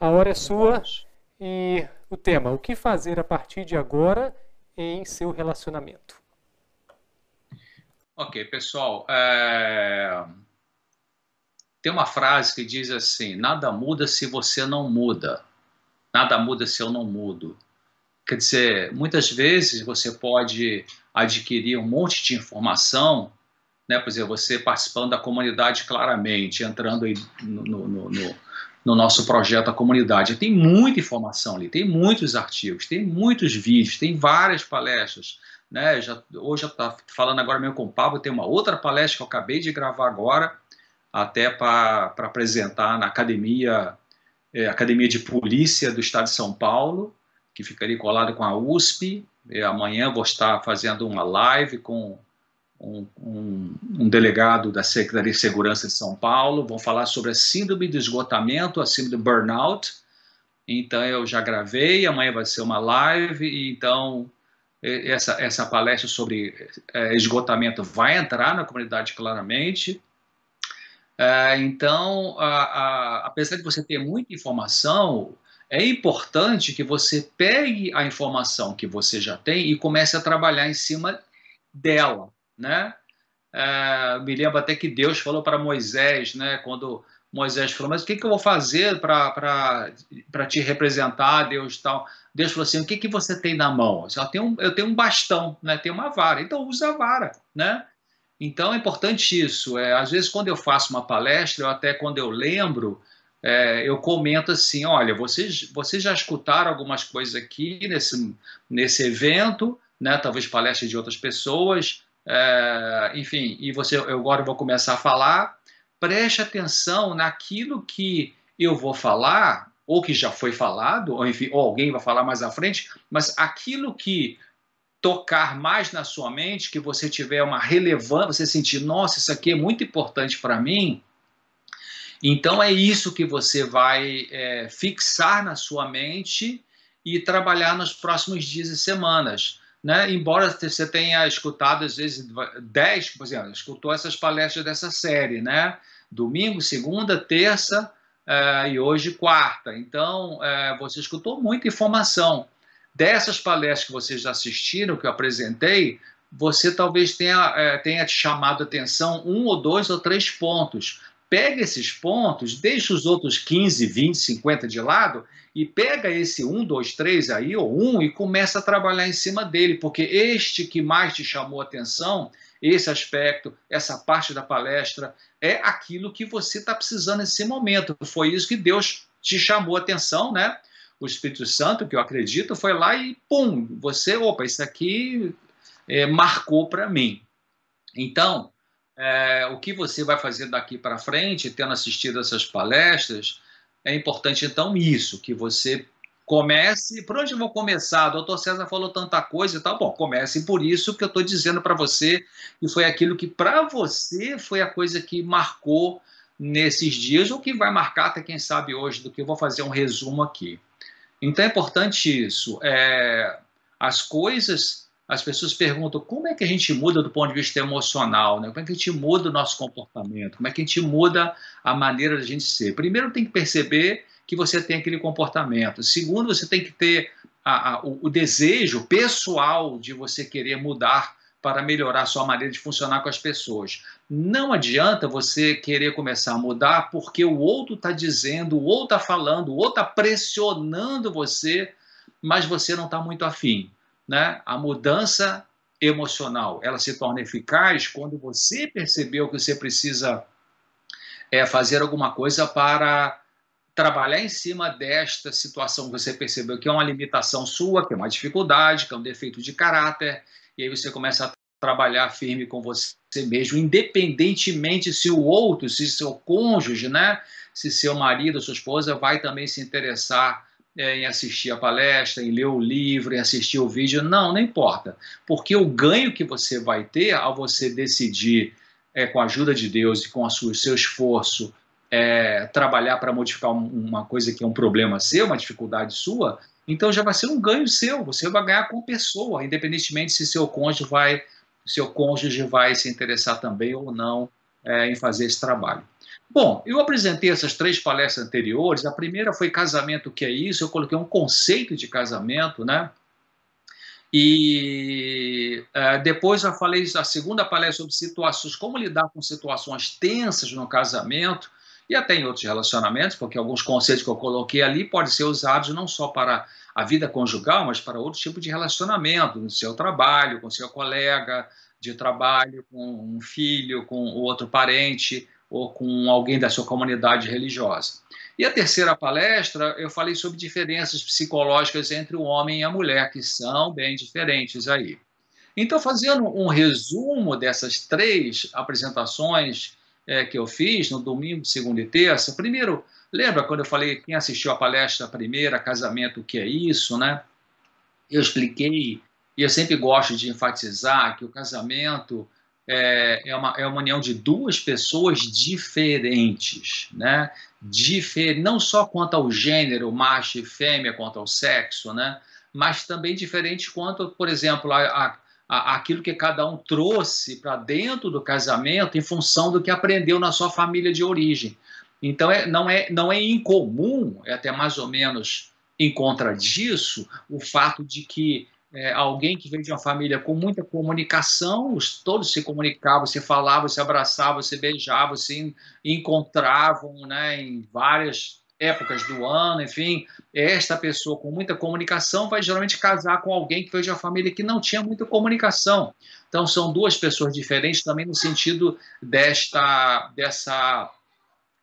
A hora é sua e o tema: o que fazer a partir de agora em seu relacionamento? Ok, pessoal. É... Tem uma frase que diz assim: nada muda se você não muda. Nada muda se eu não mudo. Quer dizer, muitas vezes você pode adquirir um monte de informação, né? Por exemplo, você participando da comunidade claramente, entrando aí no, no, no, no nosso projeto A Comunidade. Tem muita informação ali, tem muitos artigos, tem muitos vídeos, tem várias palestras. Né? Já, hoje eu estou falando agora mesmo com o Pablo, tem uma outra palestra que eu acabei de gravar agora, até para apresentar na academia, é, Academia de Polícia do Estado de São Paulo, que fica ali colado com a USP. E amanhã vou estar fazendo uma live com um, um, um, delegado da Secretaria de Segurança de São Paulo, vão falar sobre a síndrome de esgotamento, a síndrome do burnout. Então eu já gravei, amanhã vai ser uma live, então essa, essa palestra sobre é, esgotamento vai entrar na comunidade claramente. É, então, a, a, apesar de você ter muita informação, é importante que você pegue a informação que você já tem e comece a trabalhar em cima dela né? É, me lembro até que Deus falou para Moisés, né? Quando Moisés falou, mas o que, que eu vou fazer para te representar, Deus tal? Deus falou assim, o que, que você tem na mão? Eu tenho, um, eu tenho um bastão, né? Tenho uma vara. Então usa a vara, né? Então é importante isso. É, às vezes quando eu faço uma palestra, ou até quando eu lembro, é, eu comento assim, olha, vocês, vocês já escutaram algumas coisas aqui nesse, nesse evento, né? Talvez palestras de outras pessoas, é, enfim, e você, eu agora vou começar a falar, preste atenção naquilo que eu vou falar, ou que já foi falado, ou enfim, ou alguém vai falar mais à frente, mas aquilo que tocar mais na sua mente, que você tiver uma relevância, você sentir, nossa, isso aqui é muito importante para mim, então é isso que você vai é, fixar na sua mente e trabalhar nos próximos dias e semanas né? Embora você tenha escutado às vezes 10, por exemplo, escutou essas palestras dessa série, né? Domingo, segunda, terça uh, e hoje quarta. Então, uh, você escutou muita informação. Dessas palestras que vocês já assistiram, que eu apresentei, você talvez tenha, uh, tenha te chamado atenção um ou dois ou três pontos. Pega esses pontos, deixa os outros 15, 20, 50 de lado e pega esse 1, 2, 3 aí, ou 1, e começa a trabalhar em cima dele, porque este que mais te chamou atenção, esse aspecto, essa parte da palestra, é aquilo que você está precisando nesse momento. Foi isso que Deus te chamou atenção, né? O Espírito Santo, que eu acredito, foi lá e pum, você, opa, isso aqui é, marcou para mim. Então, é, o que você vai fazer daqui para frente, tendo assistido essas palestras, é importante, então, isso, que você comece. Por onde eu vou começar? O doutor César falou tanta coisa e tal. Bom, comece por isso que eu estou dizendo para você, e foi aquilo que, para você, foi a coisa que marcou nesses dias, ou que vai marcar até quem sabe hoje, do que eu vou fazer um resumo aqui. Então é importante isso. É, as coisas as pessoas perguntam como é que a gente muda do ponto de vista emocional, né? como é que a gente muda o nosso comportamento, como é que a gente muda a maneira de a gente ser. Primeiro, tem que perceber que você tem aquele comportamento. Segundo, você tem que ter a, a, o, o, desejo pessoal de você querer mudar para melhorar sua maneira de funcionar com as pessoas. Não adianta você querer começar a mudar porque o outro está dizendo, o outro está falando, o outro está pressionando você, mas você não está muito afim né, a mudança emocional. Ela se torna eficaz quando você percebeu que você precisa é, fazer alguma coisa para trabalhar em cima desta situação. Que você percebeu que é uma limitação sua, que é uma dificuldade, que é um defeito de caráter, e aí você começa a trabalhar firme com você mesmo, independentemente se o outro, se seu cônjuge, né, se seu marido, sua esposa vai também se interessar em assistir a palestra, em ler o livro, em assistir o vídeo. Não, não importa. Porque o ganho que você vai ter ao você decidir, é, com a ajuda de Deus e com o seu esforço, é, trabalhar para modificar uma coisa que é um problema seu, uma dificuldade sua, então já vai ser um ganho seu. Você vai ganhar com pessoa, independentemente se seu cônjuge vai, seu cônjuge vai se interessar também ou não é, em fazer esse trabalho. Bom, eu apresentei essas três palestras anteriores. A primeira foi casamento, o que é isso? Eu coloquei um conceito de casamento, né? E uh, depois eu falei a segunda palestra sobre situações, como lidar com situações tensas no casamento e até em outros relacionamentos, porque alguns conceitos que eu coloquei ali podem ser usados não só para a vida conjugal, mas para outro tipo de relacionamento, no seu trabalho, com seu colega de trabalho, com um filho, com outro parente ou com alguém da sua comunidade religiosa. E a terceira palestra, eu falei sobre diferenças psicológicas entre o homem e a mulher, que são bem diferentes aí. Então, fazendo um resumo dessas três apresentações é, que eu fiz no domingo, segunda e terça, primeiro, lembra quando eu falei, quem assistiu a palestra primeira, casamento, o que é isso, né? Eu expliquei, e eu sempre gosto de enfatizar que o casamento é, é, uma, é uma união de duas pessoas diferentes, né? Difer não só quanto ao gênero, macho e fêmea, quanto ao sexo, né? Mas também diferente quanto, por exemplo, a, a, aquilo que cada um trouxe para dentro do casamento em função do que aprendeu na sua família de origem. Então, é, não, é, não é incomum, é até mais ou menos em contra disso, o fato de que é, alguém que veio de uma família com muita comunicação, os, todos se comunicavam, se falavam, se abraçavam, se beijavam, se encontravam né, em várias épocas do ano, enfim, esta pessoa com muita comunicação vai geralmente casar com alguém que veio de uma família que não tinha muita comunicação. Então são duas pessoas diferentes também no sentido desta dessa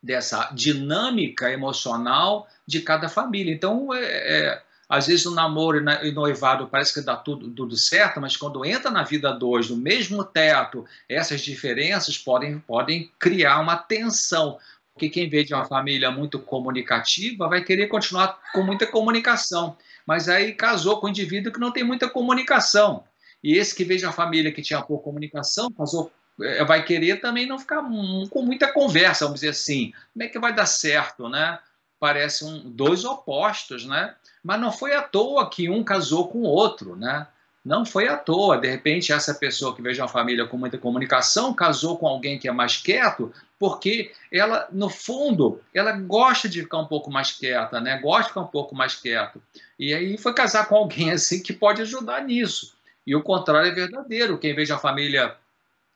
dessa dinâmica emocional de cada família. Então é, é às vezes o namoro e noivado parece que dá tudo, tudo certo, mas quando entra na vida dois, no mesmo teto, essas diferenças podem, podem criar uma tensão. Porque quem vem de uma família muito comunicativa vai querer continuar com muita comunicação. Mas aí casou com um indivíduo que não tem muita comunicação. E esse que veio de uma família que tinha pouca comunicação, casou eh, vai querer também não ficar com muita conversa, vamos dizer assim. Como é que vai dar certo, né? Parecem um, dois opostos, né? Mas não foi à toa que um casou com o outro, né? Não foi à toa. De repente, essa pessoa que de uma família com muita comunicação casou com alguém que é mais quieto, porque ela, no fundo, ela gosta de ficar um pouco mais quieta, né? Gosta de ficar um pouco mais quieto. E aí foi casar com alguém assim que pode ajudar nisso. E o contrário é verdadeiro. Quem de uma família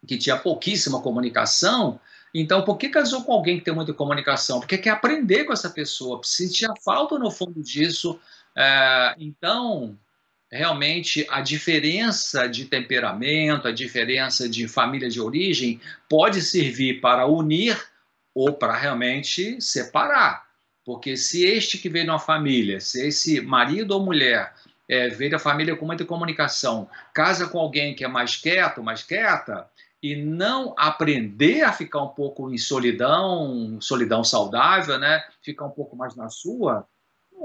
que tinha pouquíssima comunicação, então, por que casou com alguém que tem muita comunicação? Porque quer aprender com essa pessoa, sentir a falta no fundo disso. É, então, realmente, a diferença de temperamento, a diferença de família de origem pode servir para unir ou para realmente separar. Porque se este que veio de uma família, se esse marido ou mulher é, veio da família com muita comunicação, casa com alguém que é mais quieto, mais quieta, e não aprender a ficar um pouco em solidão, solidão saudável, né? Ficar um pouco mais na sua,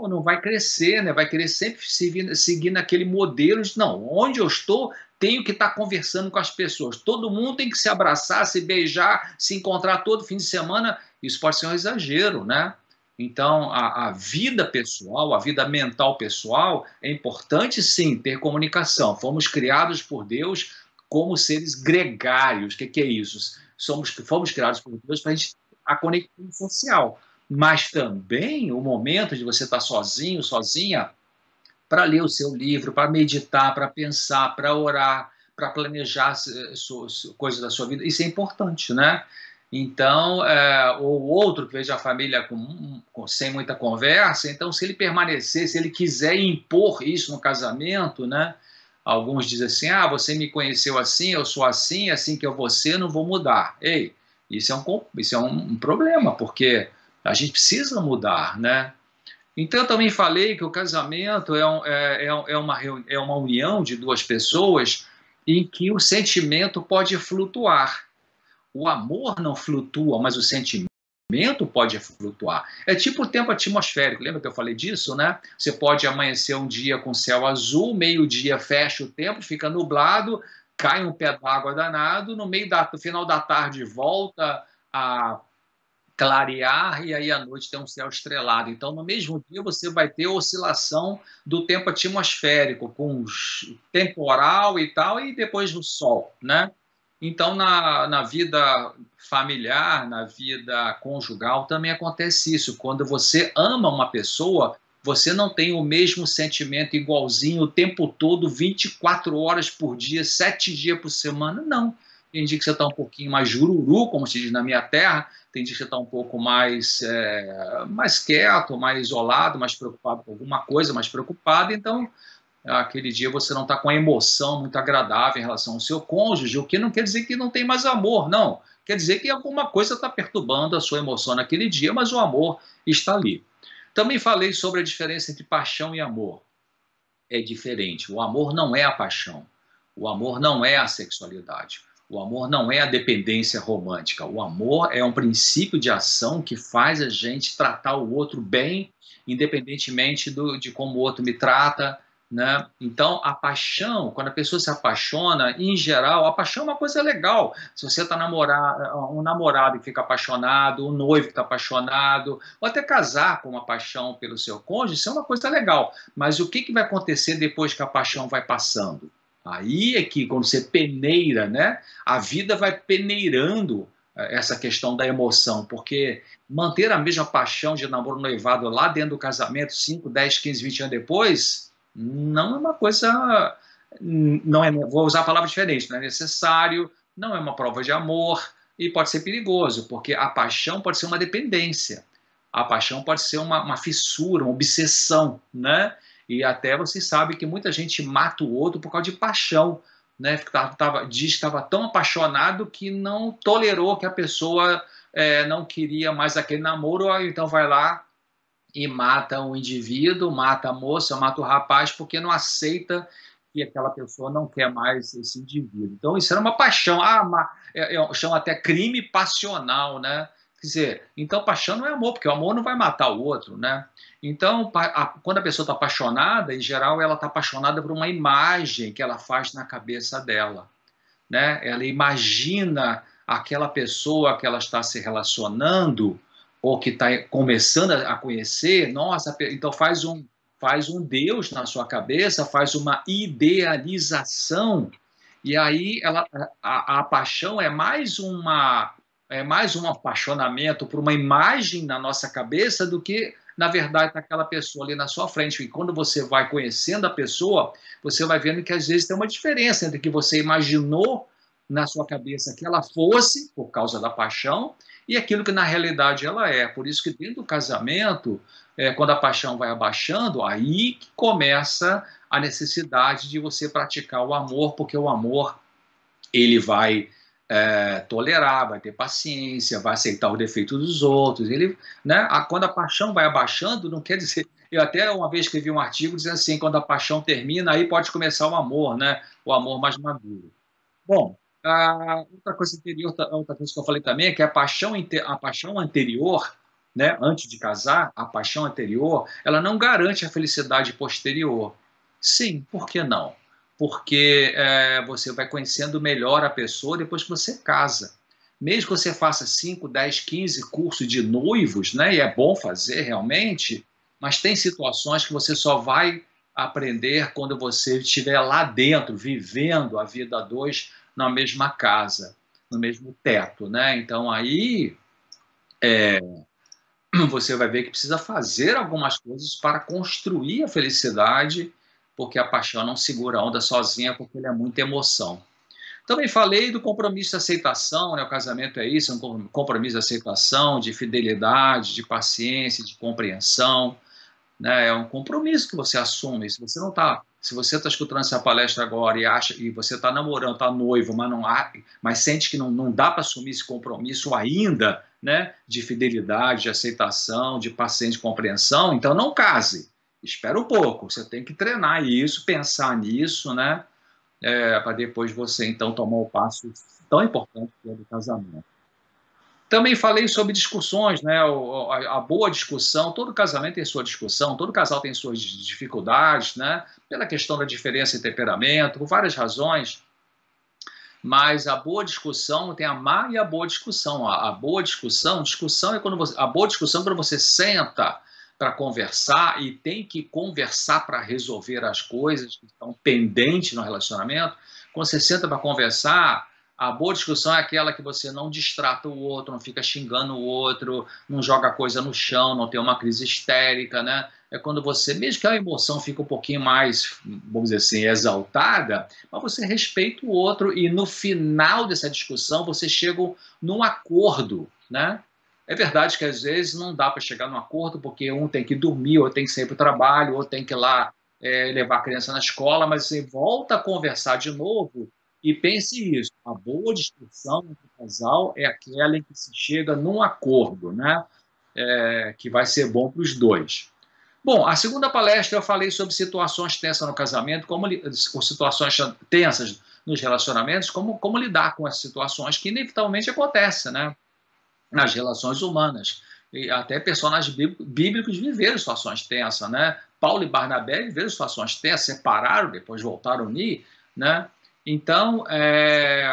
não vai crescer, né? Vai querer sempre seguir, seguir naquele modelo de não, onde eu estou, tenho que estar conversando com as pessoas. Todo mundo tem que se abraçar, se beijar, se encontrar todo fim de semana. Isso pode ser um exagero, né? Então, a, a, vida pessoal, a vida mental pessoal, é importante sim ter comunicação. Fomos criados por Deus como seres gregários. O que, que é isso? Somos, fomos criados por Deus para a gente a conexão social, mas também o momento de você estar sozinho, sozinha, para ler o seu livro, para meditar, para pensar, para orar, para planejar coisas da sua vida. Isso é importante, né? Então, é, o outro que veja a família com, com, sem muita conversa, então, se ele permanecer, se ele quiser impor isso no casamento, né? Alguns dizem assim: ah, você me conheceu assim, eu sou assim, assim que eu vou ser, não vou mudar. Ei, isso é um, isso é um, um problema, porque a gente precisa mudar, né? Então, eu também falei que o casamento é, um, é, é, é uma, é uma união de duas pessoas em que o sentimento pode flutuar. O amor não flutua, mas o sentimento pode flutuar. É tipo o tempo atmosférico, lembra que eu falei disso, né? Você pode amanhecer um dia com céu azul, meio-dia fecha o tempo, fica nublado, cai um pé d'água danado, no meio da no final da tarde volta a clarear e aí à noite tem um céu estrelado. Então, no mesmo dia você vai ter oscilação do tempo atmosférico com temporal e tal e depois o sol, né? Então, na, na vida familiar, na vida conjugal, também acontece isso. Quando você ama uma pessoa, você não tem o mesmo sentimento igualzinho o tempo todo, 24 horas por dia, 7 dias por semana. Não. Tem dia que você está um pouquinho mais jururu, como se diz na minha terra, tem dia que você está um pouco mais, é, mais quieto, mais isolado, mais preocupado com alguma coisa, mais preocupado. Então, aquele dia você não está com a emoção muito agradável em relação ao seu cônjuge, o que não quer dizer que não tem mais amor, não. Quer dizer que alguma coisa está perturbando a sua emoção naquele dia, mas o amor está ali. Também falei sobre a diferença entre paixão e amor. É diferente. O amor não é a paixão. O amor não é a sexualidade. O amor não é a dependência romântica. O amor é um princípio de ação que faz a gente tratar o outro bem, independentemente do, de como o outro me trata, né? Então, a paixão, quando a pessoa se apaixona, em geral, a paixão é uma coisa legal. Se você está namorado, um namorado que fica apaixonado, um noivo que está apaixonado, ou até casar com uma paixão pelo seu cônjuge, isso é uma coisa legal. Mas o que, que vai acontecer depois que a paixão vai passando? Aí é que, quando você peneira, né, a vida vai peneirando eh, essa questão da emoção, porque manter a mesma paixão de namoro noivado lá dentro do casamento, 5, 10, 15, 20 anos depois, não é uma coisa. Não é, vou usar a palavra diferente, não é necessário, não é uma prova de amor e pode ser perigoso, porque a paixão pode ser uma dependência, a paixão pode ser uma, uma fissura, uma obsessão, né? E até você sabe que muita gente mata o outro por causa de paixão, né? Tava, tava, diz que estava tão apaixonado que não tolerou que a pessoa é, não queria mais aquele namoro, então vai lá e mata o indivíduo, mata a moça, mata o rapaz, porque não aceita que aquela pessoa não quer mais esse indivíduo. Então, isso era uma paixão. Ah, é, é, chama até crime passional, né? Quer dizer, então paixão não é amor, porque o amor não vai matar o outro, né? Então, a, quando a pessoa está apaixonada, em geral, ela está apaixonada por uma imagem que ela faz na cabeça dela, né? Ela imagina aquela pessoa que ela está se relacionando ou que está começando a conhecer, nossa, então faz um, faz um Deus na sua cabeça, faz uma idealização, e aí ela, a, a paixão é mais uma é mais um apaixonamento por uma imagem na nossa cabeça do que na verdade aquela pessoa ali na sua frente. E quando você vai conhecendo a pessoa, você vai vendo que às vezes tem uma diferença entre o que você imaginou na sua cabeça que ela fosse por causa da paixão e aquilo que na realidade ela é. Por isso que dentro do casamento, é, quando a paixão vai abaixando, aí que começa a necessidade de você praticar o amor, porque o amor ele vai é, tolerar, vai ter paciência, vai aceitar o defeito dos outros. Ele, né, a, quando a paixão vai abaixando, não quer dizer. Eu até uma vez escrevi um artigo dizendo assim: quando a paixão termina, aí pode começar o amor, né? O amor mais maduro. Bom, ah, outra coisa anterior, outra coisa que eu falei também é que a paixão, a paixão anterior, né, antes de casar, a paixão anterior, ela não garante a felicidade posterior. Sim, por que não? Porque é, você vai conhecendo melhor a pessoa depois que você casa. Mesmo que você faça 5, 10, 15 cursos de noivos, né, e é bom fazer realmente, mas tem situações que você só vai aprender quando você estiver lá dentro, vivendo a vida a dois na mesma casa, no mesmo teto, né? Então aí é, você vai ver que precisa fazer algumas coisas para construir a felicidade, porque a paixão não segura a onda sozinha, porque ele é muita emoção. Também falei do compromisso de aceitação, né? o casamento é isso, é um compromisso de aceitação, de fidelidade, de paciência, de compreensão. Né? É um compromisso que você assume. Se você não está se você está escutando essa palestra agora e acha e você está namorando, está noivo, mas não há, mas sente que não, não dá para assumir esse compromisso ainda, né, de fidelidade, de aceitação, de paciência, de compreensão, então não case. Espera um pouco. Você tem que treinar isso, pensar nisso, né, é, para depois você então tomar o passo tão importante que é do casamento. Também falei sobre discussões, né? A, boa discussão, todo casamento tem sua discussão, todo casal tem suas dificuldades, né? Pela questão da diferença em temperamento, por várias razões. Mas a boa discussão tem a má e a boa discussão. A boa discussão, discussão é quando você, a boa discussão é quando você senta para conversar e tem que conversar para resolver as coisas que estão pendentes no relacionamento. Quando você senta para conversar, A boa discussão é aquela que você não distrata o outro, não fica xingando o outro, não joga coisa no chão, não tem uma crise histérica, né? É quando você, mesmo que a emoção fique um pouquinho mais, vamos dizer assim, exaltada, mas você respeita o outro e no final dessa discussão você chega num acordo, né? É verdade que às vezes não dá para chegar num acordo porque um tem que dormir, ou tem que sair para o trabalho, ou tem que ir lá é, levar a criança na escola, mas você volta a conversar de novo e pense isso, a boa discussão entre o casal é aquela em que se chega num acordo, né? É, que vai ser bom para os dois. Bom, a segunda palestra eu falei sobre situações tensas no casamento, como ou situações tensas nos relacionamentos, como, como lidar com as situações que inevitavelmente acontecem, né? Nas relações humanas. E até personagens bíblicos viveram situações tensas, né? Paulo e Barnabé viveram situações tensas, separaram, depois voltaram a unir, né? Então, é,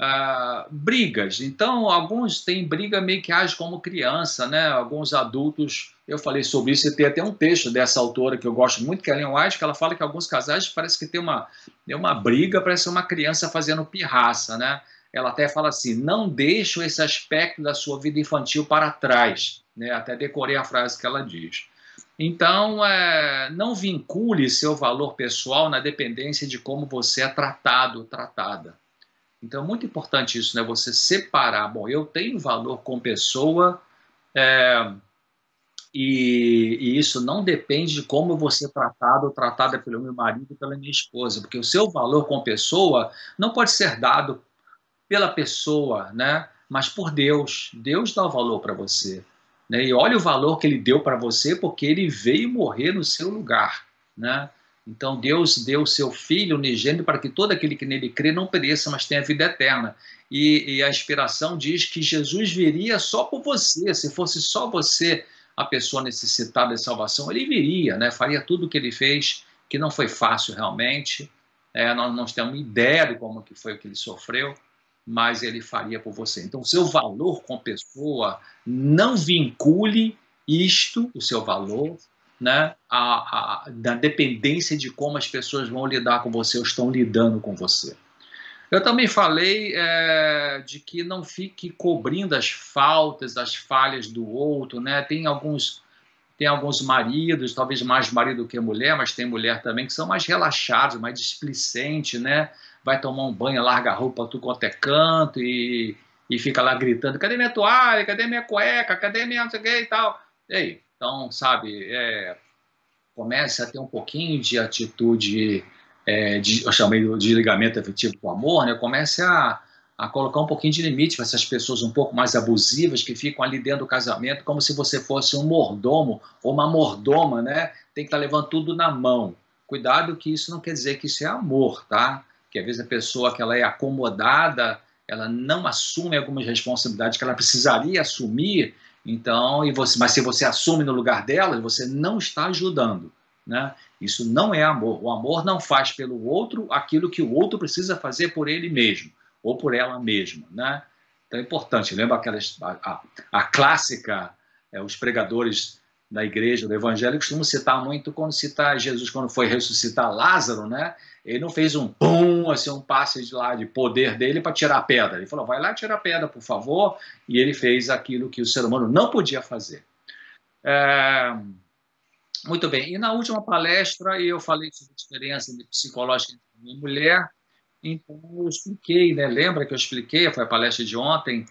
é, brigas. Então, alguns têm briga meio que agem como criança, né? Alguns adultos, eu falei sobre isso, e tem até um texto dessa autora que eu gosto muito, que é a Ellen White, que ela fala que alguns casais parece que tem uma, uma briga, parece uma criança fazendo pirraça, né? Ela até fala assim, não deixo esse aspecto da sua vida infantil para trás, né? Até decorei a frase que ela diz. Então, é, não vincule seu valor pessoal na dependência de como você é tratado ou tratada. Então, é muito importante isso, né? Você separar. Bom, eu tenho valor com pessoa é, e, e, isso não depende de como você é tratado ou tratada pelo meu marido pela minha esposa, porque o seu valor com pessoa não pode ser dado pela pessoa, né? Mas por Deus. Deus dá o valor para você. Né? E olha o valor que ele deu para você, porque ele veio morrer no seu lugar. Né? Então Deus deu o seu Filho unigênito para que todo aquele que nele crê não pereça, mas tenha vida eterna. E, e, a inspiração diz que Jesus viria só por você. Se fosse só você a pessoa necessitada de salvação, ele viria, né? faria tudo o que ele fez, que não foi fácil realmente. É, nós não temos ideia de como que foi o que ele sofreu, mas ele faria por você. Então, seu valor com pessoa não vincule isto, o seu valor, né, a, a, da dependência de como as pessoas vão lidar com você ou estão lidando com você. Eu também falei é, de que não fique cobrindo as faltas, as falhas do outro, né? Tem alguns tem alguns maridos, talvez mais marido que mulher, mas tem mulher também que são mais relaxados, mais displicentes, né? Vai tomar um banho, larga a roupa tu quanto é canto e, e fica lá gritando: cadê minha toalha? Cadê minha cueca? Cadê minha não sei o que e tal? E aí? Então, sabe, é, comece a ter um pouquinho de atitude, é, de, eu chamei de ligamento efetivo com amor, né? comece a, a colocar um pouquinho de limite para essas pessoas um pouco mais abusivas que ficam ali dentro do casamento, como se você fosse um mordomo ou uma mordoma, né? Tem que estar tá levando tudo na mão. Cuidado que isso não quer dizer que isso é amor, tá? Que às vezes a pessoa que ela é acomodada, ela não assume algumas responsabilidades que ela precisaria assumir, então, e você, mas se você assume no lugar dela, você não está ajudando. Né? Isso não é amor. O amor não faz pelo outro aquilo que o outro precisa fazer por ele mesmo ou por ela mesma. Né? Então é importante. Lembra aquelas, a, a, clássica, é, os pregadores da igreja, do evangelho, costumam citar muito quando cita Jesus, quando foi ressuscitar Lázaro, né? Ele não fez um pum, assim, um passe de lá de poder dele para tirar a pedra. Ele falou, vai lá tirar a pedra, por favor. E ele fez aquilo que o ser humano não podia fazer. É... Muito bem. E na última palestra eu falei sobre a diferença psicológica entre homem e mulher. Então eu expliquei, né? Lembra que eu expliquei? Foi a palestra de ontem.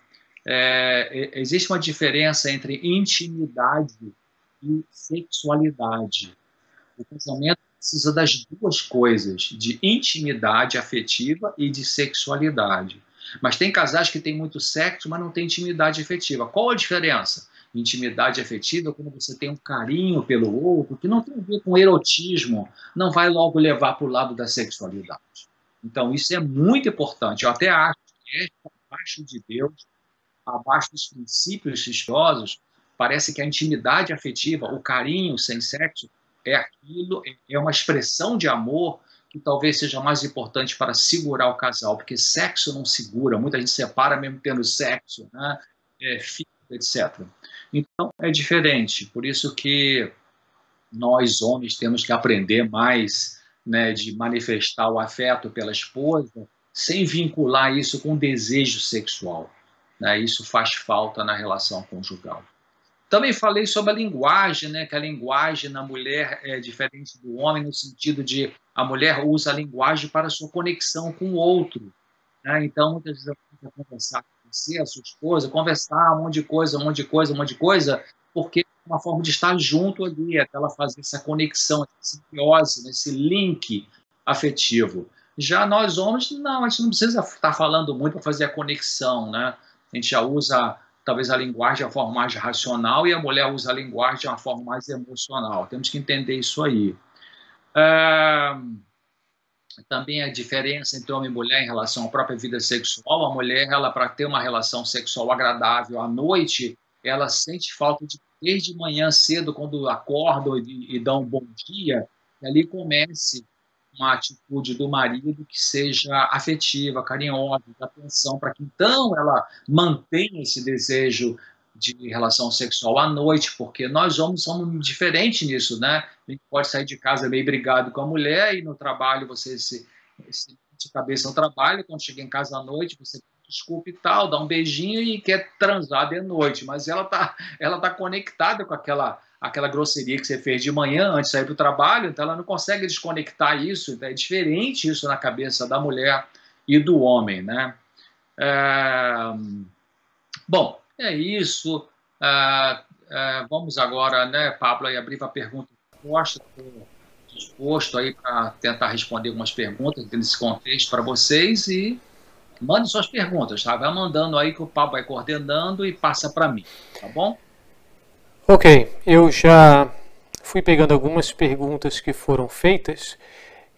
É... existe uma diferença entre intimidade e sexualidade. O casamento precisa das duas coisas, de intimidade afetiva e de sexualidade. Mas tem casais que têm muito sexo, mas não tem intimidade afetiva. Qual a diferença? Intimidade afetiva é quando você tem um carinho pelo outro, que não tem a ver com erotismo, não vai logo levar para o lado da sexualidade. Então, isso é muito importante. Eu até acho que é abaixo de Deus, abaixo dos princípios religiosos, parece que a intimidade afetiva, o carinho sem sexo, é aquilo, é uma expressão de amor que talvez seja mais importante para segurar o casal, porque sexo não segura, muita gente separa mesmo tendo sexo, né? é, etc. Então é diferente, por isso que nós homens temos que aprender mais né, de manifestar o afeto pela esposa sem vincular isso com desejo sexual. Né? Isso faz falta na relação conjugal. Também falei sobre a linguagem, né? que a linguagem na mulher é diferente do homem, no sentido de a mulher usa a linguagem para sua conexão com o outro. Né? Então, muitas vezes, ela conversar com você, a sua esposa, conversar um monte de coisa, um monte de coisa, um monte de coisa, porque é uma forma de estar junto ali, até ela fazer essa conexão, essa simbiose, né? esse link afetivo. Já nós homens, não, a gente não precisa estar falando muito para fazer a conexão, né? A gente já usa talvez a linguagem de uma forma mais racional e a mulher usa a linguagem de uma forma mais emocional. Temos que entender isso aí. É, também a diferença entre homem e mulher em relação à própria vida sexual. A mulher, ela para ter uma relação sexual agradável à noite, ela sente falta de desde manhã cedo, quando acordam e, e dão um bom dia, e ali comece uma atitude do marido que seja afetiva, carinhosa, de atenção, para que então ela mantenha esse desejo de relação sexual à noite, porque nós homens somos diferentes nisso, né? A gente pode sair de casa meio brigado com a mulher e no trabalho você se, se de cabeça no trabalho, quando chega em casa à noite, você desculpa e tal, dá um beijinho e quer transar de noite, mas ela tá, ela tá conectada com aquela aquela grosseria que você fez de manhã antes de sair para o trabalho, então ela não consegue desconectar isso, então é diferente isso na cabeça da mulher e do homem, né? É... Bom, é isso. É... É... Vamos agora, né, Pablo, aí abrir para pergunta resposta. Estou disposto aí para tentar responder algumas perguntas nesse contexto para vocês e mande suas perguntas, tá? Vai mandando aí que o Pablo vai coordenando e passa para mim, tá bom? Ok, eu já fui pegando algumas perguntas que foram feitas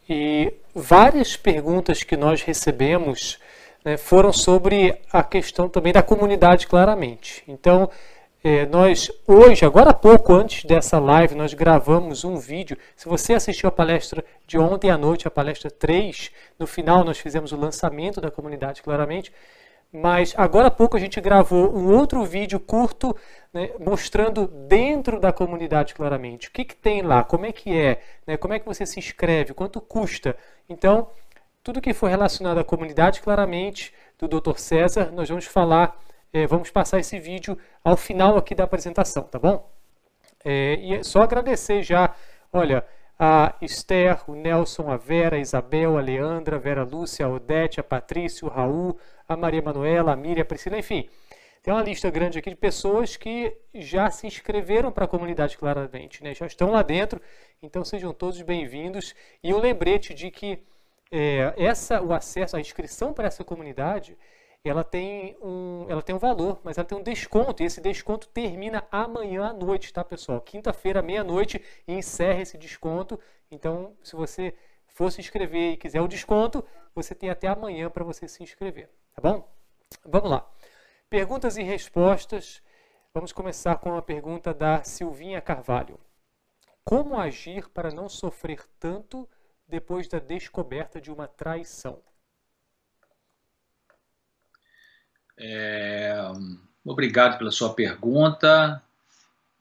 e várias perguntas que nós recebemos né, foram sobre a questão também da comunidade, claramente. Então, é, nós hoje, agora há pouco antes dessa live, nós gravamos um vídeo. Se você assistiu a palestra de ontem à noite, a palestra 3, no final nós fizemos o lançamento da comunidade, claramente. Mas agora há pouco a gente gravou um outro vídeo curto né, mostrando dentro da comunidade claramente o que, que tem lá, como é que é, né, como é que você se inscreve, quanto custa. Então, tudo que for relacionado à comunidade claramente do Dr. César, nós vamos falar, é, vamos passar esse vídeo ao final aqui da apresentação, tá bom? É, e é só agradecer já, olha, a Esther, o Nelson, a Vera, a Isabel, a Leandra, a Vera Lúcia, a Odete, a Patrícia, o Raul, a Maria Manuela, a Miriam, a Priscila, enfim. Tem uma lista grande aqui de pessoas que já se inscreveram para a comunidade claramente, né? já estão lá dentro, então sejam todos bem-vindos. E um lembrete de que é, essa, o acesso, a inscrição para essa comunidade, ela tem, um, ela tem um valor, mas ela tem um desconto, e esse desconto termina amanhã à noite, tá pessoal? Quinta-feira, meia-noite, encerra esse desconto. Então, se você for se inscrever e quiser o desconto, você tem até amanhã para você se inscrever, tá bom? Vamos lá. Perguntas e respostas. Vamos começar com uma pergunta da Silvinha Carvalho. Como agir para não sofrer tanto depois da descoberta de uma traição? É, obrigado pela sua pergunta.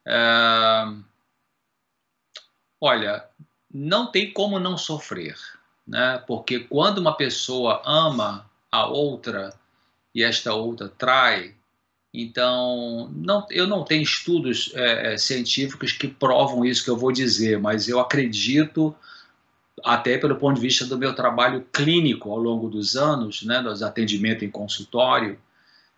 É, olha, não tem como não sofrer, né? Porque quando uma pessoa ama a outra e esta outra trai, então não, eu não tenho estudos é, é científicos que provam isso que eu vou dizer, mas eu acredito até pelo ponto de vista do meu trabalho clínico ao longo dos anos, né, dos atendimentos em consultório,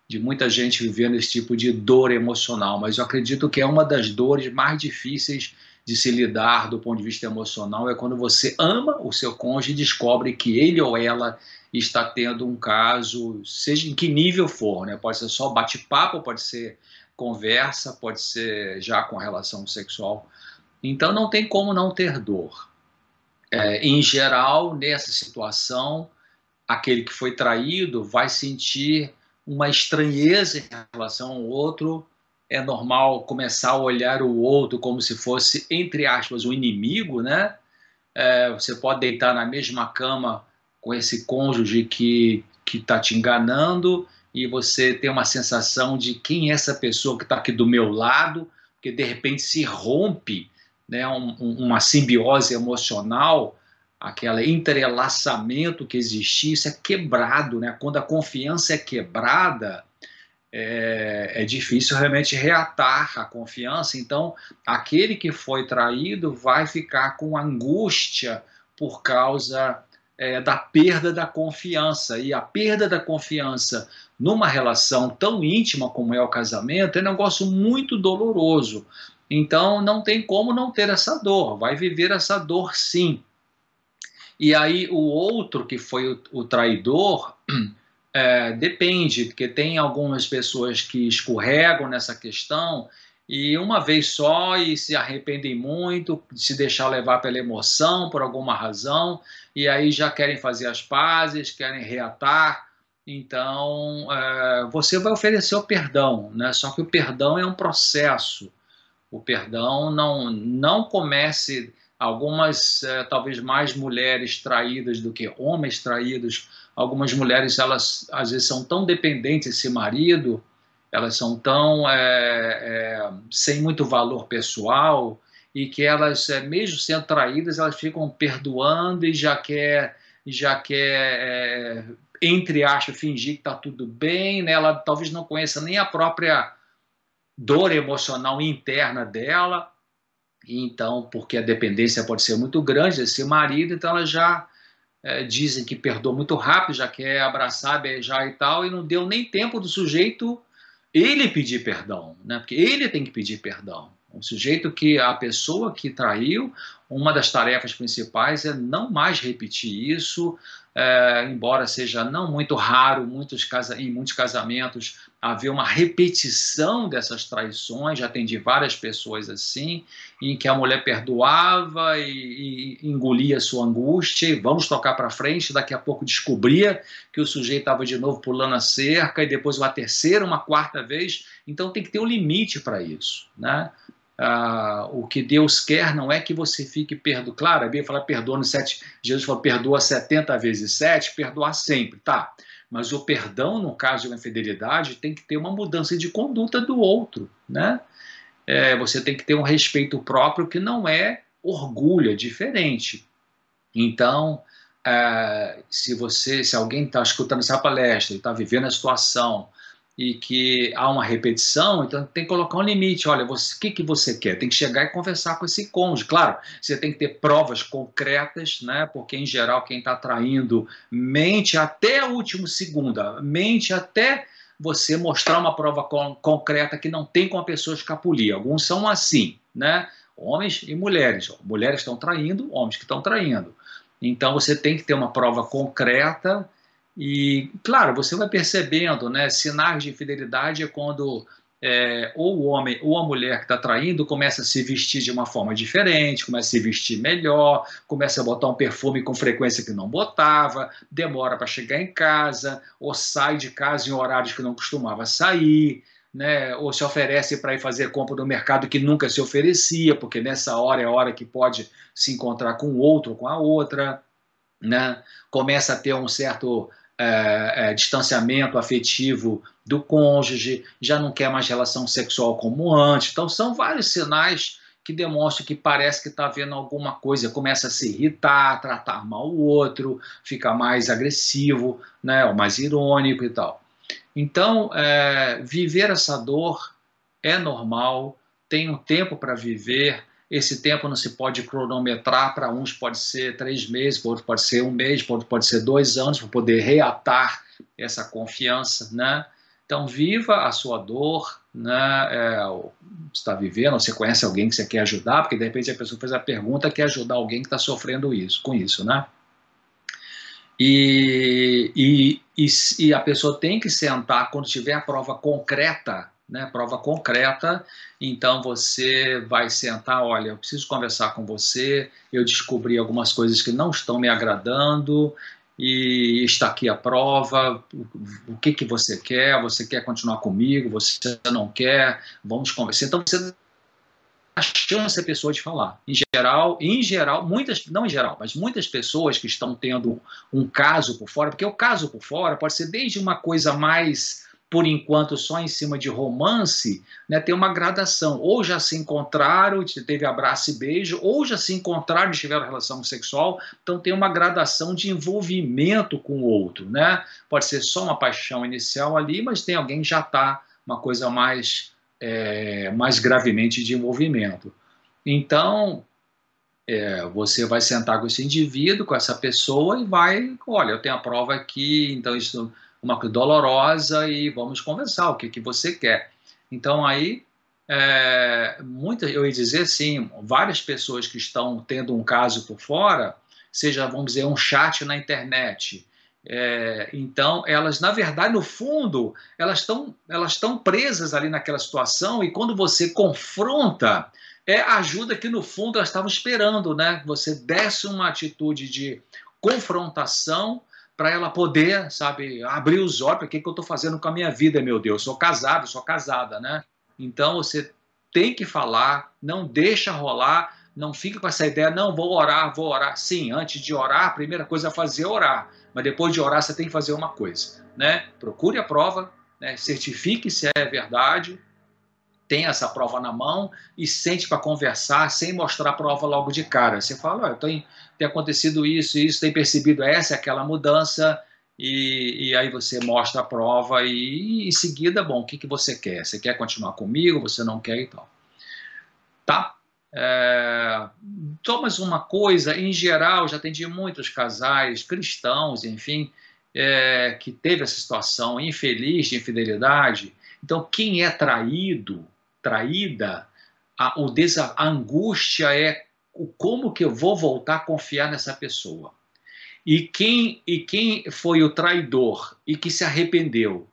de muita gente vivendo esse tipo de dor emocional, mas eu acredito que é uma das dores mais difíceis de se lidar do ponto de vista emocional é quando você ama o seu cônjuge e descobre que ele ou ela está tendo um caso, seja em que nível for, né? Pode ser só bate-papo, pode ser conversa, pode ser já com relação sexual. Então não tem como não ter dor. É, em geral, nessa situação, aquele que foi traído vai sentir uma estranheza em relação ao outro, é normal começar a olhar o outro como se fosse, entre aspas, um inimigo, né? É, você pode deitar na mesma cama com esse cônjuge que que está te enganando e você tem uma sensação de quem é essa pessoa que está aqui do meu lado, porque de repente se rompe né, um, uma simbiose emocional aquele entrelaçamento que existia, isso é quebrado, né? Quando a confiança é quebrada, é, é, difícil realmente reatar a confiança. Então, aquele que foi traído vai ficar com angústia por causa é, da perda da confiança. E a perda da confiança numa relação tão íntima como é o casamento é um negócio muito doloroso. Então, não tem como não ter essa dor, vai viver essa dor sim. E aí, o outro que foi o, o traidor. É, depende, porque tem algumas pessoas que escorregam nessa questão e uma vez só e se arrependem muito, se deixar levar pela emoção por alguma razão, e aí já querem fazer as pazes, querem reatar. Então, é, você vai oferecer o perdão, né? só que o perdão é um processo. O perdão não, não comece. Algumas, é, talvez mais mulheres traídas do que homens traídos, algumas mulheres elas às vezes são tão dependentes desse marido, elas são tão é, é, sem muito valor pessoal e que elas é, mesmo sendo traídas elas ficam perdoando e já quer já quer é, entre aspas fingir que está tudo bem, né? ela talvez não conheça nem a própria dor emocional interna dela, então porque a dependência pode ser muito grande desse marido, então ela já é, dizem que perdoa muito rápido, já quer abraçar, beijar e tal, e não deu nem tempo do sujeito ele pedir perdão, né? Porque ele tem que pedir perdão. O sujeito que a pessoa que traiu, uma das tarefas principais é não mais repetir isso, é, embora seja não muito raro muitos casa, em muitos casamentos haver uma repetição dessas traições, já atendi várias pessoas assim, em que a mulher perdoava e, e engolia sua angústia, e vamos tocar para frente, daqui a pouco descobria que o sujeito estava de novo pulando a cerca, e depois uma terceira, uma quarta vez, então tem que ter um limite para isso, né? Ah, o que Deus quer não é que você fique perdoado. Claro, a Bíblia fala perdoa sete. Jesus falou perdoa 70 vezes 7, perdoar sempre, tá. Mas o perdão, no caso de uma infidelidade, tem que ter uma mudança de conduta do outro, né? É, você tem que ter um respeito próprio que não é orgulho, é diferente. Então, é, se você, se alguém está escutando essa palestra está vivendo a situação e que há uma repetição, então tem que colocar um limite. Olha, o que, que você quer? Tem que chegar e conversar com esse cônjuge. Claro, você tem que ter provas concretas, né? porque em geral quem está traindo mente até o último segundo, mente até você mostrar uma prova con concreta que não tem com a pessoa escapulir. Alguns são assim, né? homens e mulheres. Mulheres estão traindo, homens que estão traindo. Então você tem que ter uma prova concreta e, claro, você vai percebendo, né, sinais de infidelidade é quando é, ou o homem ou a mulher que está traindo começa a se vestir de uma forma diferente, começa a se vestir melhor, começa a botar um perfume com frequência que não botava, demora para chegar em casa, ou sai de casa em horários que não costumava sair, né, ou se oferece para ir fazer compra no mercado que nunca se oferecia, porque nessa hora é a hora que pode se encontrar com o outro ou com a outra. Né, começa a ter um certo é, é, distanciamento afetivo do cônjuge, já não quer mais relação sexual como antes. Então, são vários sinais que demonstram que parece que está vendo alguma coisa, começa a se irritar, tratar mal o outro, fica mais agressivo, né, ou mais irônico e tal. Então, é, viver essa dor é normal, tem um tempo para viver, esse tempo não se pode cronometrar, para uns pode ser três meses, para outros pode ser um mês, para outros pode ser dois anos, para poder reatar essa confiança, né? Então, viva a sua dor, né? É, está vivendo, você conhece alguém que você quer ajudar, porque de repente a pessoa fez a pergunta, quer ajudar alguém que está sofrendo isso, com isso, né? E, e, e, e a pessoa tem que sentar quando tiver a prova concreta né, prova concreta. Então você vai sentar, olha, eu preciso conversar com você, eu descobri algumas coisas que não estão me agradando e está aqui a prova. O que que você quer? Você quer continuar comigo? Você não quer? Vamos conversar. Então você a chance a pessoa de falar. Em geral, em geral, muitas, não em geral, mas muitas pessoas que estão tendo um caso por fora, porque o caso por fora pode ser desde uma coisa mais por enquanto só em cima de romance, né, tem uma gradação. Ou já se encontraram, teve abraço e beijo, ou já se encontraram e tiveram relação sexual. Então tem uma gradação de envolvimento com o outro. Né? Pode ser só uma paixão inicial ali, mas tem alguém que já está uma coisa mais, é, mais gravemente de envolvimento. Então, é, você vai sentar com esse indivíduo, com essa pessoa e vai, olha, eu tenho a prova aqui, então isso uma coisa dolorosa e vamos conversar, o que, que você quer. Então aí, é, muita, eu ia dizer assim, várias pessoas que estão tendo um caso por fora, seja, vamos dizer, um chat na internet, é, então, elas, na verdade, no fundo, elas estão elas estão presas ali naquela situação e quando você confronta, é a ajuda que, no fundo, elas estavam esperando, né? Você desse uma atitude de confrontação para ela poder, sabe, abrir os olhos para o que, que eu estou fazendo com a minha vida, meu Deus. Eu sou casado, sou casada, né? Então você tem que falar, não deixa rolar, não fica com essa ideia, não, vou orar, vou orar. Sim, antes de orar, a primeira coisa a fazer é orar. Mas depois de orar, você tem que fazer uma coisa, né? Procure a prova, né? certifique se é verdade, tem essa prova na mão e sente para conversar sem mostrar a prova logo de cara. Você fala, tem, tem acontecido isso, isso, tem percebido essa é aquela mudança, e, e, aí você mostra a prova e em seguida, bom, o que, que você quer? Você quer continuar comigo? Você não quer e tal. Tá? É, Thomas, uma coisa, em geral, já atendi muitos casais cristãos, enfim, é, que teve essa situação infeliz de infidelidade. Então, quem é traído, traída, a, o desa, a angústia é como que eu vou voltar a confiar nessa pessoa. E quem, e quem foi o traidor e que se arrependeu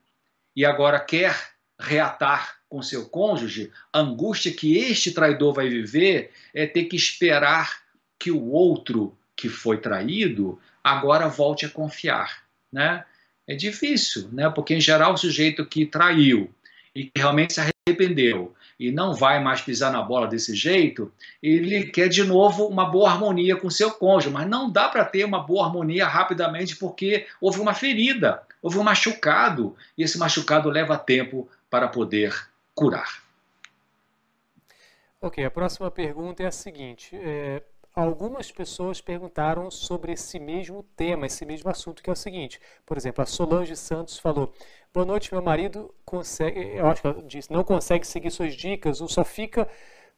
e agora quer reatar com seu cônjuge, a angústia que este traidor vai viver é ter que esperar que o outro que foi traído agora volte a confiar, né? É difícil, né? Porque em geral o sujeito que traiu e que realmente se arrependeu e não vai mais pisar na bola desse jeito, ele quer de novo uma boa harmonia com seu cônjuge, mas não dá para ter uma boa harmonia rapidamente porque houve uma ferida, houve um machucado, e esse machucado leva tempo para poder curar. Ok, a próxima pergunta é a seguinte: é, algumas pessoas perguntaram sobre esse mesmo tema, esse mesmo assunto, que é o seguinte. Por exemplo, a Solange Santos falou: Boa noite, meu marido consegue, eu acho que ela disse, não consegue seguir suas dicas ou só fica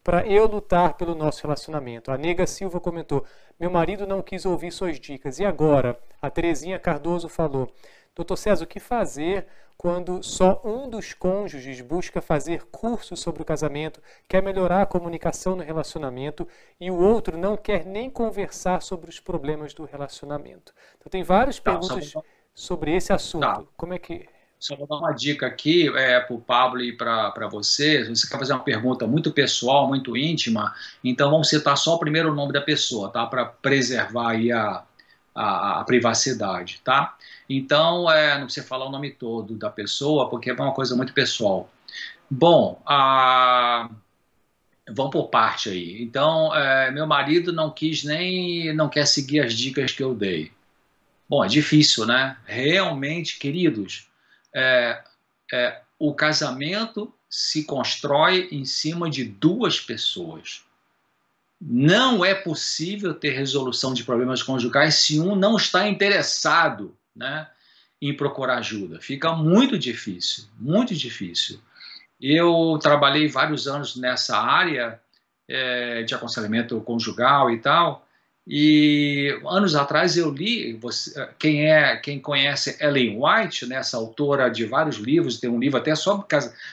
para eu lutar pelo nosso relacionamento. A Nega Silva comentou: Meu marido não quis ouvir suas dicas. E agora? A Terezinha Cardoso falou: Doutor César, o que fazer quando só um dos cônjuges busca fazer cursos sobre o casamento, quer melhorar a comunicação no relacionamento e o outro não quer nem conversar sobre os problemas do relacionamento. Então tem várias tá, perguntas só... sobre esse assunto. Tá. Como é que só vou dar uma dica aqui é, para o Pablo e para você. Você quer fazer uma pergunta muito pessoal, muito íntima, então vamos citar só o primeiro nome da pessoa, tá? Para preservar aí a, a, a, privacidade, tá? Então, é, não precisa falar o nome todo da pessoa, porque é uma coisa muito pessoal. Bom, a, vamos por parte aí. Então, é, meu marido não quis nem, não quer seguir as dicas que eu dei. Bom, é difícil, né? Realmente, queridos, é, é, o casamento se constrói em cima de duas pessoas. Não é possível ter resolução de problemas conjugais se um não está interessado né, em procurar ajuda. Fica muito difícil, muito difícil. Eu trabalhei vários anos nessa área é, de aconselhamento conjugal e tal, e anos atrás eu li, você, quem é quem conhece Ellen White, né, essa autora de vários livros, tem um livro até sobre,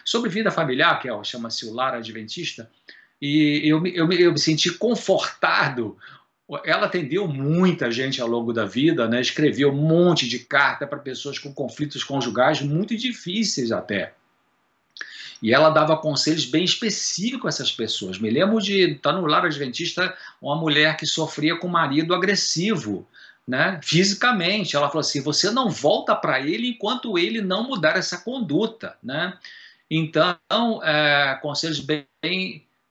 sobre vida familiar, que é, chama-se O Lar Adventista, e eu, eu, eu me senti confortado. Ela atendeu muita gente ao longo da vida, né? escreveu um monte de carta para pessoas com conflitos conjugais muito difíceis até. E ela dava conselhos bem específicos a essas pessoas. Me lembro de estar tá no lar adventista uma mulher que sofria com um marido agressivo, né? fisicamente. Ela falou assim: você não volta para ele enquanto ele não mudar essa conduta. Né? Então, é, conselhos bem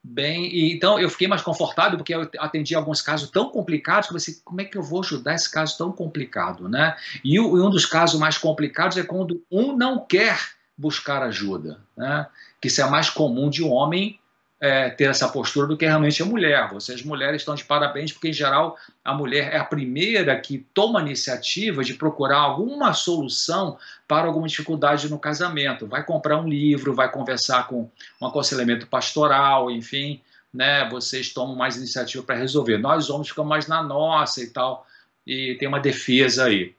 bem. E, então eu fiquei mais confortável porque eu atendi alguns casos tão complicados que eu pensei, como é que eu vou ajudar esse caso tão complicado, né? E, e um dos casos mais complicados é quando um não quer buscar ajuda. Né? Que isso é mais comum de um homem é, ter essa postura do que realmente a mulher. Vocês mulheres estão de parabéns, porque em geral a mulher é a primeira que toma a iniciativa de procurar alguma solução para alguma dificuldade no casamento. Vai comprar um livro, vai conversar com um aconselhamento pastoral, enfim, né? Vocês tomam mais iniciativa para resolver. Nós homens ficamos mais na nossa e tal, e tem uma defesa aí.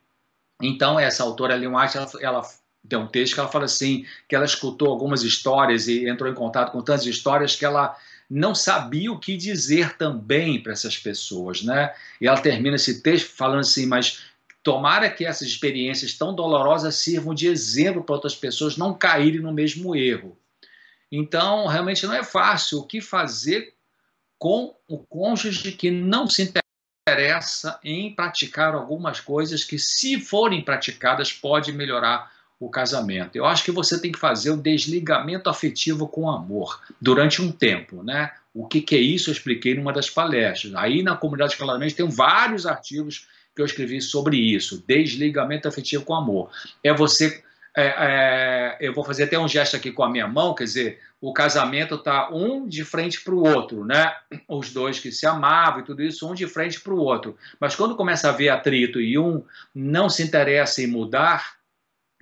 Então essa autora Ellen White, ela, ela tem um texto que ela fala assim, que ela escutou algumas histórias e entrou em contato com tantas histórias que ela não sabia o que dizer também para essas pessoas, né? E ela termina esse texto falando assim, mas tomara que essas experiências tão dolorosas sirvam de exemplo para outras pessoas não caírem no mesmo erro. Então, realmente não é fácil o que fazer com o cônjuge que não se interessa em praticar algumas coisas que, se forem praticadas, pode melhorar o casamento. Eu acho que você tem que fazer o desligamento afetivo com amor durante um tempo, né? O que, que é isso? Eu expliquei numa das palestras. Aí na comunidade claramente tem vários artigos que eu escrevi sobre isso. Desligamento afetivo com amor. É você é, é, eu vou fazer até um gesto aqui com a minha mão, quer dizer, o casamento tá um de frente para o outro, né? Os dois que se amavam e tudo isso, um de frente para o outro. Mas quando começa a haver atrito e um não se interessa em mudar,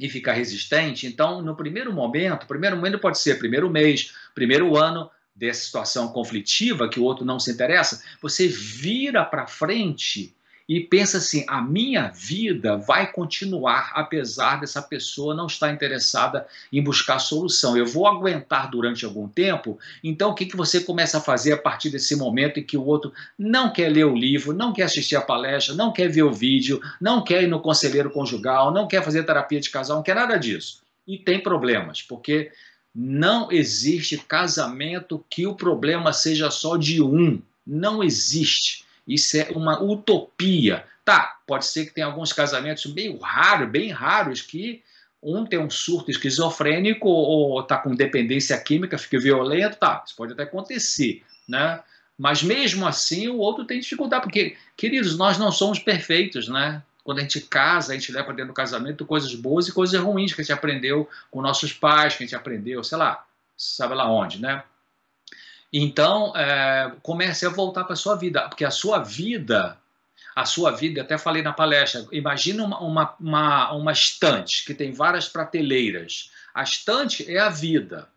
e ficar resistente. Então, no primeiro momento, primeiro momento pode ser primeiro mês, primeiro ano dessa situação conflitiva que o outro não se interessa, você vira para frente e pensa assim: a minha vida vai continuar apesar dessa pessoa não estar interessada em buscar solução. Eu vou aguentar durante algum tempo. Então, o que, que você começa a fazer a partir desse momento em que o outro não quer ler o livro, não quer assistir a palestra, não quer ver o vídeo, não quer ir no conselheiro conjugal, não quer fazer terapia de casal, não quer nada disso? E tem problemas, porque não existe casamento que o problema seja só de um. Não existe. Isso é uma utopia. Tá, pode ser que tenha alguns casamentos meio raros, bem raros, que um tem um surto esquizofrênico ou está com dependência química, fica violento, tá, isso pode até acontecer, né? Mas mesmo assim o outro tem dificuldade, porque, queridos, nós não somos perfeitos, né? Quando a gente casa, a gente leva dentro do casamento coisas boas e coisas ruins que a gente aprendeu com nossos pais, que a gente aprendeu, sei lá, sabe lá onde, né? Então, é, comece a voltar para a sua vida, porque a sua vida, a sua vida, até falei na palestra, imagina uma, uma, uma, uma estante que tem várias prateleiras. A estante é a vida.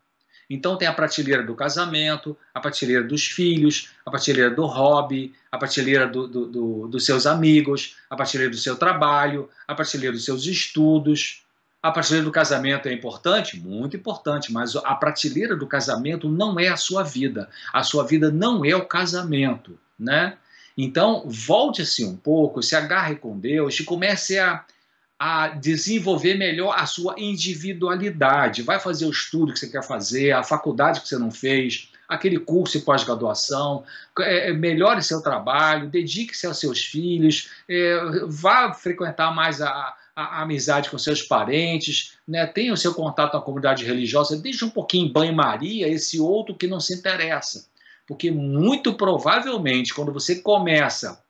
Então tem a prateleira do casamento, a prateleira dos filhos, a prateleira do hobby, a prateleira do, do, do, dos seus amigos, a prateleira do seu trabalho, a prateleira dos seus estudos. A prateleira do casamento é importante? Muito importante, mas a prateleira do casamento não é a sua vida. A sua vida não é o casamento, né? Então, volte-se um pouco, se agarre com Deus e comece a, a desenvolver melhor a sua individualidade. Vai fazer o estudo que você quer fazer, a faculdade que você não fez, aquele curso de pós-graduação, é, melhore seu trabalho, dedique-se aos seus filhos, é, vá frequentar mais a, a, amizade com seus parentes, né? o seu contato na comunidade religiosa, deixe um pouquinho em banho-maria esse outro que não se interessa. Porque muito provavelmente, quando você começa,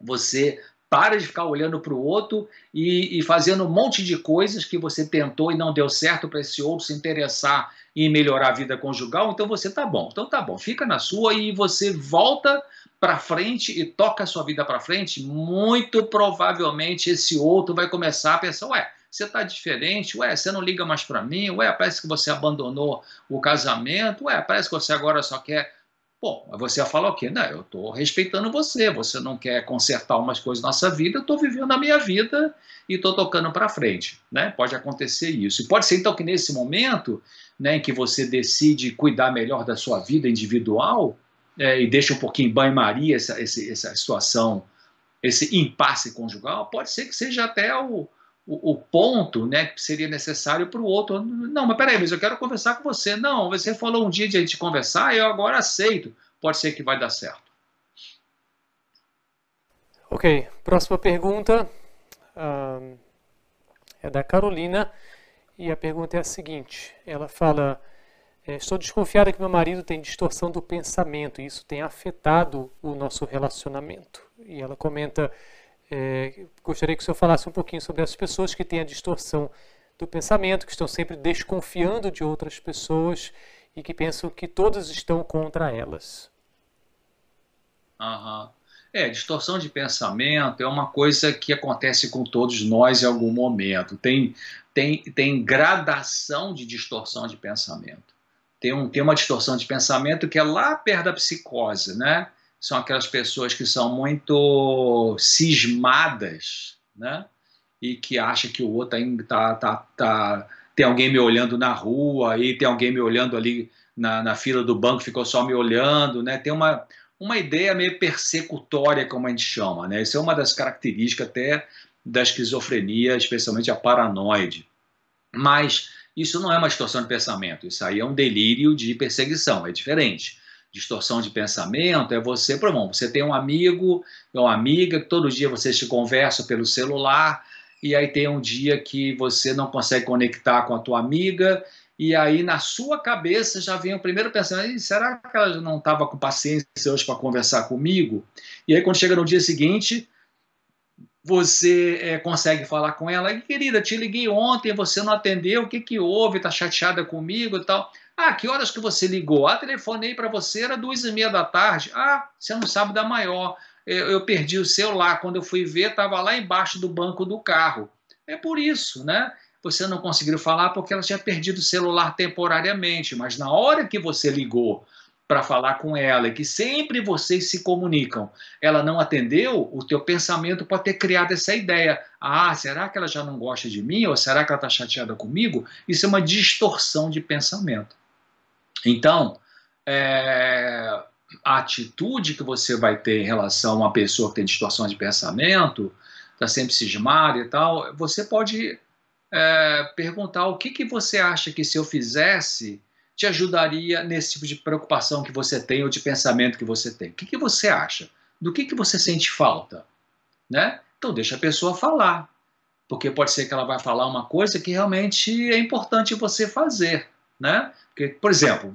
você para de ficar olhando para o outro e, e, fazendo um monte de coisas que você tentou e não deu certo para esse outro se interessar em melhorar a vida conjugal, então você tá bom. Então tá bom, fica na sua e você volta para frente e toca a sua vida para frente, muito provavelmente esse outro vai começar a pensar, ué, você está diferente, ué, você não liga mais para mim, ué, parece que você abandonou o casamento, ué, parece que você agora só quer. Bom, você fala o quê? Não, eu estou respeitando você, você não quer consertar umas coisas na nossa vida, eu estou vivendo a minha vida e estou tocando para frente, né? Pode acontecer isso. E pode ser então que nesse momento, né, em que você decide cuidar melhor da sua vida individual, é, e deixa um pouquinho em banho-maria essa, essa, situação, esse impasse conjugal, pode ser que seja até o, o, o ponto né, que seria necessário para o outro. Não, mas peraí, mas eu quero conversar com você. Não, você falou um dia de a gente conversar, eu agora aceito. Pode ser que vai dar certo. Ok, próxima pergunta uh, é da Carolina e a pergunta é a seguinte: ela fala. É, estou desconfiada que meu marido tem distorção do pensamento e isso tem afetado o nosso relacionamento. E ela comenta: é, gostaria que o senhor falasse um pouquinho sobre as pessoas que têm a distorção do pensamento, que estão sempre desconfiando de outras pessoas e que pensam que todas estão contra elas. Uhum. É, distorção de pensamento é uma coisa que acontece com todos nós em algum momento. Tem, tem, tem gradação de distorção de pensamento. Tem, um, tem uma distorção de pensamento que é lá perto da psicose, né? São aquelas pessoas que são muito cismadas, né? E que acham que o outro tá, tá, tá, tem alguém me olhando na rua, e tem alguém me olhando ali na, na fila do banco, ficou só me olhando, né? Tem uma, uma ideia meio persecutória, como a gente chama. Né? Isso é uma das características até da esquizofrenia, especialmente a paranoide. Mas isso não é uma distorção de pensamento, isso aí é um delírio de perseguição, é diferente. Distorção de pensamento é você, por exemplo, você tem um amigo ou uma amiga que todo dia vocês se conversam pelo celular e aí tem um dia que você não consegue conectar com a tua amiga e aí na sua cabeça já vem o primeiro pensamento: será que ela não estava com paciência hoje para conversar comigo? E aí quando chega no dia seguinte, você é, consegue falar com ela, querida, te liguei ontem, você não atendeu, o que, que houve? Está chateada comigo e tal? Ah, que horas que você ligou? Ah, telefonei para você, era duas e meia da tarde. Ah, você não sabe da maior. Eu, eu perdi o celular, quando eu fui ver, estava lá embaixo do banco do carro. É por isso, né? você não conseguiu falar porque ela tinha perdido o celular temporariamente, mas na hora que você ligou para falar com ela e que sempre vocês se comunicam, ela não atendeu, o teu pensamento pode ter criado essa ideia. Ah, será que ela já não gosta de mim? Ou será que ela está chateada comigo? Isso é uma distorção de pensamento. Então, é, a atitude que você vai ter em relação a uma pessoa que tem distorção de pensamento, está sempre cismada e tal, você pode é, perguntar o que, que você acha que se eu fizesse te ajudaria nesse tipo de preocupação que você tem ou de pensamento que você tem. O que, que você acha? Do que, que você sente falta? Né? Então deixa a pessoa falar, porque pode ser que ela vai falar uma coisa que realmente é importante você fazer. Né? Porque, por exemplo,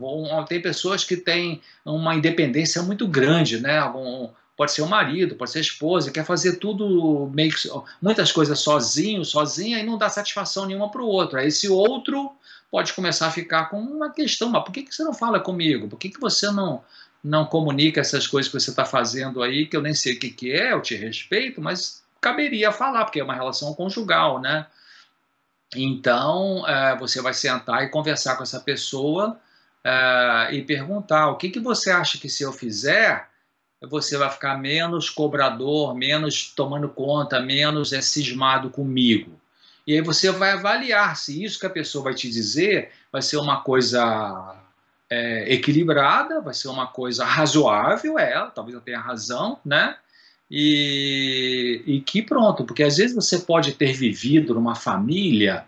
tem pessoas que têm uma independência muito grande, né? Algum, pode ser o marido, pode ser a esposa, quer fazer tudo meio muitas coisas sozinho, sozinha e não dá satisfação nenhuma para o outro. Aí esse outro pode começar a ficar com uma questão, mas por que, que você não fala comigo? Por que, que você não não comunica essas coisas que você está fazendo aí, que eu nem sei o que, que é, eu te respeito, mas caberia falar, porque é uma relação conjugal, né? Então, é, você vai sentar e conversar com essa pessoa é, e perguntar o que, que você acha que se eu fizer, você vai ficar menos cobrador, menos tomando conta, menos é cismado comigo. E aí você vai avaliar se isso que a pessoa vai te dizer vai ser uma coisa é, equilibrada, vai ser uma coisa razoável, é, talvez eu tenha razão, né? E, e que pronto, porque às vezes você pode ter vivido numa família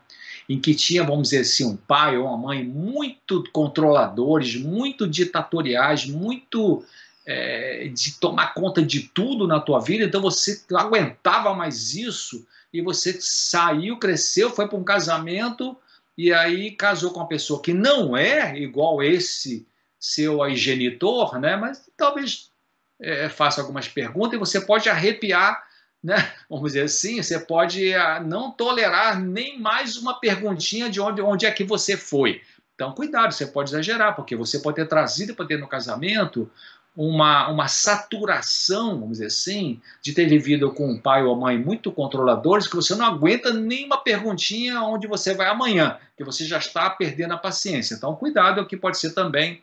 em que tinha, vamos dizer assim, um pai ou uma mãe muito controladores, muito ditatoriais, muito é, de tomar conta de tudo na tua vida, então você aguentava mais isso e você saiu, cresceu, foi para um casamento e aí casou com uma pessoa que não é igual esse seu aí, genitor, né? Mas talvez é, faça algumas perguntas e você pode arrepiar, né? Vamos dizer assim, você pode a, ah, não tolerar nem mais uma perguntinha de onde, onde é que você foi. Então, cuidado, você pode exagerar, porque você pode ter trazido para ter no casamento uma, uma saturação, vamos dizer assim, de ter vivido com um pai ou mãe muito controladores, que você não aguenta nenhuma perguntinha onde você vai amanhã, que você já está perdendo a paciência. Então, cuidado, que pode ser também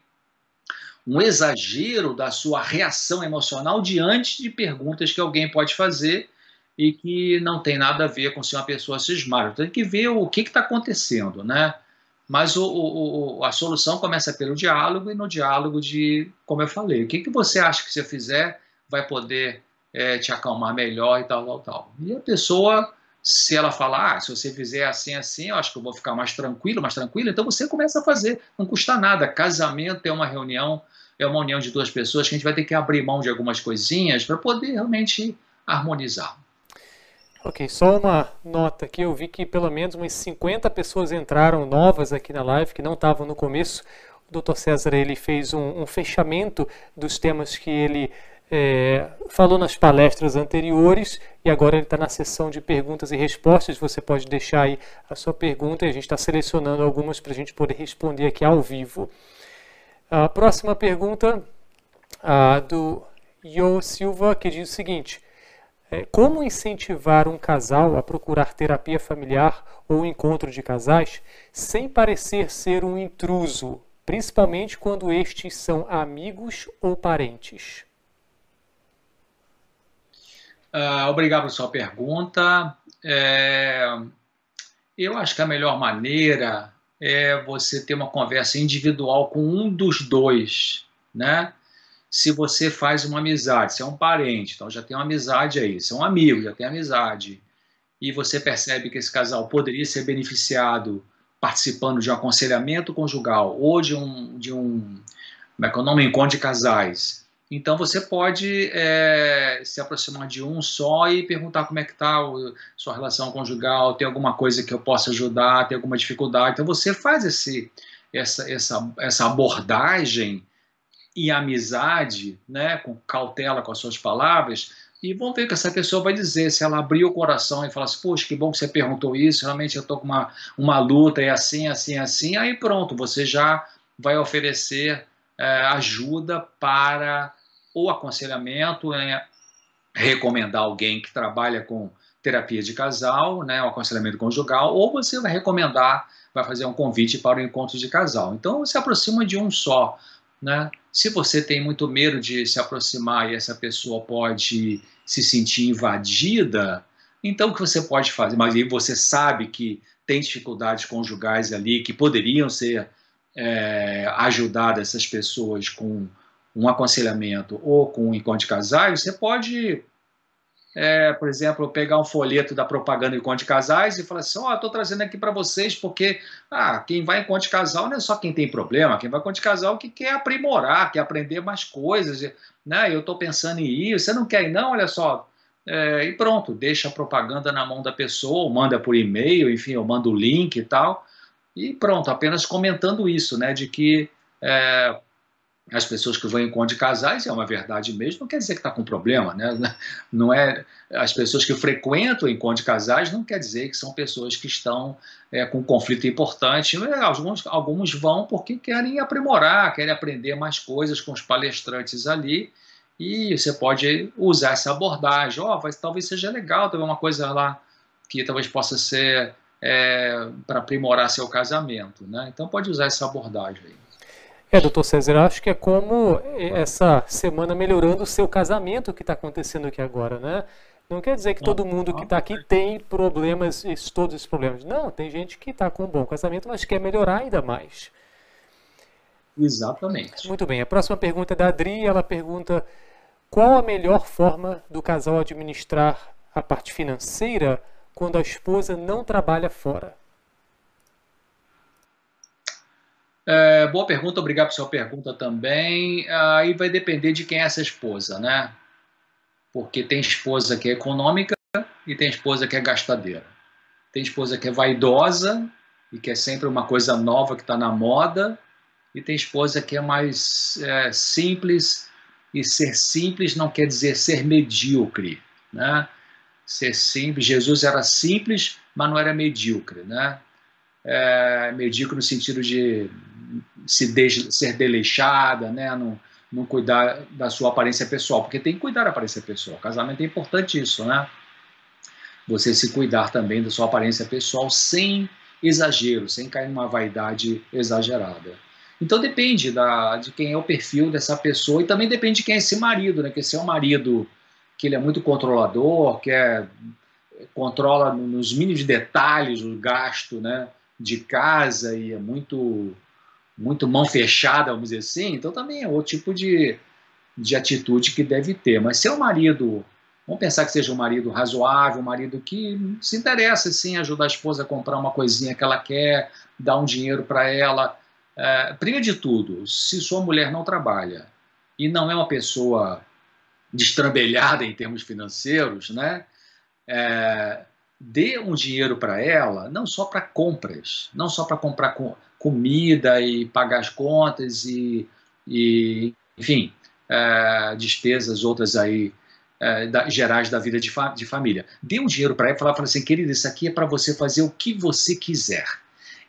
um exagero da sua reação emocional diante de perguntas que alguém pode fazer e que não tem nada a ver com ser uma pessoa cismada. Tem que ver o que está acontecendo, né? Mas o, o, a solução começa pelo diálogo e no diálogo de, como eu falei, o que, que você acha que se eu fizer vai poder é, te acalmar melhor e tal, tal, tal. E a pessoa, se ela falar, ah, se você fizer assim, assim, eu acho que eu vou ficar mais tranquilo, mais tranquilo, então você começa a fazer, não custa nada. Casamento é uma reunião, é uma união de duas pessoas que a gente vai ter que abrir mão de algumas coisinhas para poder realmente harmonizar. Ok, só uma nota aqui, eu vi que pelo menos umas 50 pessoas entraram novas aqui na live, que não estavam no começo. O Dr. César ele fez um, um fechamento dos temas que ele é, falou nas palestras anteriores e agora ele está na sessão de perguntas e respostas. Você pode deixar aí a sua pergunta e a gente está selecionando algumas para a gente poder responder aqui ao vivo. A próxima pergunta a do Yo Silva, que diz o seguinte: é, Como incentivar um casal a procurar terapia familiar ou encontro de casais sem parecer ser um intruso, principalmente quando estes são amigos ou parentes? Uh, obrigado pela sua pergunta. É, eu acho que a melhor maneira é você ter uma conversa individual com um dos dois, né? Se você faz uma amizade, se é um parente, então já tem uma amizade aí, se é um amigo, já tem amizade, e você percebe que esse casal poderia ser beneficiado participando de um aconselhamento conjugal ou de um, de um como é que é o nome, encontro de casais, então você pode é, se aproximar de um só e perguntar como é que está sua relação conjugal, tem alguma coisa que eu possa ajudar, tem alguma dificuldade. Então você faz esse, essa, essa, essa abordagem e amizade, né, com cautela com as suas palavras, e vamos ver o que essa pessoa vai dizer. Se ela abrir o coração e falar assim, poxa, que bom que você perguntou isso, realmente eu estou com uma, uma luta, é assim, assim, assim, aí pronto, você já vai oferecer é, ajuda para o aconselhamento é recomendar alguém que trabalha com terapia de casal, né, o aconselhamento conjugal, ou você vai recomendar, vai fazer um convite para o encontro de casal. Então, se aproxima de um só. Né? Se você tem muito medo de se aproximar e essa pessoa pode se sentir invadida, então o que você pode fazer? Mas aí você sabe que tem dificuldades conjugais ali que poderiam ser é, ajudadas essas pessoas com um aconselhamento ou com um encontro de casais, você pode, é, por exemplo, pegar um folheto da propaganda de casais e falar assim: Ó, oh, estou trazendo aqui para vocês porque ah, quem vai em encontro de casal não é só quem tem problema, quem vai em encontro de casal que quer aprimorar, quer aprender mais coisas. Né? Eu estou pensando em ir, você não quer ir, não? Olha só. É, e pronto, deixa a propaganda na mão da pessoa, manda por e-mail, enfim, eu mando o link e tal. E pronto, apenas comentando isso, né, de que é, as pessoas que vão em encontro de casais, é uma verdade mesmo, não quer dizer que está com problema, né? Não é as pessoas que frequentam o encontro de casais não quer dizer que são pessoas que estão é, com um conflito importante. Alguns, alguns vão porque querem aprimorar, querem aprender mais coisas com os palestrantes ali e você pode usar essa abordagem. Oh, talvez seja legal, ter uma coisa lá que talvez possa ser é, para aprimorar seu casamento, né? Então pode usar essa abordagem aí. É, doutor César, acho que é como essa semana melhorando o seu casamento que está acontecendo aqui agora, né? Não quer dizer que todo mundo que está aqui tem problemas, todos esses problemas. Não, tem gente que está com um bom casamento, mas quer melhorar ainda mais. Exatamente. Muito bem. A próxima pergunta é da Adri. Ela pergunta qual a melhor forma do casal administrar a parte financeira quando a esposa não trabalha fora? É, boa pergunta, obrigado por sua pergunta também. Aí vai depender de quem é essa esposa, né? Porque tem esposa que é econômica e tem esposa que é gastadeira. Tem esposa que é vaidosa e que é sempre uma coisa nova que está na moda. E tem esposa que é mais é, simples e ser simples não quer dizer ser medíocre, né? Ser simples, Jesus era simples, mas não era medíocre, né? É, medíocre no sentido de se ser desleixada, né? Não, não cuidar da sua aparência pessoal, porque tem que cuidar da aparência pessoal. Casamento é importante isso, né? Você se cuidar também da sua aparência pessoal sem exagero, sem cair numa vaidade exagerada. Então depende da, de quem é o perfil dessa pessoa e também depende de quem é esse marido, né? Que se é um marido que ele é muito controlador, que é, controla nos mínimos detalhes o gasto, né? De casa e é muito muito mão fechada, vamos dizer assim, então também é outro tipo de, de atitude que deve ter. Mas se é um marido, vamos pensar que seja um marido razoável, um marido que se interessa sim ajudar a esposa a comprar uma coisinha que ela quer, dar um dinheiro para ela. É, primeiro de tudo, se sua mulher não trabalha e não é uma pessoa destrambelhada em termos financeiros, né? É, dê um dinheiro para ela, não só para compras, não só para comprar comida e pagar as contas e, e enfim, é, despesas, outras aí é, da, gerais da vida de, fa de família. Dê um dinheiro para ela e fala, fala assim, querida, isso aqui é para você fazer o que você quiser.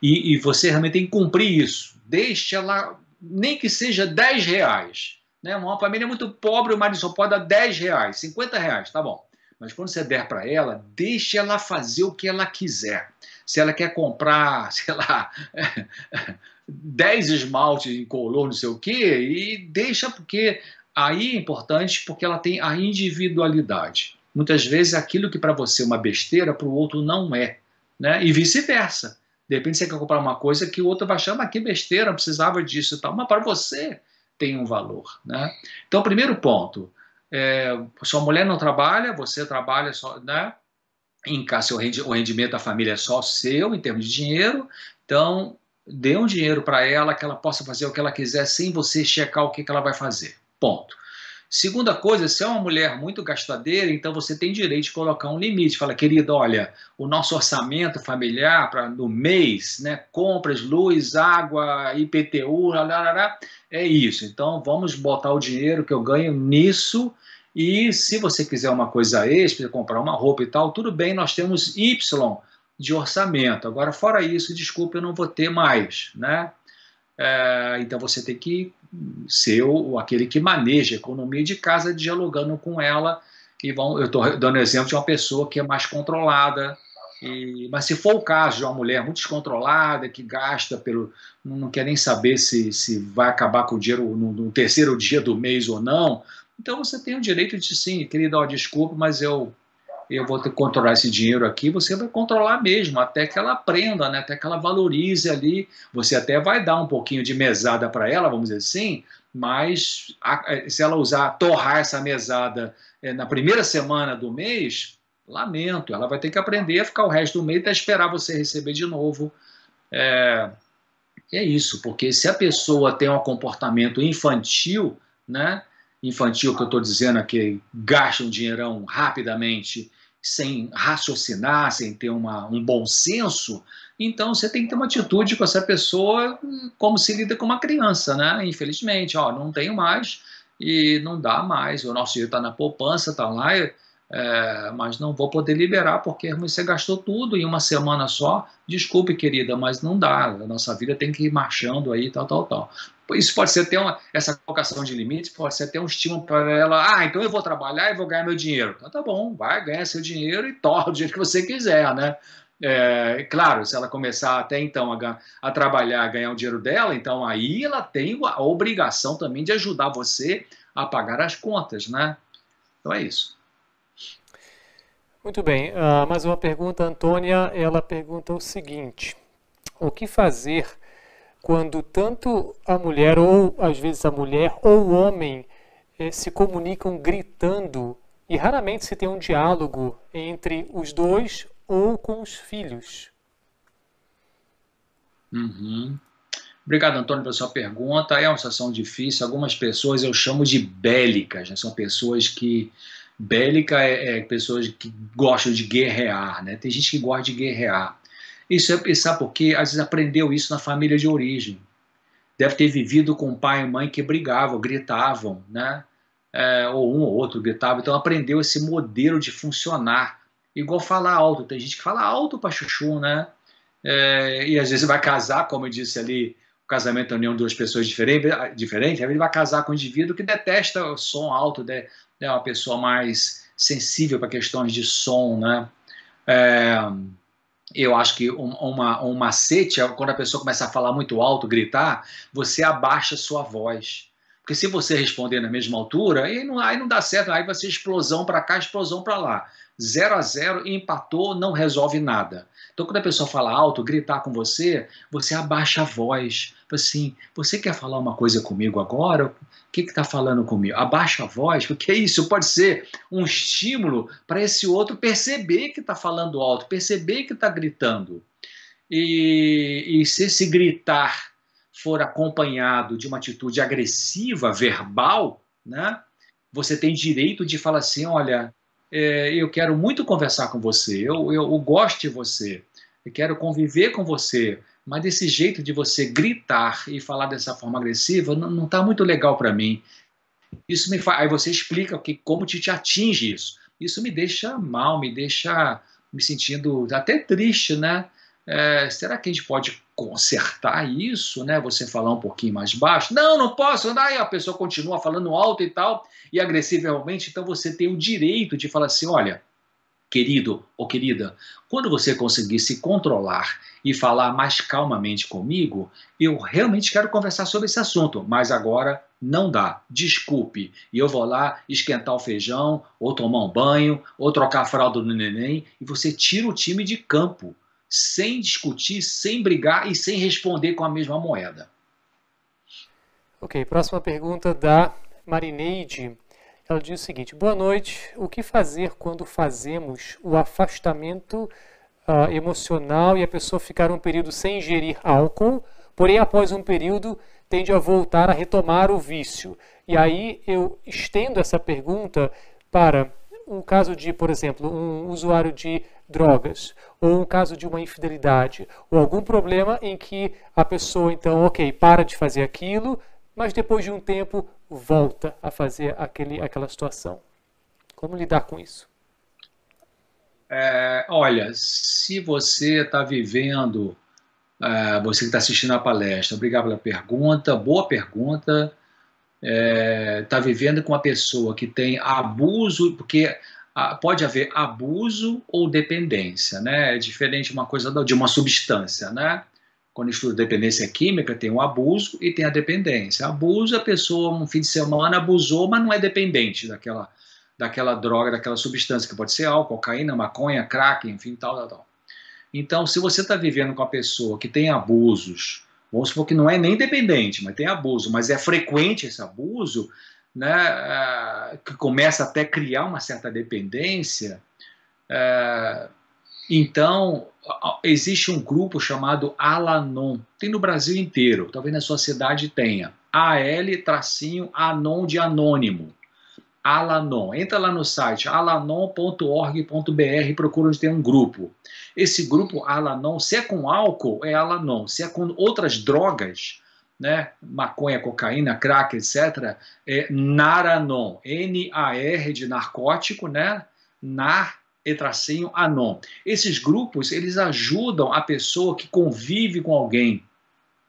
E, e, você realmente tem que cumprir isso. Deixe ela, nem que seja 10 reais. Né? Uma família muito pobre, o marido só pode dar 10 reais, 50 reais, tá bom. Mas quando você der para ela, deixe ela fazer o que ela quiser. Se ela quer comprar, sei lá, 10 esmaltes em color, não sei o quê, e deixa, porque aí é importante porque ela tem a individualidade. Muitas vezes aquilo que para você é uma besteira, para o outro não é. Né? E vice-versa. De repente você quer comprar uma coisa que o outro vai achar, mas que besteira, não precisava disso e tal. Mas para você tem um valor. Né? Então, primeiro ponto, é, sua mulher não trabalha, você trabalha só, né? Em casa, o rendimento da família é só seu, em termos de dinheiro. Então, dê um dinheiro para ela que ela possa fazer o que ela quiser sem você checar o que, que ela vai fazer. Ponto. Segunda coisa, se é uma mulher muito gastadeira, então você tem direito de colocar um limite. Fala, querida, olha, o nosso orçamento familiar para no mês, né, compras, luz, água, IPTU, larará, é isso. Então vamos botar o dinheiro que eu ganho nisso e se você quiser uma coisa extra, comprar uma roupa e tal, tudo bem, nós temos Y de orçamento. Agora, fora isso, desculpa, eu não vou ter mais, né? É, então você tem que ser o, aquele que maneja a economia de casa, dialogando com ela. E vão, eu estou dando exemplo de uma pessoa que é mais controlada. E, mas se for o caso de uma mulher muito descontrolada, que gasta pelo. não quer nem saber se, se vai acabar com o dinheiro no, no terceiro dia do mês ou não, então você tem o direito de sim, querida, desculpa, mas eu eu vou ter que controlar esse dinheiro aqui, você vai controlar mesmo, até que ela aprenda, né? até que ela valorize ali. Você até vai dar um pouquinho de mesada para ela, vamos dizer assim, mas a, é, se ela usar, torrar essa mesada é, na primeira semana do mês, lamento, ela vai ter que aprender a ficar o resto do mês até esperar você receber de novo. É, é isso, porque se a pessoa tem um comportamento infantil, né? Infantil que eu estou dizendo aqui, gasta um dinheirão rapidamente sem raciocinar, sem ter uma, um bom senso, então você tem que ter uma atitude com essa pessoa como se lida com uma criança, né? Infelizmente, ó, não tenho mais e não dá mais, o nosso dinheiro está na poupança, está lá, é, mas não vou poder liberar porque você gastou tudo em uma semana só. Desculpe, querida, mas não dá. A nossa vida tem que ir marchando aí, tal, tal, tal. Isso pode ser até uma, essa colocação de limites, pode ser até um estímulo para ela. Ah, então eu vou trabalhar e vou ganhar meu dinheiro. Então tá bom, vai, ganha seu dinheiro e torra do jeito que você quiser, né? É, claro, se ela começar até então a, a trabalhar, a ganhar o dinheiro dela, então aí ela tem a obrigação também de ajudar você a pagar as contas, né? Então é isso. Muito bem, uh, mais uma pergunta, Antônia, ela pergunta o seguinte, o que fazer quando tanto a mulher, ou às vezes a mulher, ou o homem eh, se comunicam gritando e raramente se tem um diálogo entre os dois ou com os filhos. Uhum. Obrigado, Antônio, pela sua pergunta. É uma situação difícil. Algumas pessoas eu chamo de bélicas, né? são pessoas que. Bélica é, é pessoas que gostam de guerrear, né? Tem gente que gosta de guerrear. Isso é pensar porque às vezes aprendeu isso na família de origem. Deve ter vivido com pai e mãe que brigavam, gritavam, né? É, ou um ou outro gritava. Então aprendeu esse modelo de funcionar. Igual falar alto. Tem gente que fala alto para chuchu, né? É, e às vezes vai casar, como eu disse ali, o casamento é união de duas pessoas diferentes, diferente, ele vai casar com um indivíduo que detesta o som alto, né? uma pessoa mais sensível para questões de som, né? É, eu acho que um, uma, um macete é quando a pessoa começa a falar muito alto, gritar, você abaixa sua voz. Porque se você responder na mesma altura, aí não, aí não dá certo, aí vai ser explosão para cá, explosão para lá. 0 a 0 empatou, não resolve nada. Então, quando a pessoa fala alto, gritar com você, você abaixa a voz. Assim, você quer falar uma coisa comigo agora? O que está falando comigo? Abaixa a voz, porque isso pode ser um estímulo para esse outro perceber que está falando alto, perceber que está gritando. E, e se esse gritar for acompanhado de uma atitude agressiva, verbal, né? Você tem direito de falar assim, olha, é, eu quero muito conversar com você, eu, eu, eu gosto de você, eu quero conviver com você, mas desse jeito de você gritar e falar dessa forma agressiva não está muito legal para mim. Isso me faz. Aí você explica que, como te, te atinge isso. Isso me deixa mal, me deixa me sentindo até triste, né? É, será que a gente pode consertar isso, né? Você falar um pouquinho mais baixo? Não, não posso. Aí a pessoa continua falando alto e tal, e agressivamente. Então você tem o direito de falar assim: olha, querido ou querida, quando você conseguir se controlar e falar mais calmamente comigo, eu realmente quero conversar sobre esse assunto, mas agora não dá. Desculpe. E eu vou lá esquentar o feijão, ou tomar um banho, ou trocar a fralda do neném, e você tira o time de campo, sem discutir, sem brigar e sem responder com a mesma moeda. Ok, próxima pergunta da Marineide. Ela diz o seguinte: Boa noite. O que fazer quando fazemos o afastamento uh, emocional e a pessoa ficar um período sem ingerir álcool, porém após um período tende a voltar a retomar o vício? E aí eu estendo essa pergunta para um caso de, por exemplo, um usuário de drogas, ou um caso de uma infidelidade, ou algum problema em que a pessoa, então, ok, para de fazer aquilo, mas depois de um tempo volta a fazer aquele, aquela situação. Como lidar com isso? É, olha, se você está vivendo, é, você que está assistindo a palestra, obrigado pela pergunta, boa pergunta. Está é, tá vivendo com uma pessoa que tem abuso, porque ah, pode haver abuso ou dependência, né? É diferente uma coisa de uma substância, né? Quando estuda dependência química, tem o abuso e tem a dependência. Abuso, a pessoa, um fim de semana, abusou, mas não é dependente daquela, daquela droga, daquela substância, que pode ser álcool, cocaína, maconha, crack, enfim, tal, tal, tal. Então, se você está vivendo com a pessoa que tem abusos, vamos supor que não é nem dependente, mas tem abuso, mas é frequente esse abuso, né, é, que começa até a criar uma certa dependência, é, então, existe um grupo chamado Alanon, tem no Brasil inteiro, talvez na sua cidade tenha. AL-Anon de anônimo. Alanon. Entra lá no site alanon.org.br procura onde tem um grupo. Esse grupo Alanon, se é com álcool, é Alanon. Se é com outras drogas, né, maconha, cocaína, crack, etc., é Naranon. N-A-R de narcótico, né? Nar e tracinho anon. Esses grupos, eles ajudam a pessoa que convive com alguém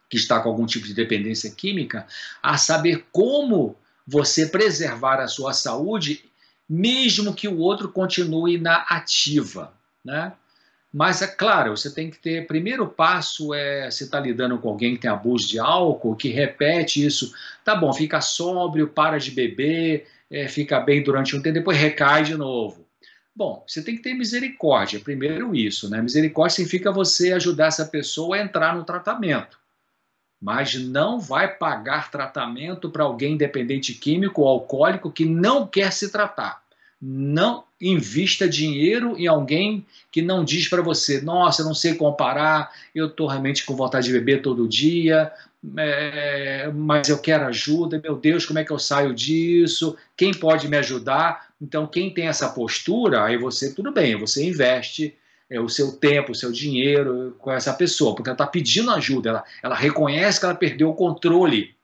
que está com algum tipo de dependência química a saber como você preservar a sua saúde, mesmo que o outro continue na ativa, né? Mas é claro, você tem que ter. Primeiro passo é você está lidando com alguém que tem abuso de álcool, que repete isso. Tá bom, fica sóbrio, para de beber, é, fica bem durante um tempo, depois recai de novo. Bom, você tem que ter misericórdia. Primeiro isso, né? Misericórdia significa você ajudar essa pessoa a entrar no tratamento. Mas não vai pagar tratamento para alguém dependente químico ou alcoólico que não quer se tratar. Não invista dinheiro em alguém que não diz para você: nossa, eu não sei comparar, eu estou realmente com vontade de beber todo dia, é, mas eu quero ajuda, meu Deus, como é que eu saio disso? Quem pode me ajudar? Então, quem tem essa postura, aí você, tudo bem, você investe é, o seu tempo, o seu dinheiro com essa pessoa, porque ela está pedindo ajuda, ela, ela reconhece que ela perdeu o controle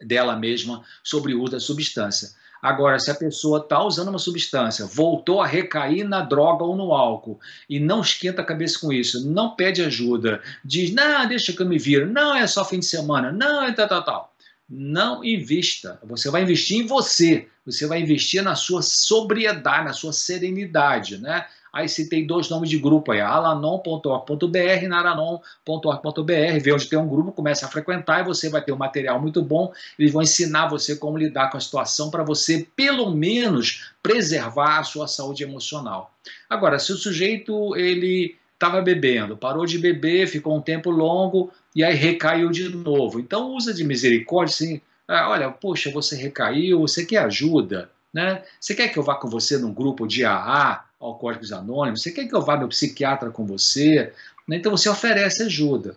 dela mesma sobre o uso da substância. Agora, se a pessoa está usando uma substância, voltou a recair na droga ou no álcool e não esquenta a cabeça com isso, não pede ajuda, diz, não, deixa que eu me viro, não, é só fim de semana, não, é tal, tal, tal. Não invista. Você vai investir em você. Você vai investir na sua sobriedade, na sua serenidade, né? Aí citei dois nomes de grupo aí, alanon.org.br naranon.org.br. Vê onde tem um grupo, começa a frequentar e você vai ter um material muito bom. Eles vão ensinar você como lidar com a situação para você, pelo menos, preservar a sua saúde emocional. Agora, se o sujeito ele estava bebendo, parou de beber, ficou um tempo longo e aí recaiu de novo. Então usa de misericórdia, assim, ah, olha, poxa, você recaiu, você quer ajuda, né? Você quer que eu vá com você num grupo de AA, Alcoólicos Anônimos? Você quer que eu vá no psiquiatra com você? Né? Então você oferece ajuda.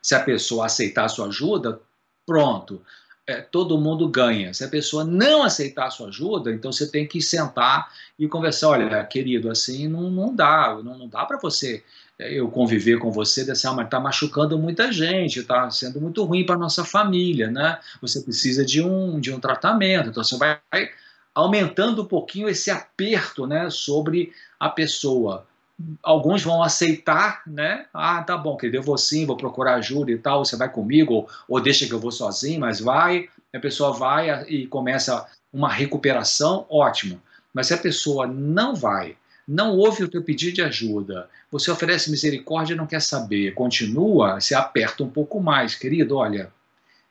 Se a pessoa aceitar a sua ajuda, pronto. É, todo mundo ganha. Se a pessoa não aceitar a sua ajuda, então você tem que sentar e conversar. Olha, querido, assim não, não dá, não, não dá para você eu conviver com você dessa alma está machucando muita gente, está sendo muito ruim para nossa família, né? Você precisa de um de um tratamento, então você vai aumentando um pouquinho esse aperto, né, sobre a pessoa. Alguns vão aceitar, né? Ah, tá bom, querido, eu vou sim, vou procurar ajuda e tal, você vai comigo, ou, ou deixa que eu vou sozinho, mas vai. A pessoa vai e começa uma recuperação, ótimo. Mas se a pessoa não vai, não ouve o teu pedido de ajuda, você oferece misericórdia e não quer saber, continua, se aperta um pouco mais, querido, olha,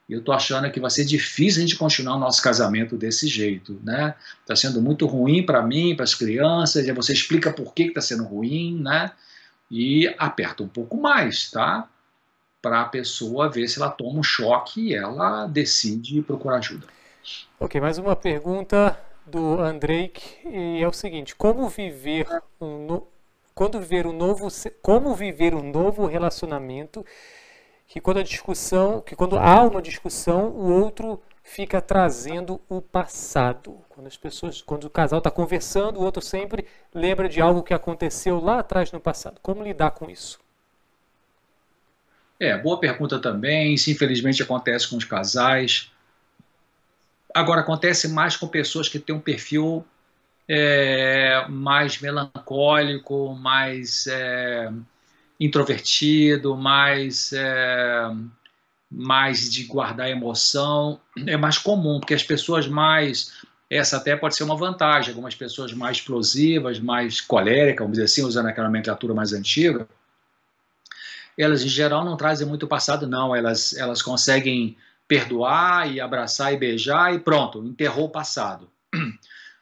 eu estou achando que vai ser difícil a gente continuar o nosso casamento desse jeito, né? Está sendo muito ruim para mim, para as crianças, e você explica por que está sendo ruim, né? E aperta um pouco mais, tá? Para a pessoa ver se ela toma um choque e ela decide procurar ajuda. Ok, mais uma pergunta do Andrei e é o seguinte: como viver um no... quando viver um novo como viver um novo relacionamento que quando a discussão, que quando há uma discussão, o outro fica trazendo o passado. Quando as pessoas, quando o casal está conversando, o outro sempre lembra de algo que aconteceu lá atrás no passado. Como lidar com isso? É, boa pergunta também. Isso infelizmente acontece com os casais. Agora acontece mais com pessoas que têm um perfil é, mais melancólico, mais é, introvertido, mais, é, mais de guardar emoção. É mais comum, porque as pessoas mais. Essa até pode ser uma vantagem. Algumas pessoas mais explosivas, mais coléricas, vamos dizer assim, usando aquela nomenclatura mais antiga, elas em geral não trazem muito passado, não. Elas, elas conseguem perdoar e abraçar e beijar e pronto, enterrou o passado.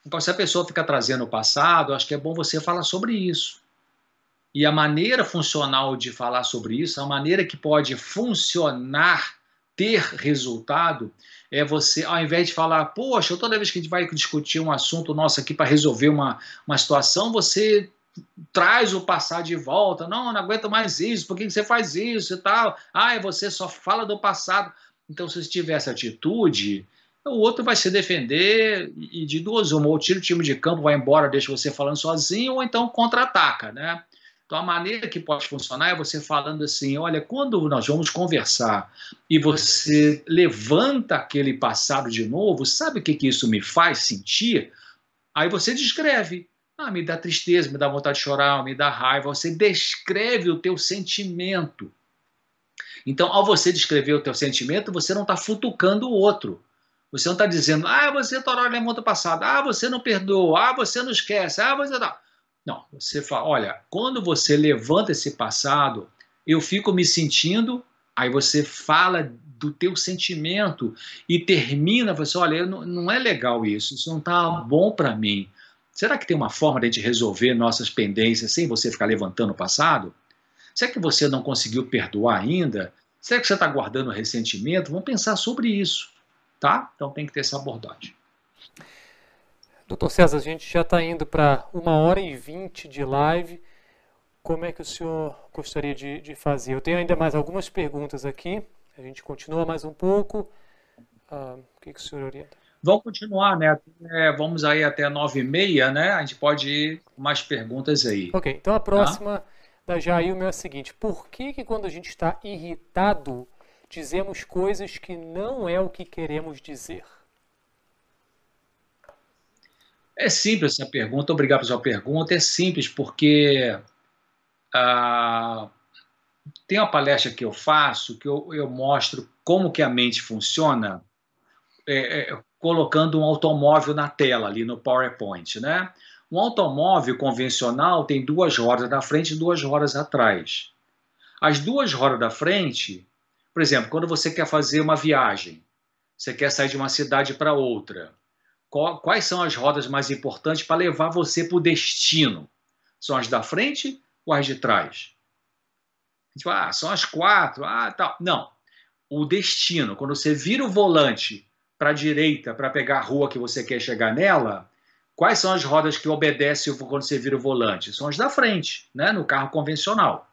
Então, se a pessoa fica trazendo o passado, acho que é bom você falar sobre isso. E a maneira funcional de falar sobre isso, a maneira que pode funcionar, ter resultado, é você, ao invés de falar, poxa, toda vez que a gente vai discutir um assunto nosso aqui para resolver uma, uma situação, você traz o passado de volta. Não, não aguento mais isso, por que você faz isso e tal? Ah, você só fala do passado. Então, se você tiver essa atitude, o outro vai se defender e de duas uma, ou tira o time de campo, vai embora, deixa você falando sozinho, ou então contra-ataca, né? Então, a maneira que pode funcionar é você falando assim: olha, quando nós vamos conversar e você levanta aquele passado de novo, sabe o que, que isso me faz sentir? Aí você descreve. Ah, me dá tristeza, me dá vontade de chorar, me dá raiva. Você descreve o teu sentimento. Então, ao você descrever o teu sentimento, você não está futucando o outro. Você não está dizendo, ah, você torou a do passado, ah, você não perdoa, ah, você não esquece, ah, você não. Não, você fala, olha, quando você levanta esse passado, eu fico me sentindo, aí você fala do teu sentimento e termina, você olha, não, não é legal isso, isso não está bom para mim. Será que tem uma forma de a gente resolver nossas pendências sem você ficar levantando o passado? Será que você não conseguiu perdoar ainda? Será que você está guardando ressentimento? Vamos pensar sobre isso, tá? Então tem que ter essa abordagem. Doutor César, a gente já está indo para uma hora e vinte de live. Como é que o senhor gostaria de, de, fazer? Eu tenho ainda mais algumas perguntas aqui. A gente continua mais um pouco. Ah, o que, que o senhor orienta? Vamos continuar, né? É, vamos aí até nove e meia, né? A gente pode ir com mais perguntas aí. Ok, então a próxima tá? da Jailma é a seguinte. Por que, que quando a gente está irritado, dizemos coisas que não é o que queremos dizer? É simples essa pergunta, obrigado pela sua pergunta. É simples porque ah, tem uma palestra que eu faço que eu, eu mostro como que a mente funciona é, é, colocando um automóvel na tela ali no PowerPoint, né? Um automóvel convencional tem duas rodas na frente e duas rodas atrás. As duas rodas da frente, por exemplo, quando você quer fazer uma viagem, você quer sair de uma cidade para outra, quais são as rodas mais importantes para levar você para o destino? São as da frente ou as de trás? Tipo, ah, são as quatro, ah, tal. Não. O destino, quando você vira o volante para a direita para pegar a rua que você quer chegar nela, quais são as rodas que obedecem quando você vira o volante? São as da frente, né, no carro convencional.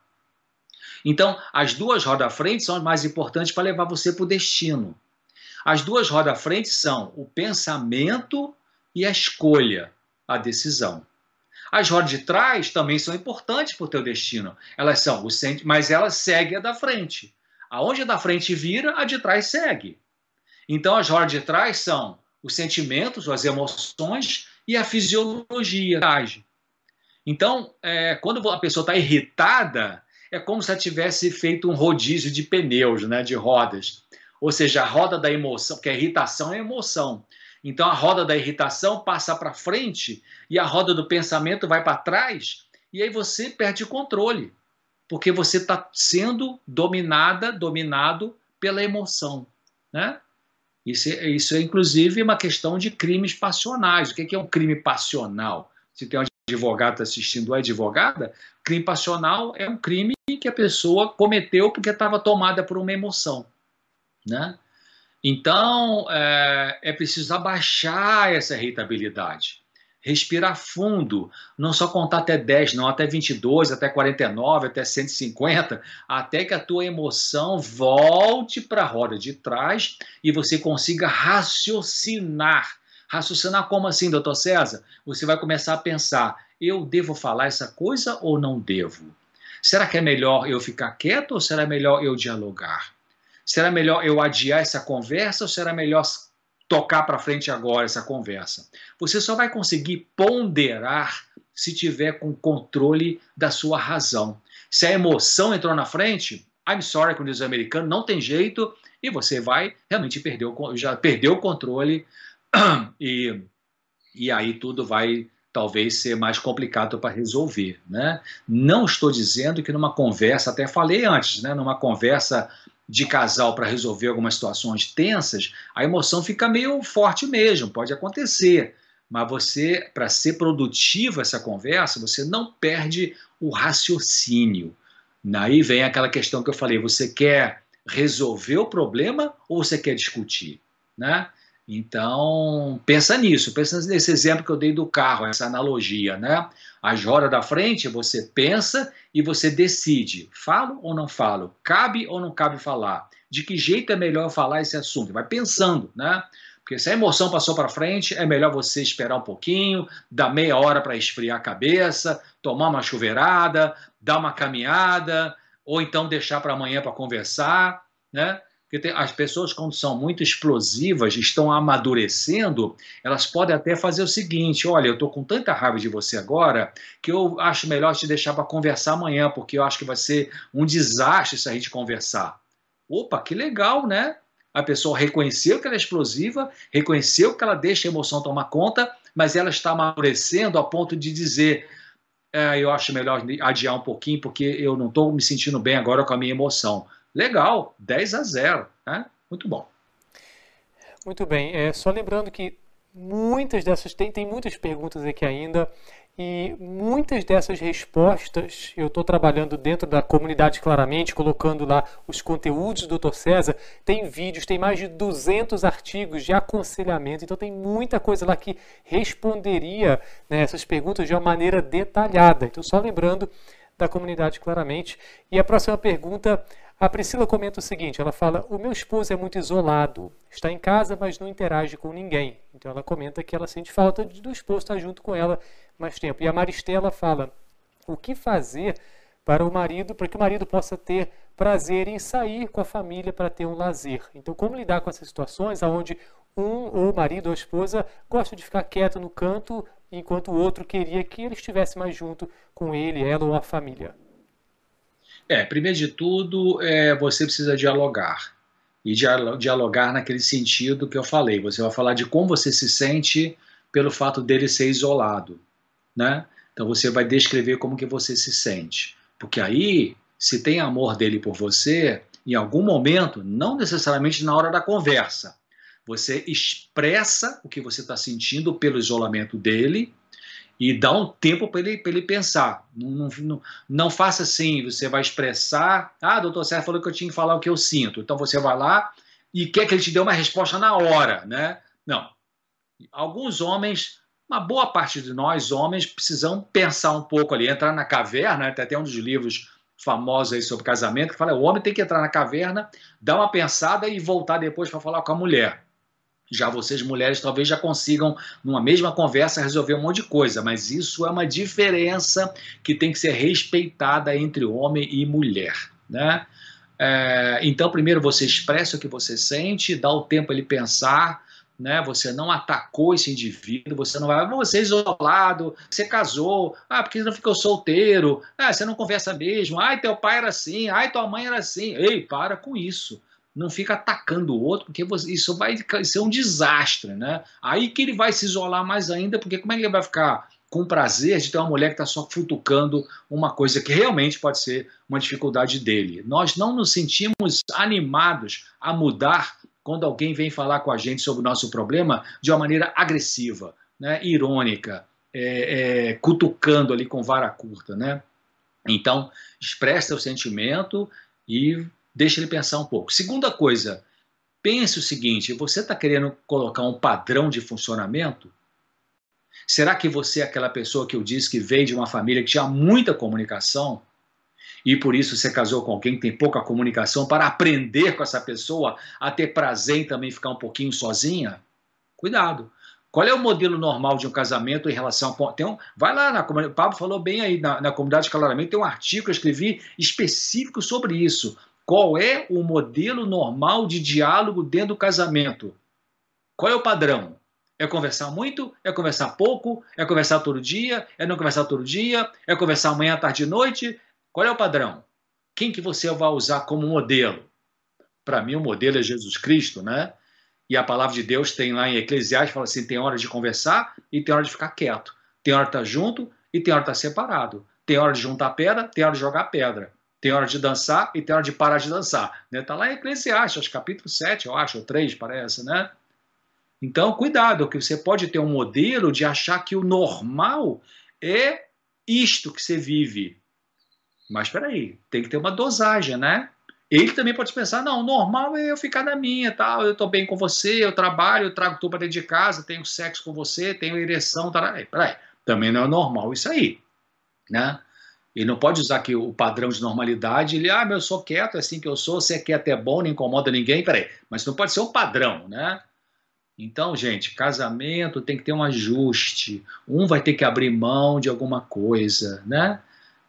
Então, as duas rodas da frente são as mais importantes para levar você para o destino. As duas rodas à frente são o pensamento e a escolha, a decisão. As rodas de trás também são importantes para o teu destino. Elas são, o mas elas seguem a da frente. Aonde a da frente vira, a de trás segue. Então, as rodas de trás são os sentimentos, as emoções e a fisiologia. Então, é, quando a pessoa está irritada, é como se ela tivesse feito um rodízio de pneus, né, de rodas. Ou seja, a roda da emoção, porque a irritação é emoção. Então a roda da irritação passa para frente e a roda do pensamento vai para trás, e aí você perde o controle, porque você está sendo dominada, dominado pela emoção. Né? Isso, é, isso é, inclusive, uma questão de crimes passionais. O que é um crime passional? Se tem um advogado assistindo a advogada, crime passional é um crime que a pessoa cometeu porque estava tomada por uma emoção. Né? Então, é, é preciso abaixar essa irritabilidade. Respirar fundo, não só contar até 10, não, até 22, até 49, até 150, até que a tua emoção volte para a roda de trás e você consiga raciocinar. Raciocinar como assim, doutor César? Você vai começar a pensar, eu devo falar essa coisa ou não devo? Será que é melhor eu ficar quieto ou será melhor eu dialogar? Será melhor eu adiar essa conversa ou será melhor tocar para frente agora essa conversa? Você só vai conseguir ponderar se tiver com controle da sua razão. Se a emoção entrou na frente, I'm sorry, como diz o americano, não tem jeito e você vai realmente perder o, já perdeu o controle e, e aí tudo vai talvez ser mais complicado para resolver, né? Não estou dizendo que numa conversa, até falei antes, né, numa conversa de casal para resolver algumas situações tensas, a emoção fica meio forte mesmo, pode acontecer. Mas você, para ser produtiva essa conversa, você não perde o raciocínio. Daí vem aquela questão que eu falei: você quer resolver o problema ou você quer discutir? Né? Então, pensa nisso, pensa nesse exemplo que eu dei do carro, essa analogia, né? As rodas da frente, você pensa e você decide, falo ou não falo, cabe ou não cabe falar, de que jeito é melhor falar esse assunto, vai pensando, né? Porque se a emoção passou para frente, é melhor você esperar um pouquinho, dar meia hora para esfriar a cabeça, tomar uma chuveirada, dar uma caminhada, ou então deixar para amanhã para conversar, né? Porque as pessoas, quando são muito explosivas, estão amadurecendo, elas podem até fazer o seguinte: olha, eu estou com tanta raiva de você agora que eu acho melhor te deixar para conversar amanhã, porque eu acho que vai ser um desastre se a gente conversar. Opa, que legal, né? A pessoa reconheceu que ela é explosiva, reconheceu que ela deixa a emoção tomar conta, mas ela está amadurecendo a ponto de dizer: é, eu acho melhor adiar um pouquinho, porque eu não estou me sentindo bem agora com a minha emoção. Legal, 10 a 0. Né? Muito bom. Muito bem. É, só lembrando que muitas dessas, tem, tem muitas perguntas aqui ainda, e muitas dessas respostas eu estou trabalhando dentro da comunidade claramente, colocando lá os conteúdos do Dr. César. Tem vídeos, tem mais de 200 artigos de aconselhamento, então tem muita coisa lá que responderia né, essas perguntas de uma maneira detalhada. Então, só lembrando da comunidade claramente. E a próxima pergunta a Priscila comenta o seguinte: ela fala, o meu esposo é muito isolado, está em casa, mas não interage com ninguém. Então ela comenta que ela sente falta do esposo estar junto com ela mais tempo. E a Maristela fala, o que fazer para o marido, para que o marido possa ter prazer em sair com a família para ter um lazer. Então, como lidar com essas situações onde um ou o marido ou a esposa gosta de ficar quieto no canto, enquanto o outro queria que ele estivesse mais junto com ele, ela ou a família? É, primeiro de tudo, é, você precisa dialogar. E dialogar naquele sentido que eu falei. Você vai falar de como você se sente pelo fato dele ser isolado, né? Então você vai descrever como que você se sente. Porque aí, se tem amor dele por você, em algum momento, não necessariamente na hora da conversa, você expressa o que você está sentindo pelo isolamento dele e dá um tempo para ele, ele pensar. Não, não, não, faça assim, você vai expressar. Ah, doutor Sérgio falou que eu tinha que falar o que eu sinto. Então você vai lá e quer que ele te dê uma resposta na hora, né? Não. Alguns homens, uma boa parte de nós, homens, precisam pensar um pouco ali, entrar na caverna, tem até um dos livros famosos aí sobre casamento, que fala o homem tem que entrar na caverna, dar uma pensada e voltar depois para falar com a mulher. Já vocês, mulheres, talvez já consigam, numa mesma conversa, resolver um monte de coisa, mas isso é uma diferença que tem que ser respeitada entre homem e mulher. Né? É, então, primeiro você expressa o que você sente, dá o tempo ele pensar, né? Você não atacou esse indivíduo, você não vai, ah, você é isolado, você casou, ah, porque não ficou solteiro, ah, você não conversa mesmo, ai, teu pai era assim, ai, tua mãe era assim. Ei, para com isso não fica atacando o outro, porque isso vai ser um desastre, né? Aí que ele vai se isolar mais ainda, porque como é que ele vai ficar com prazer de ter uma mulher que está só futucando uma coisa que realmente pode ser uma dificuldade dele? Nós não nos sentimos animados a mudar quando alguém vem falar com a gente sobre o nosso problema de uma maneira agressiva, né? irônica, é, é, cutucando ali com vara curta, né? Então, expressa o sentimento e deixa ele pensar um pouco. Segunda coisa, pense o seguinte: você está querendo colocar um padrão de funcionamento? Será que você é aquela pessoa que eu disse que veio de uma família que tinha muita comunicação? E por isso você casou com alguém que tem pouca comunicação para aprender com essa pessoa a ter prazer em também ficar um pouquinho sozinha? Cuidado. Qual é o modelo normal de um casamento em relação a. Tem um, vai lá na comunidade. O Pablo falou bem aí na, na comunidade claramente. Tem um artigo que eu escrevi específico sobre isso. Qual é o modelo normal de diálogo dentro do casamento? Qual é o padrão? É conversar muito? É conversar pouco? É conversar todo dia? É não conversar todo dia? É conversar amanhã, tarde e noite? Qual é o padrão? Quem que você vai usar como modelo? Para mim, o modelo é Jesus Cristo, né? E a palavra de Deus tem lá em Eclesiastes, fala assim, tem hora de conversar e tem hora de ficar quieto. Tem hora de estar junto e tem hora de estar separado. Tem hora de juntar pedra, tem hora de jogar pedra tem hora de dançar e tem hora de parar de dançar. Está né? Tá lá em Eclesiastes, capítulo 7, eu acho, ou 3, parece, né? Então, cuidado, que você pode ter um modelo de achar que o normal é isto que você vive. Mas espera aí, tem que ter uma dosagem, né? Ele também pode pensar, não, o normal é eu ficar na minha, tal, eu estou bem com você, eu trabalho, eu trago tudo para dentro de casa, tenho sexo com você, tenho ereção, tal. Peraí, também não é normal isso aí, né? Ele não pode usar aqui o padrão de normalidade, ele, ah, eu sou quieto, é assim que eu sou, se é quieto é bom, não incomoda ninguém, peraí. Mas não pode ser um padrão, né? Então, gente, casamento tem que ter um ajuste. Um vai ter que abrir mão de alguma coisa, né?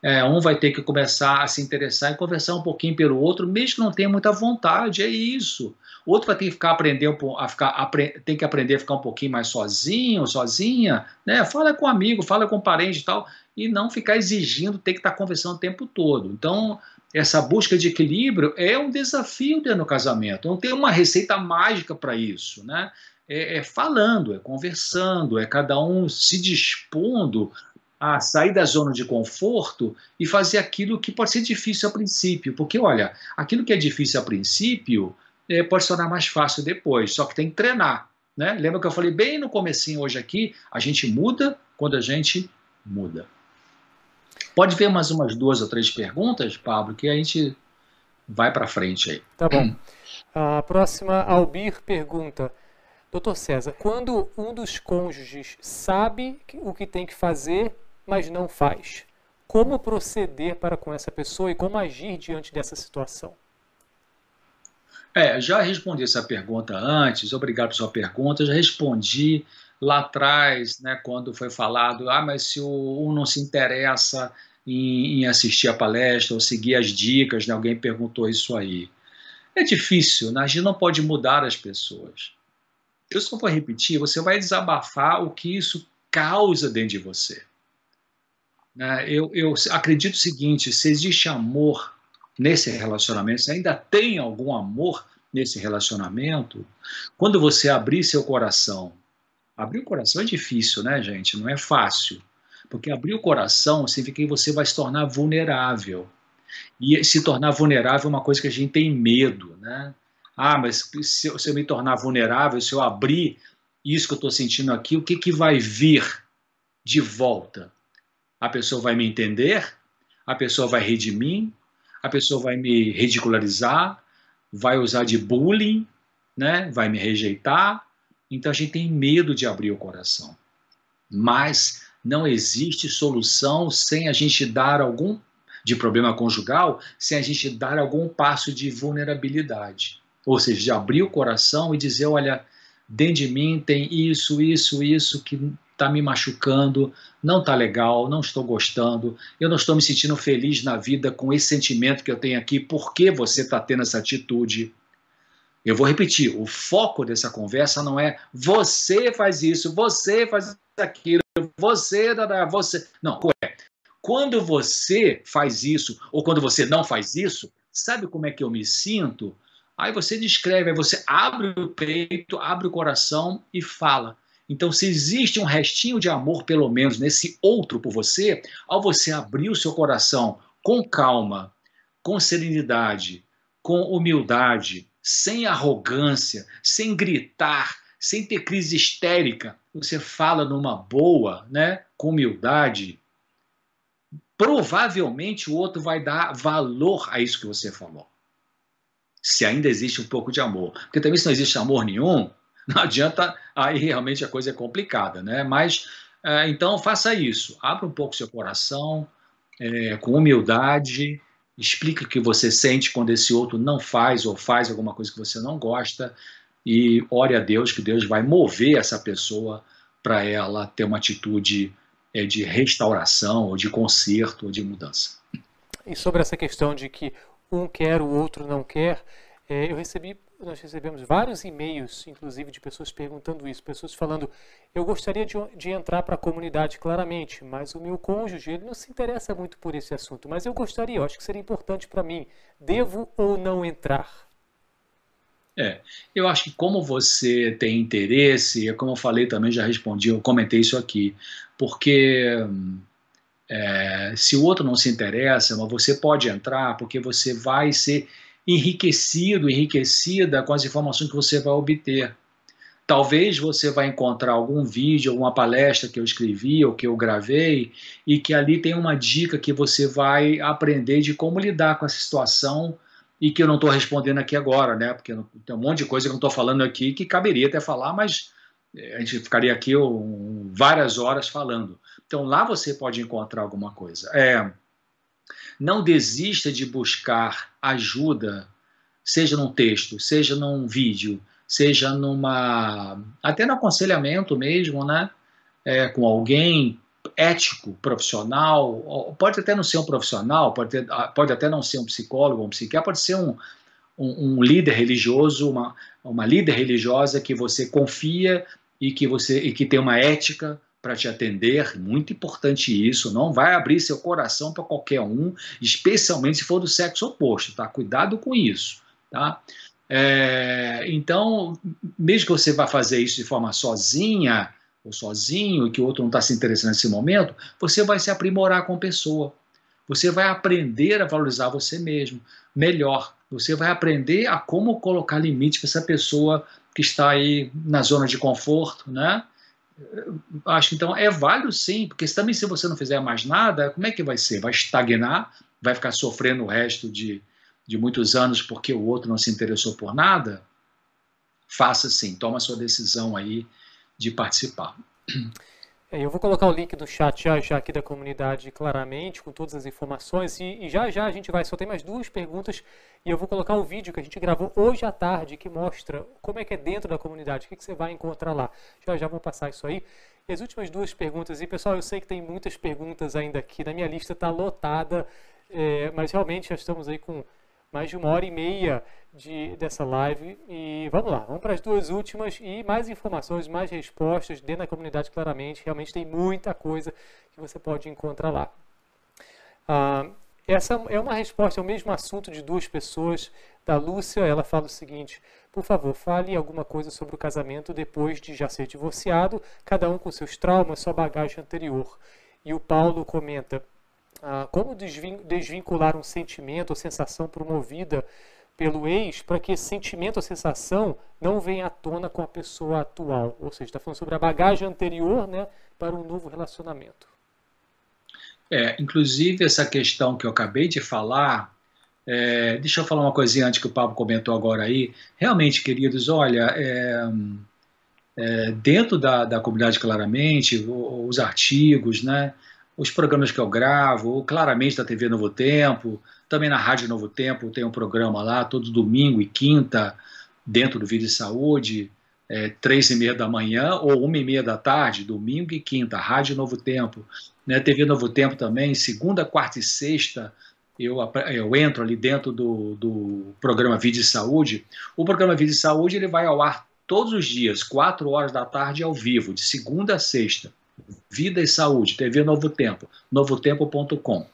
É, um vai ter que começar a se interessar e conversar um pouquinho pelo outro, mesmo que não tenha muita vontade, é isso. Outro vai ter que ficar aprendendo a ficar, tem que aprender a ficar um pouquinho mais sozinho, sozinha, né? Fala com um amigo, fala com um parente e tal e não ficar exigindo ter que estar conversando o tempo todo. Então, essa busca de equilíbrio é um desafio dentro do casamento. Não tem uma receita mágica para isso, né? É, é, falando, é conversando, é cada um se dispondo a sair da zona de conforto e fazer aquilo que pode ser difícil a princípio. Porque, olha, aquilo que é difícil a princípio é, pode se tornar mais fácil depois, só que tem que treinar. Né? Lembra que eu falei bem no comecinho hoje aqui? A gente muda quando a gente muda. Pode ver mais umas duas ou três perguntas, Pablo, que a gente vai para frente aí. Tá bom. A próxima, Albir pergunta: Doutor César, quando um dos cônjuges sabe o que tem que fazer, mas não faz, como proceder para com essa pessoa e como agir diante dessa situação? É, já respondi essa pergunta antes, obrigado pela sua pergunta, já respondi lá atrás, né, quando foi falado, ah, mas se o um não se interessa em, em, assistir a palestra ou seguir as dicas, né, alguém perguntou isso aí. É difícil, né? a gente não pode mudar as pessoas. Eu só vou repetir, você vai desabafar o que isso causa dentro de você. Né? Eu, eu acredito o seguinte, se existe amor nesse relacionamento, se ainda tem algum amor nesse relacionamento, quando você abrir seu coração Abrir o coração é difícil, né, gente? Não é fácil. Porque abrir o coração significa que você vai se tornar vulnerável. E se tornar vulnerável é uma coisa que a gente tem medo, né? Ah, mas se eu, se eu me tornar vulnerável, se eu abrir isso que eu estou sentindo aqui, o que, que vai vir de volta? A pessoa vai me entender? A pessoa vai rir de mim? A pessoa vai me ridicularizar? Vai usar de bullying? Né? Vai me rejeitar? Então a gente tem medo de abrir o coração. Mas não existe solução sem a gente dar algum de problema conjugal, sem a gente dar algum passo de vulnerabilidade. Ou seja, de abrir o coração e dizer, olha, dentro de mim tem isso, isso, isso que está me machucando, não está legal, não estou gostando, eu não estou me sentindo feliz na vida com esse sentimento que eu tenho aqui, por que você está tendo essa atitude? Eu vou repetir, o foco dessa conversa não é você faz isso, você faz aquilo, você, você. Não, é quando você faz isso ou quando você não faz isso, sabe como é que eu me sinto? Aí você descreve, aí você abre o peito, abre o coração e fala. Então, se existe um restinho de amor, pelo menos, nesse outro por você, ao você abrir o seu coração com calma, com serenidade, com humildade, sem arrogância, sem gritar, sem ter crise histérica, você fala numa boa, né, com humildade, provavelmente o outro vai dar valor a isso que você falou. Se ainda existe um pouco de amor. Porque também se não existe amor nenhum, não adianta, aí realmente a coisa é complicada, né? Mas, é, então faça isso, abra um pouco seu coração, é, com humildade, explique o que você sente quando esse outro não faz ou faz alguma coisa que você não gosta e ore a Deus que Deus vai mover essa pessoa para ela ter uma atitude é, de restauração, ou de conserto, ou de mudança. E sobre essa questão de que um quer, o outro não quer, é, eu recebi, nós recebemos vários e-mails, inclusive de pessoas perguntando isso, pessoas falando, eu gostaria de, de entrar para a comunidade claramente, mas o meu cônjuge ele não se interessa muito por esse assunto, mas eu gostaria, eu acho que seria importante para mim, devo ou não entrar? É, eu acho que como você tem interesse, como eu falei também, já respondi, eu comentei isso aqui, porque é, se o outro não se interessa, mas você pode entrar, porque você vai ser enriquecido, enriquecida com as informações que você vai obter. Talvez você vai encontrar algum vídeo, alguma palestra que eu escrevi ou que eu gravei e que ali tem uma dica que você vai aprender de como lidar com essa situação e que eu não estou respondendo aqui agora, né? Porque tem um monte de coisa que eu estou falando aqui que caberia até falar, mas eh, a gente ficaria aqui várias horas falando. Então lá você pode encontrar alguma coisa. É, não desista de buscar ajuda, seja num texto, seja num vídeo, seja numa até no aconselhamento mesmo, né? É, com alguém ético, profissional, pode até não ser um profissional, pode, ter, ah, pode até não ser um psicólogo, um psiquiatra, pode ser um, um, um, líder religioso, uma, uma líder religiosa que você confia e que você e que tem uma ética para te atender, muito importante isso, não vai abrir seu coração para qualquer um, especialmente se for do sexo oposto, tá? Cuidado com isso, tá? É, então, mesmo que você vá fazer isso de forma sozinha, ou sozinho e que o outro não está se interessando nesse momento, você vai se aprimorar com a pessoa. Você vai aprender a valorizar você mesmo melhor. Você vai aprender a como colocar limite para essa pessoa que está aí na zona de conforto, né? Acho então é válido sim, porque também se você não fizer mais nada, como é que vai ser? Vai estagnar? Vai ficar sofrendo o resto de, de muitos anos porque o outro não se interessou por nada? Faça sim, toma sua decisão aí de participar. É, eu vou colocar o link no chat já, já aqui da comunidade claramente, com todas as informações, e, e, já já a gente vai, só tem mais duas perguntas, e eu vou colocar o vídeo que a gente gravou hoje à tarde, que mostra como é que é dentro da comunidade, o que, que você vai encontrar lá. Já já vou passar isso aí. E as últimas duas perguntas, e pessoal, eu sei que tem muitas perguntas ainda aqui, na minha lista está lotada, é, mas realmente já estamos aí com mais de uma hora e meia de, dessa live. E vamos lá, vamos para as duas últimas e mais informações, mais respostas dentro da comunidade, claramente. Realmente tem muita coisa que você pode encontrar lá. Ah, essa é uma resposta ao mesmo assunto de duas pessoas. Da Lúcia, ela fala o seguinte: por favor, fale alguma coisa sobre o casamento depois de já ser divorciado, cada um com seus traumas, sua bagagem anterior. E o Paulo comenta: ah, como desvincular um sentimento ou sensação promovida pelo ex para que esse sentimento ou sensação não venha à tona com a pessoa atual. Ou seja, está falando sobre a bagagem anterior né, para um novo relacionamento. É, inclusive essa questão que eu acabei de falar, é, deixa eu falar uma coisinha antes que o Pablo comentou agora aí. Realmente, queridos, olha, é, é, dentro da, da comunidade claramente, os artigos, né, os programas que eu gravo, claramente da TV Novo Tempo, também na Rádio Novo Tempo tem um programa lá, todo domingo e quinta, dentro do Vídeo de Saúde. é, três e meia da manhã ou uma e meia da tarde, domingo e quinta, Rádio Novo Tempo, né, TV Novo Tempo também, segunda, quarta e sexta, eu, eu entro ali dentro do, do programa Vida e Saúde. O programa Vida e Saúde ele vai ao ar todos os dias, quatro horas da tarde ao vivo, de segunda a sexta. Vida e Saúde, TV Novo Tempo, novotempo.com.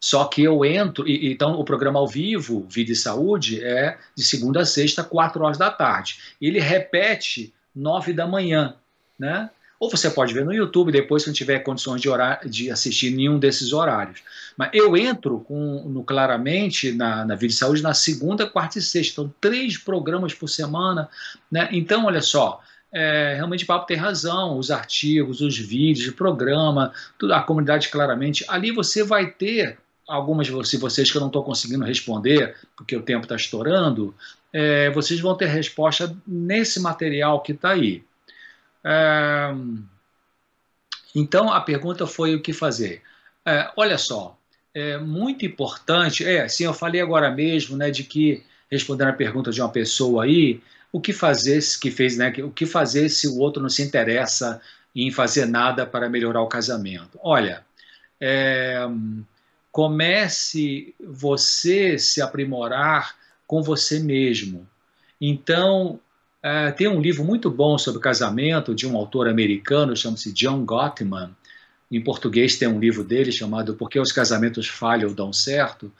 Só que eu entro, e, então o programa ao vivo, Vida e Saúde, é de segunda a sexta, quatro horas da tarde. Ele repete nove da manhã, né? Ou você pode ver no YouTube depois, se não tiver condições de, orar, de assistir nenhum desses horários. Mas eu entro com, no, claramente na, na Vida e Saúde na segunda, quarta e sexta. Então, três programas por semana. Né? Então, olha só, é, realmente o Papo tem razão, os artigos, os vídeos, o programa, tudo, a comunidade claramente. Ali você vai ter algumas de vocês que eu não estou conseguindo responder, porque o tempo está estourando, é, vocês vão ter resposta nesse material que está aí. É, então a pergunta foi o que fazer. É, olha só, é muito importante. É, sim, eu falei agora mesmo, né, de que respondendo a pergunta de uma pessoa aí, o que fazer que fez, né, o que fazer se o outro não se interessa em fazer nada para melhorar o casamento? Olha, é, comece você se aprimorar com você mesmo. Então, é, tem um livro muito bom sobre casamento de um autor americano, chama-se John Gottman. Em português tem um livro dele chamado Por que os casamentos falham ou dão certo.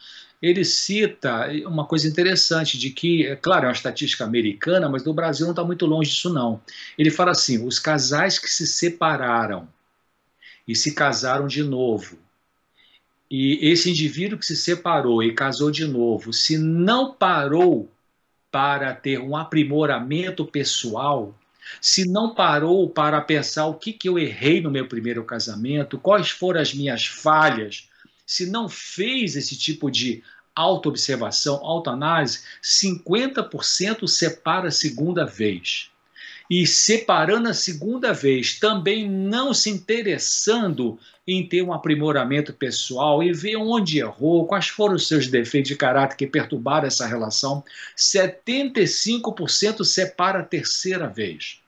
Ele cita uma coisa interessante de que, é claro, é uma estatística americana, mas no Brasil não está muito longe disso não. Ele fala assim, os casais que se separaram e se casaram de novo, e esse indivíduo que se separou e casou de novo, se não parou para ter um aprimoramento pessoal, se não parou para pensar o que, que eu errei no meu primeiro casamento, quais foram as minhas falhas, se não fez esse tipo de autoobservação, autoanálise, 50% separa a segunda vez e separando a segunda vez, também não se interessando em ter um aprimoramento pessoal e ver onde errou, quais foram os seus defeitos de caráter que perturbaram essa relação, 75% separa a terceira vez.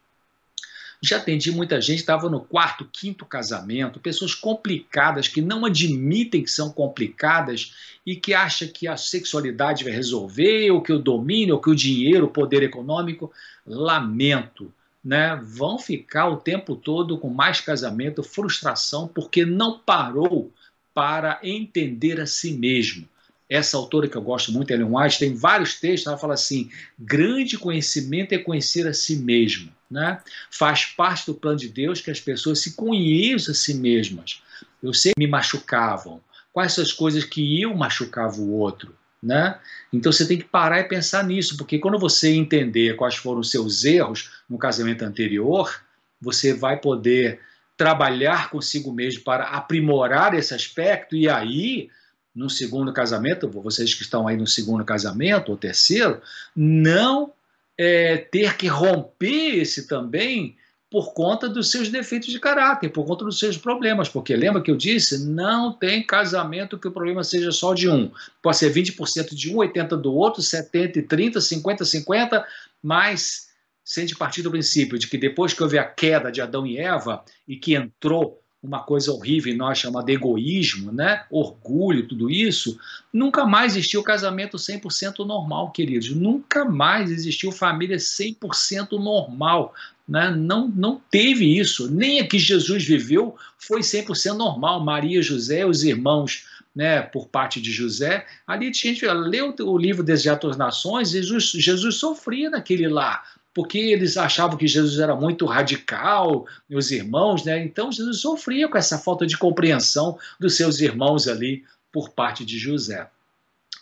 Já atendi muita gente, estava no quarto, quinto casamento, pessoas complicadas que não admitem que são complicadas e que acham que a sexualidade vai resolver, ou que o domínio, ou que o dinheiro, o poder econômico. Lamento, né? Vão ficar o tempo todo com mais casamento, frustração, porque não parou para entender a si mesmo essa autora que eu gosto muito, Ellen White, tem vários textos, ela fala assim: grande conhecimento é conhecer a si mesmo. Né? Faz parte do plano de Deus que as pessoas se conheçam a si mesmas. Eu sei que me machucavam. Quais são as coisas que eu machucava o outro? Né? Então você tem que parar e pensar nisso, porque quando você entender quais foram os seus erros no casamento anterior, você vai poder trabalhar consigo mesmo para aprimorar esse aspecto e aí no segundo casamento, vocês que estão aí no segundo casamento ou terceiro, não é, ter que romper esse também por conta dos seus defeitos de caráter, por conta dos seus problemas. Porque lembra que eu disse? Não tem casamento que o problema seja só de um. Pode ser 20% de um, 80% do outro, 70% e 30%, 50% 50%, mas sem partir do princípio de que depois que houve a queda de Adão e Eva e que entrou uma coisa horrível em nós chamada egoísmo, né? orgulho, tudo isso, nunca mais existiu casamento 100% normal, queridos. Nunca mais existiu família 100% normal. Né? Não, não teve isso. Nem a que Jesus viveu foi 100% normal. Maria, José, os irmãos né, por parte de José. Ali, gente leu o livro das Nações, Jesus, Jesus sofria naquele lá porque eles achavam que Jesus era muito radical, meus irmãos, né? Então Jesus sofria com essa falta de compreensão dos seus irmãos ali por parte de José.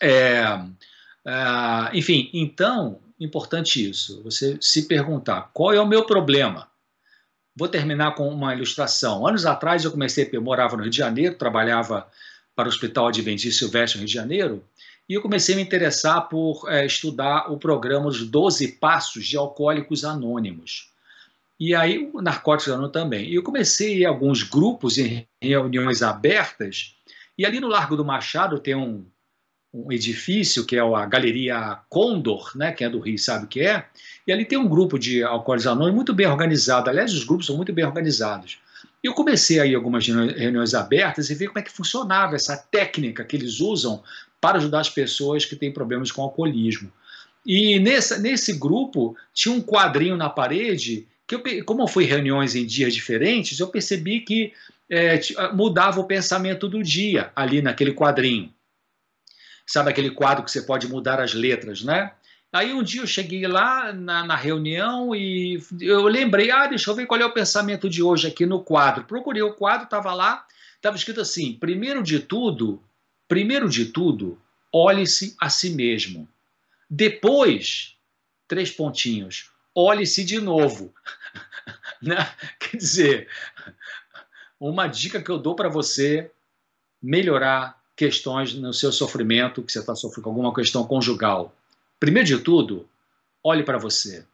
É, é, enfim, então, importante isso, você se perguntar qual é o meu problema. Vou terminar com uma ilustração. Anos atrás eu comecei, eu morava no Rio de Janeiro, trabalhava para o Hospital Adventista Silvestre no Rio de Janeiro, e eu comecei a me interessar por é, estudar o programa Os 12 Passos de Alcoólicos Anônimos. E aí, o Narcóticos Anônimos também. E eu comecei alguns grupos em reuniões abertas, e ali no Largo do Machado tem um, um edifício que é a Galeria Condor, né, que é do Rio, sabe o que é, e ali tem um grupo de alcoólicos anônimos muito bem organizado, aliás, os grupos são muito bem organizados. Eu comecei aí algumas reuniões abertas e ver como é que funcionava essa técnica que eles usam para ajudar as pessoas que têm problemas com alcoolismo. E nesse, nesse grupo tinha um quadrinho na parede que, eu, como eu fui reuniões em dias diferentes, eu percebi que é, mudava o pensamento do dia ali naquele quadrinho. Sabe aquele quadro que você pode mudar as letras, né? Aí um dia eu cheguei lá na, na, reunião e eu lembrei, ah, deixa eu ver qual é o pensamento de hoje aqui no quadro. Procurei o quadro, estava lá, estava escrito assim: primeiro de tudo, primeiro de tudo, olhe-se a si mesmo. Depois, três pontinhos, olhe-se de novo. né? Quer dizer, uma dica que eu dou para você melhorar questões no seu sofrimento, que você está sofrendo com alguma questão conjugal Primeiro de tudo, olhe para você.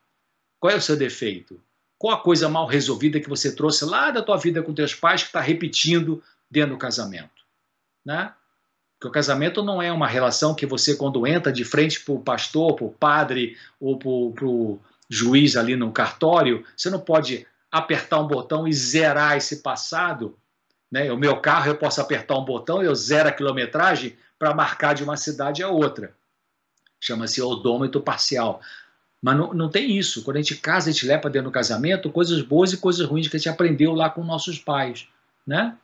Qual é o seu defeito? Qual a coisa mal resolvida que você trouxe lá da tua vida com teus pais que está repetindo dentro do casamento? Né? Porque o casamento não é uma relação que você, quando entra de frente para o pastor, para o padre ou para o juiz ali no cartório, você não pode apertar um botão e zerar esse passado. Né? O meu carro, eu posso apertar um botão e eu zero a quilometragem para marcar de uma cidade a outra chama-se odômetro parcial. Mas não, não tem isso. Quando a gente casa, a gente leva dentro do casamento coisas boas e coisas ruins que a gente aprendeu lá com nossos pais, né?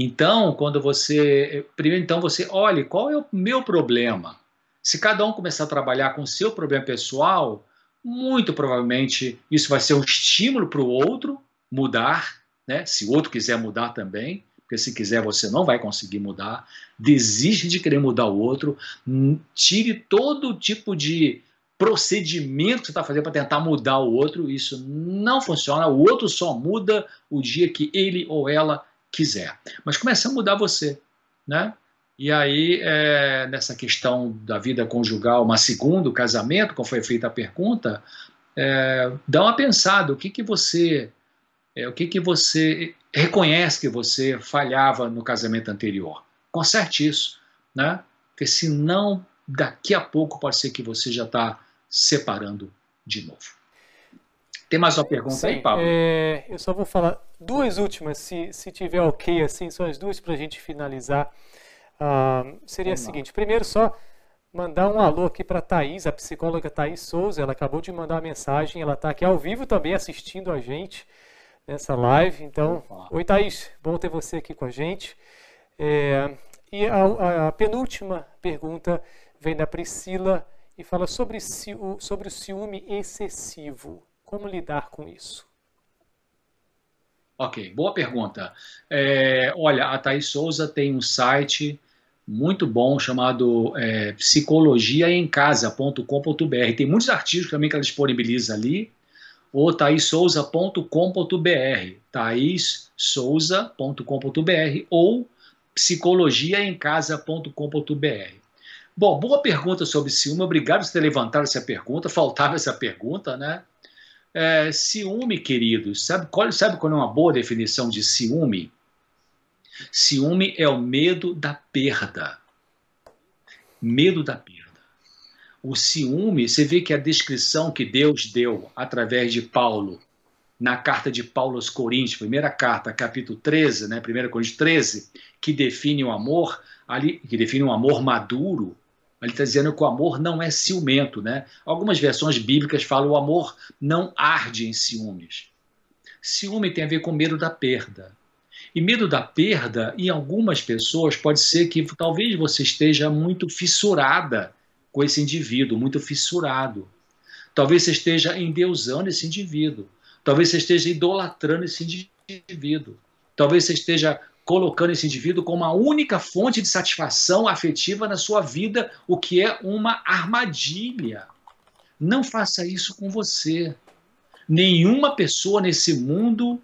Então, quando você. Primeiro, então, você olhe qual é o meu problema. Se cada um começar a trabalhar com o seu problema pessoal, muito provavelmente isso vai ser um estímulo para o outro mudar, né? se o outro quiser mudar também porque se quiser você não vai conseguir mudar. Desiste de querer mudar o outro, tire todo tipo de procedimento que você está fazendo para tentar mudar o outro. Isso não funciona. O outro só muda o dia que ele ou ela quiser. Mas comece a mudar você, né? E aí, é, nessa questão da vida conjugal, uma segunda, o casamento, como foi feita a pergunta, é, dá uma pensada, o que, que você é, o que, que você reconhece que você falhava no casamento anterior. Conserte isso, né? Porque senão, daqui a pouco pode ser que você já está separando de novo. Tem mais uma pergunta Sim, aí, Pablo? É, eu só vou falar duas últimas, se, se tiver ok, assim, são as duas para a gente finalizar. Uh, seria Vamos a seguinte: lá. primeiro, só mandar um alô aqui para a Thaís, a psicóloga Thaís Souza. Ela acabou de mandar uma mensagem, ela está aqui ao vivo também assistindo a gente nessa live. Então, oi Thaís, bom ter você aqui com a gente. É, e a, a, penúltima pergunta vem da Priscila e fala sobre, sobre o ciúme excessivo. Como lidar com isso? Ok, boa pergunta. É, olha, a Thaís Souza tem um site muito bom chamado é, psicologiaemcasa.com.br. Tem muitos artigos também que ela disponibiliza ali ou thaissouza.com.br, thaissouza.com.br ou psicologiaemcasa.com.br. Bom, boa pergunta sobre ciúme, obrigado por ter levantado essa pergunta, faltava essa pergunta, né? É, ciúme, queridos, sabe qual, sabe qual é uma boa definição de ciúme? Ciúme é o medo da perda. Medo da perda o ciúme, você vê que a descrição que Deus deu através de Paulo, na carta de Paulo aos Coríntios, primeira carta, capítulo 13, né, 1 Coríntios 13, que define o amor, ali, que define um amor maduro, ele está dizendo que o amor não é ciumento. Né? Algumas versões bíblicas falam que o amor não arde em ciúmes. Ciúme tem a ver com medo da perda. E medo da perda, em algumas pessoas, pode ser que talvez você esteja muito fissurada com esse indivíduo, muito fissurado. Talvez você esteja endeusando esse indivíduo. Talvez você esteja idolatrando esse indivíduo. Talvez você esteja colocando esse indivíduo como a única fonte de satisfação afetiva na sua vida, o que é uma armadilha. Não faça isso com você. Nenhuma pessoa nesse mundo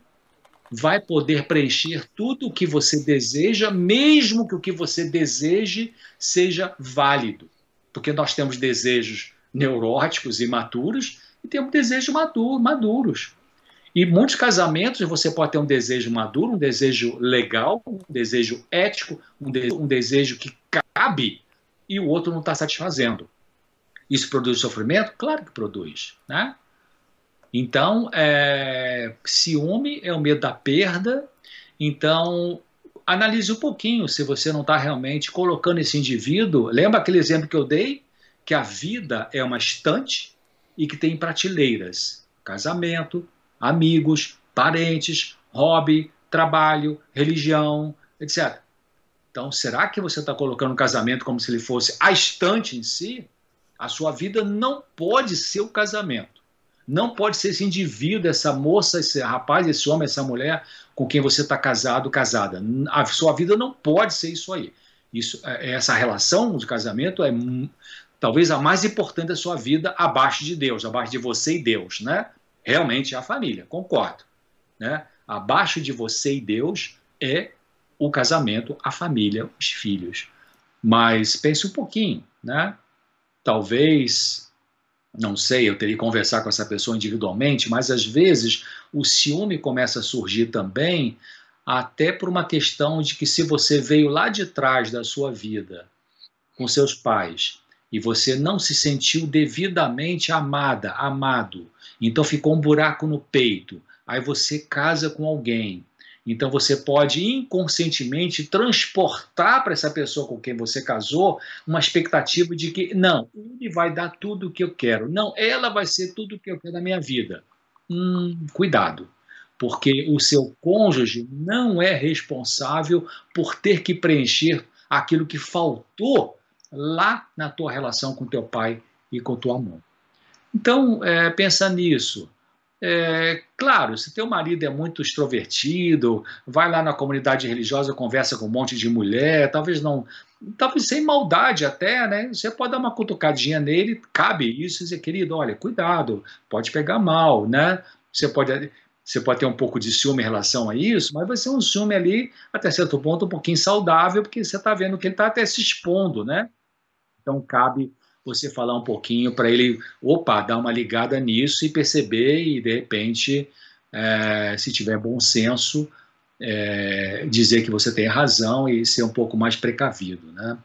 vai poder preencher tudo o que você deseja, mesmo que o que você deseje seja válido porque nós temos desejos neuróticos e maturos e temos desejos maduro, maduros. E muitos casamentos você pode ter um desejo maduro, um desejo legal, um desejo ético, um, de, um desejo que cabe, e o outro não está satisfazendo. Isso produz sofrimento? Claro que produz, né? Então, é, ciúme é o medo da perda. Então, analise um pouquinho se você não está realmente colocando esse indivíduo. Lembra aquele exemplo que eu dei? Que a vida é uma estante e que tem prateleiras: casamento, amigos, parentes, hobby, trabalho, religião, etc. Então, será que você está colocando o casamento como se ele fosse a estante em si? A sua vida não pode ser o casamento. Não pode ser esse indivíduo, essa moça, esse rapaz, esse homem, essa mulher com quem você está casado, casada. A sua vida não pode ser isso aí. Isso, é, essa relação de casamento é talvez a mais importante da sua vida abaixo de Deus, abaixo de você e Deus, né? Realmente é a família, concordo, né? Abaixo de você e Deus é o casamento, a família, os filhos. Mas pense um pouquinho, né? Talvez não sei, eu teria que conversar com essa pessoa individualmente, mas às vezes o ciúme começa a surgir também, até por uma questão de que se você veio lá de trás da sua vida com seus pais e você não se sentiu devidamente amada, amado, então ficou um buraco no peito, aí você casa com alguém então você pode inconscientemente transportar para essa pessoa com quem você casou uma expectativa de que não, ele vai dar tudo o que eu quero, não, ela vai ser tudo o que eu quero na minha vida. Hum, cuidado, porque o seu cônjuge não é responsável por ter que preencher aquilo que faltou lá na tua relação com teu pai e com tua mãe. Então, é, nisso. É, claro, se teu marido é muito extrovertido, vai lá na comunidade religiosa, conversa com um monte de mulher, talvez não, talvez sem maldade até, né? Você pode dar uma cutucadinha nele, cabe isso dizer, querido, olha, cuidado, pode pegar mal, né? Você pode, você pode ter um pouco de ciúme em relação a isso, mas vai ser um ciúme ali, até certo ponto, um pouquinho saudável, porque você está vendo que ele está até se expondo, né? Então cabe você falar um pouquinho para ele, opa, dar uma ligada nisso e perceber e de repente, é, se tiver bom senso, é, dizer que você tem razão e ser um pouco mais precavido, né?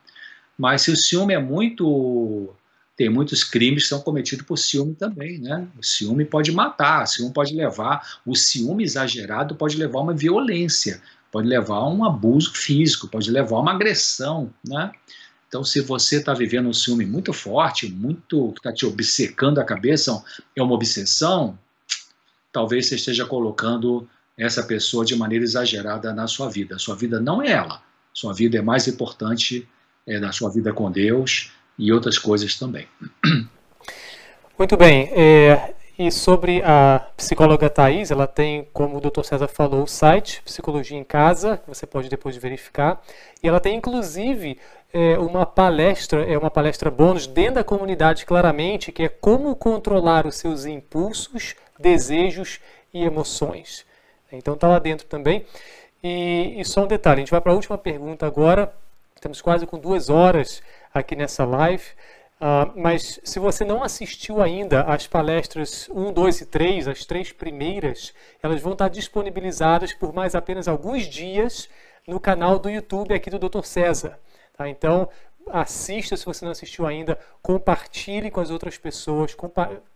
Mas se o ciúme é muito tem muitos crimes que são cometidos por ciúme também, né? O ciúme pode matar, o ciúme pode levar, o ciúme exagerado pode levar a uma violência, pode levar a um abuso físico, pode levar a uma agressão, né? Então, se você está vivendo um ciúme muito forte, muito que está te obcecando a cabeça, é uma obsessão, talvez você esteja colocando essa pessoa de maneira exagerada na sua vida. Sua vida não é ela. Sua vida é mais importante é, na sua vida com Deus e outras coisas também. Muito bem. É, e sobre a psicóloga Thais, ela tem, como o Dr. César falou, o site Psicologia em Casa, que você pode depois verificar. E ela tem, inclusive, é, uma palestra, é uma palestra bônus dentro da comunidade, claramente, que é como controlar os seus impulsos, desejos e emoções. Então está lá dentro também. E, e só um detalhe, a gente vai para a última pergunta agora. Estamos quase com duas horas aqui nessa live. Uh, mas se você não assistiu ainda às palestras 1, 2 e 3, as três primeiras, elas vão estar disponibilizadas por mais apenas alguns dias no canal do YouTube aqui do Dr. César. Tá? Então, assista se você não assistiu ainda, compartilhe com as outras pessoas,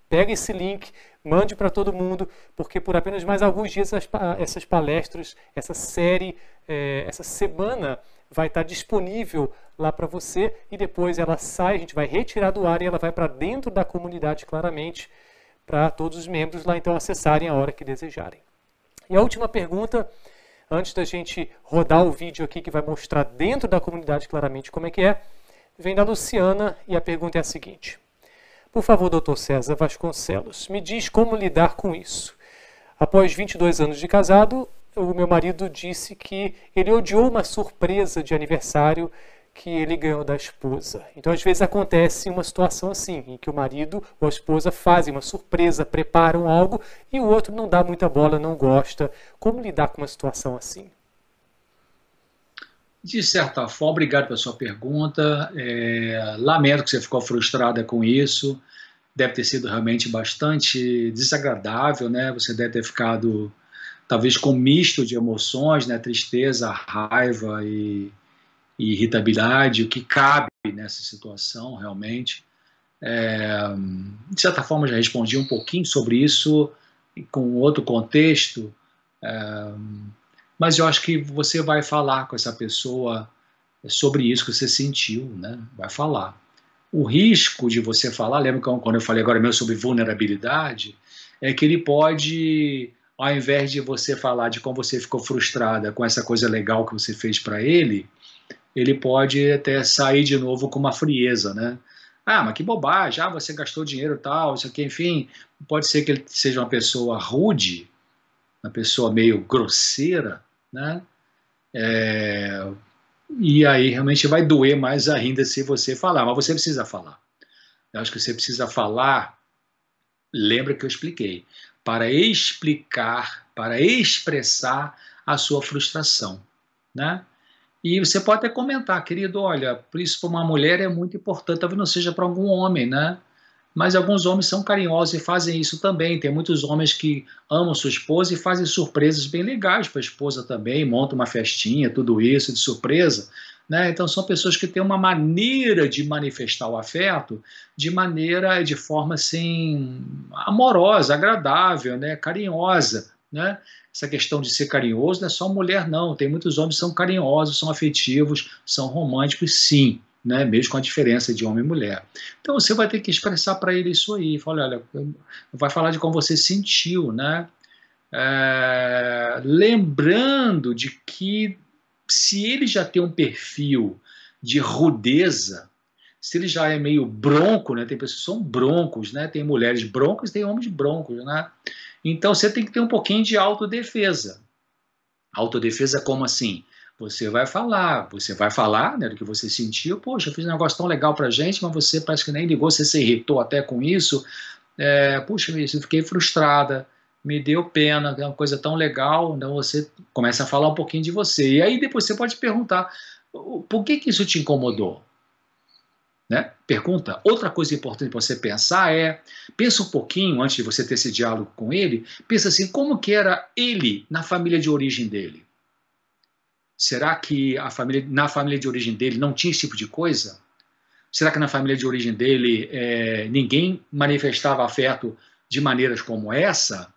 pega esse link, mande para todo mundo, porque por apenas mais alguns dias essas palestras, essa série, é, essa semana vai estar disponível lá para você e depois ela sai, a gente vai retirar do ar e ela vai para dentro da comunidade claramente para todos os membros lá então acessarem a hora que desejarem. E a última pergunta antes da gente rodar o vídeo aqui que vai mostrar dentro da comunidade claramente como é que é, vem da Luciana e a pergunta é a seguinte. Por favor, doutor César Vasconcelos, me diz como lidar com isso. Após 22 anos de casado, o meu marido disse que ele odiou uma surpresa de aniversário que ele ganhou da esposa. Então, às vezes acontece uma situação assim, em que o marido ou a esposa fazem uma surpresa, preparam algo e o outro não dá muita bola, não gosta. Como lidar com uma situação assim? De certa forma, obrigado pela sua pergunta. É, lamento que você ficou frustrada com isso. Deve ter sido realmente bastante desagradável, né? Você deve ter ficado talvez com um misto de emoções, né? Tristeza, raiva e e irritabilidade, o que cabe nessa situação realmente. É, de certa forma, já respondi um pouquinho sobre isso com outro contexto, é, mas eu acho que você vai falar com essa pessoa sobre isso que você sentiu, né? vai falar. O risco de você falar, lembra quando eu falei agora mesmo sobre vulnerabilidade, é que ele pode, ao invés de você falar de como você ficou frustrada com essa coisa legal que você fez para ele, ele pode até sair de novo com uma frieza, né? Ah, mas que bobagem, ah, você gastou dinheiro tal, isso aqui, enfim. Pode ser que ele seja uma pessoa rude, uma pessoa meio grosseira, né? É, e aí realmente vai doer mais ainda se você falar, mas você precisa falar. Eu acho que você precisa falar, lembra que eu expliquei, para explicar, para expressar a sua frustração, né? E você pode até comentar, querido, olha, por isso para uma mulher é muito importante, talvez não seja para algum homem, né? Mas alguns homens são carinhosos e fazem isso também. Tem muitos homens que amam sua esposa e fazem surpresas bem legais para a esposa também, montam uma festinha, tudo isso de surpresa. Né? Então são pessoas que têm uma maneira de manifestar o afeto de maneira, de forma assim, amorosa, agradável, né? carinhosa. Né? essa questão de ser carinhoso não é só mulher, não. Tem muitos homens que são carinhosos, são afetivos, são românticos, sim, né? mesmo com a diferença de homem e mulher. Então você vai ter que expressar para ele isso aí. Fala, olha, vai falar de como você sentiu, né? É, lembrando de que se ele já tem um perfil de rudeza, se ele já é meio bronco, né? Tem pessoas que são broncos, né? Tem mulheres broncas, tem homens broncos, né? Então você tem que ter um pouquinho de autodefesa. Autodefesa como assim? Você vai falar, você vai falar né, do que você sentiu. Poxa, eu fiz um negócio tão legal pra gente, mas você parece que nem ligou, você se irritou até com isso. É, puxa, eu fiquei frustrada, me deu pena, é uma coisa tão legal. Então você começa a falar um pouquinho de você. E aí depois você pode perguntar, por que, que isso te incomodou? Né? Pergunta. Outra coisa importante para você pensar é, pensa um pouquinho antes de você ter esse diálogo com ele, pensa assim, como que era ele na família de origem dele? Será que a família, na família de origem dele não tinha esse tipo de coisa? Será que na família de origem dele é, ninguém manifestava afeto de maneiras como essa?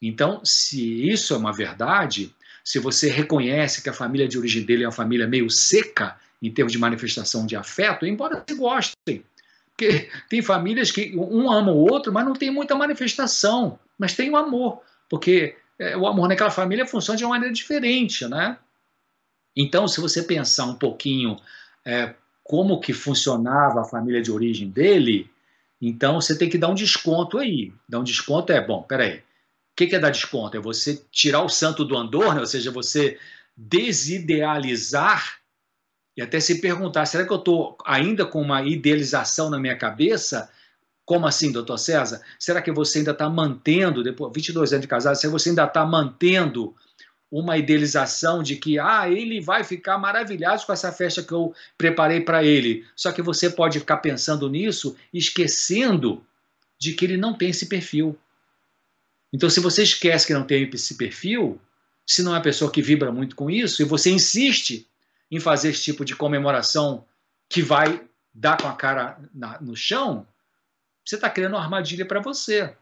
Então, se isso é uma verdade, se você reconhece que a família de origem dele é uma família meio seca, em termos de manifestação de afeto, embora se gostem. Porque tem famílias que um ama o outro, mas não tem muita manifestação, mas tem o amor, porque é, o amor naquela família funciona de uma maneira diferente, né? Então, se você pensar um pouquinho é, como que funcionava a família de origem dele, então você tem que dar um desconto aí. Dar um desconto é, bom, peraí, o que, que é dar desconto? É você tirar o santo do andor, né? ou seja, você desidealizar e até se perguntar, será que eu estou ainda com uma idealização na minha cabeça? Como assim, doutor César? Será que você ainda está mantendo, depois 22 anos de casado, será que você ainda está mantendo uma idealização de que ah, ele vai ficar maravilhado com essa festa que eu preparei para ele. Só que você pode ficar pensando nisso, esquecendo de que ele não tem esse perfil. Então, se você esquece que não tem esse perfil, se não é uma pessoa que vibra muito com isso, e você insiste em fazer esse tipo de comemoração que vai dar com a cara na, no chão, você está criando uma armadilha para você.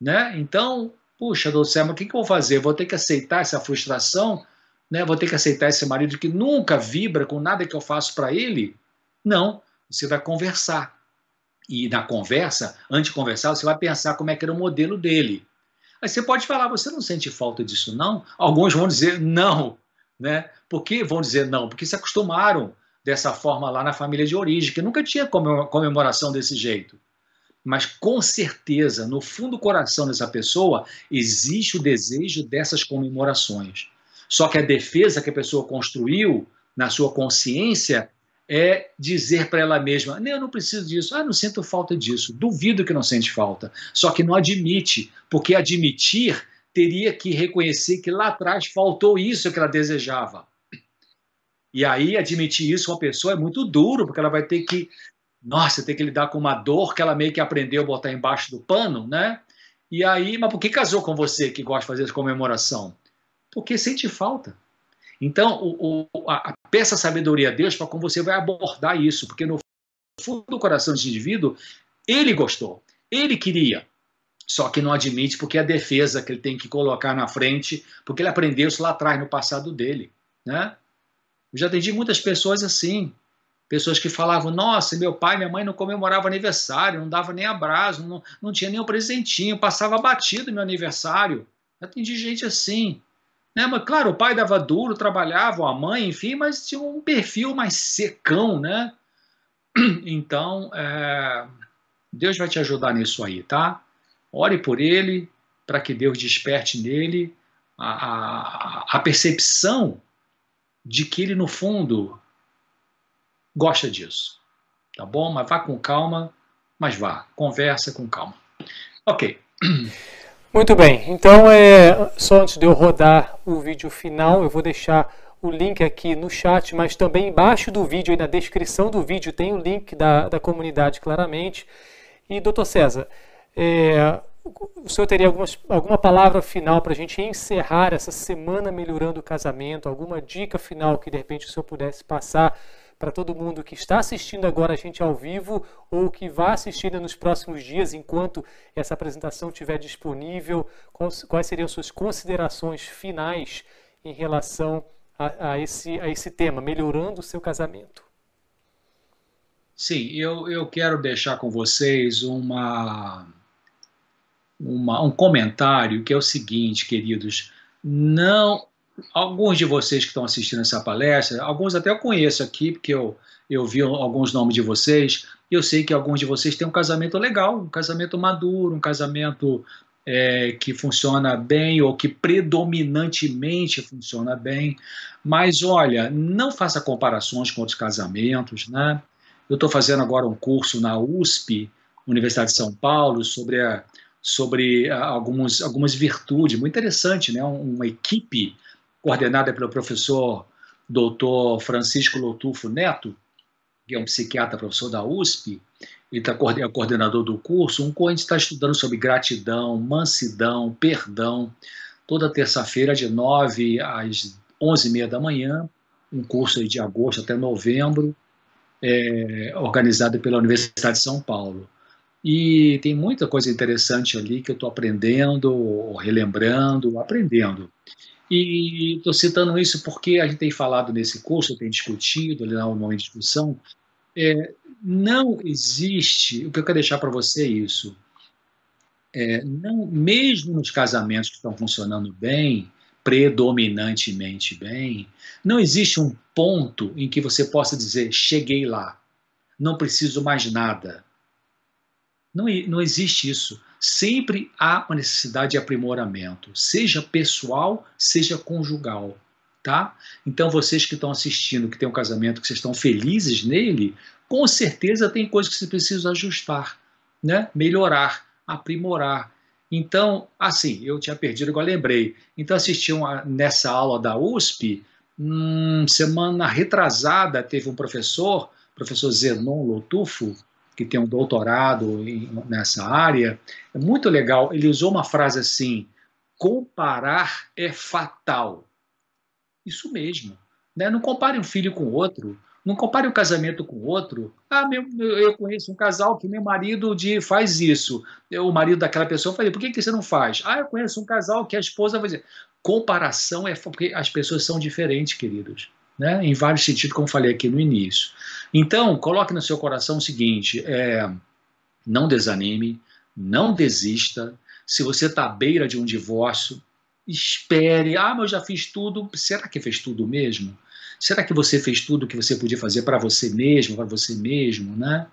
Né? Então, puxa, Dulcema, o que, que eu vou fazer? Vou ter que aceitar essa frustração? Né? Vou ter que aceitar esse marido que nunca vibra com nada que eu faço para ele? Não, você vai conversar. E na conversa, antes de conversar, você vai pensar como é que era o modelo dele. Aí você pode falar, você não sente falta disso, não? Alguns vão dizer, não, né? Por que vão dizer não? Porque se acostumaram dessa forma lá na família de origem, que nunca tinha comemoração desse jeito. Mas com certeza, no fundo do coração dessa pessoa, existe o desejo dessas comemorações. Só que a defesa que a pessoa construiu na sua consciência é dizer para ela mesma: eu não preciso disso, ah, não sinto falta disso. Duvido que não sente falta. Só que não admite, porque admitir teria que reconhecer que lá atrás faltou isso que ela desejava. E aí admitir isso uma pessoa é muito duro, porque ela vai ter que, nossa, ter que lidar com uma dor que ela meio que aprendeu a botar embaixo do pano, né? E aí, mas por que casou com você que gosta de fazer essa comemoração? Porque sente falta. Então, o, o, a, peça sabedoria a Deus para como você vai abordar isso, porque no fundo do coração desse indivíduo, ele gostou, ele queria, só que não admite porque é a defesa que ele tem que colocar na frente, porque ele aprendeu isso lá atrás, no passado dele. Né? Eu já atendi muitas pessoas assim, pessoas que falavam, nossa, meu pai minha mãe não comemoravam aniversário, não dava nem abraço, não, não tinha nem um presentinho, passava batido meu aniversário. Eu atendi gente assim. Né? Mas, claro, o pai dava duro, trabalhava, a mãe, enfim, mas tinha um perfil mais secão, né? Então, é, Deus vai te ajudar nisso aí, tá? Ore por ele, para que Deus desperte nele a, a, a percepção de que ele, no fundo, gosta disso. Tá bom? Mas vá com calma, mas vá, conversa com calma. Ok. Muito bem, então é só antes de eu rodar o vídeo final, eu vou deixar o link aqui no chat, mas também embaixo do vídeo, aí na descrição do vídeo, tem o link da, da comunidade claramente. E, doutor César, é, o senhor teria algumas, alguma palavra final para a gente encerrar essa semana melhorando o casamento? Alguma dica final que de repente o senhor pudesse passar para todo mundo que está assistindo agora a gente ao vivo ou que vai assistir nos próximos dias enquanto essa apresentação estiver disponível? Quais, quais seriam suas considerações finais em relação a, a, esse, a esse tema, melhorando o seu casamento? Sim, eu, eu quero deixar com vocês uma, uma, um comentário que é o seguinte, queridos. Não alguns de vocês que estão assistindo essa palestra, alguns até eu conheço aqui, porque eu, eu vi alguns nomes de vocês, eu sei que alguns de vocês têm um casamento legal, um casamento maduro, um casamento é, que funciona bem ou que predominantemente funciona bem. Mas olha, não faça comparações com outros casamentos, né? Eu estou fazendo agora um curso na USP, Universidade de São Paulo, sobre, a, sobre a, algumas, algumas virtudes, muito interessante, né? Uma equipe coordenada pelo professor doutor Francisco Lotufo Neto, que é um psiquiatra professor da USP, e está é coordenador do curso, um a gente está estudando sobre gratidão, mansidão, perdão, toda terça-feira de 9 às 11h30 da manhã, um curso de agosto até novembro, é, organizado pela Universidade de São Paulo. E tem muita coisa interessante ali que eu estou aprendendo, relembrando, aprendendo. E estou citando isso porque a gente tem falado nesse curso, tem discutido ali na momento de discussão, é, não existe, o que eu quero deixar para você é isso, é, não, mesmo nos casamentos que estão funcionando bem, predominantemente bem, não existe um ponto em que você possa dizer, cheguei lá, não preciso mais nada. Não, não existe isso sempre há uma necessidade de aprimoramento, seja pessoal, seja conjugal. Tá? Então, vocês que estão assistindo, que têm um casamento, que vocês estão felizes nele, com certeza tem coisas que vocês precisam ajustar, né? melhorar, aprimorar. Então, assim, eu tinha perdido, agora lembrei. Então, assisti uma, nessa aula da USP, hum, semana retrasada, teve um professor, professor Zenon Lotufo, que tem um doutorado em, nessa área, é muito legal. Ele usou uma frase assim: comparar é fatal. Isso mesmo. Né? Não compare um filho com outro. Não compare o um casamento com outro. Ah, meu, eu conheço um casal que meu marido de, faz isso. Eu, o marido daquela pessoa, falei, por que, que você não faz? Ah, eu conheço um casal que a esposa vai. Comparação é porque as pessoas são diferentes, queridos né, em vários sentidos, como falei aqui no início. Então, coloque no seu coração o seguinte: é, não desanime, não desista. Se você está à beira de um divórcio, espere. Ah, mas eu já fiz tudo. Será que fez tudo mesmo? Será que você fez tudo o que você podia fazer para você mesmo, para você mesmo, né?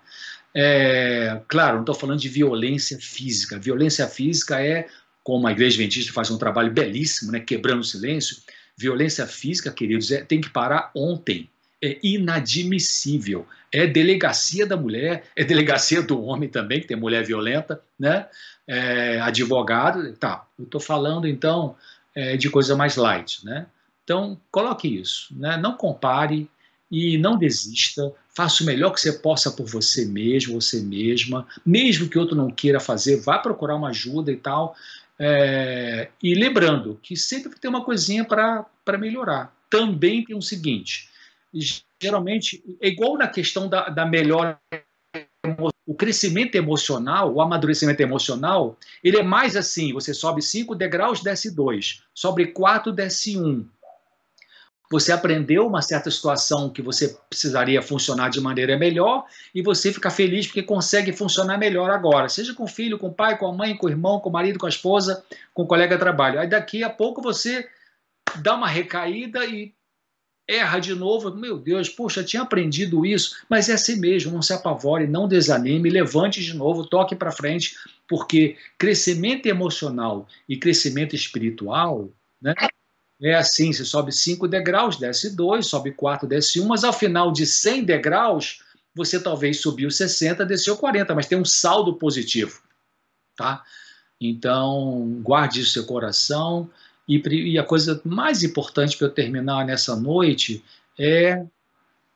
É, claro, não estou falando de violência física. Violência física é, como a Igreja Adventista faz um trabalho belíssimo, né, quebrando o silêncio, Violência física, queridos, é, tem que parar ontem. É inadmissível. É delegacia da mulher, é delegacia do homem também, que tem mulher violenta, né? É, advogado, tá. Eu estou falando então é, de coisa mais light, né? Então coloque isso, né? Não compare e não desista. Faça o melhor que você possa por você mesmo, você mesma. Mesmo que outro não queira fazer, vá procurar uma ajuda e tal. É, e lembrando que sempre tem uma coisinha para melhorar. também tem o seguinte: geralmente, é igual na questão da, da melhora o crescimento emocional, o amadurecimento emocional, ele é mais assim: você sobe cinco degraus, desce dois, sobe quatro, desce um. Você aprendeu uma certa situação que você precisaria funcionar de maneira melhor e você fica feliz porque consegue funcionar melhor agora, seja com o filho, com o pai, com a mãe, com o irmão, com o marido, com a esposa, com o colega de trabalho. Aí daqui a pouco você dá uma recaída e erra de novo. Meu Deus, poxa, tinha aprendido isso, mas é assim mesmo, não se apavore, não desanime, levante de novo, toque para frente, porque crescimento emocional e crescimento espiritual, né? É assim, você sobe 5 degraus, desce 2, sobe 4, desce 1, um, mas ao final de 100 degraus, você talvez subiu 60, desceu 40, mas tem um saldo positivo, tá? Então, guarde isso seu coração, e, e a coisa mais importante para eu terminar nessa noite é.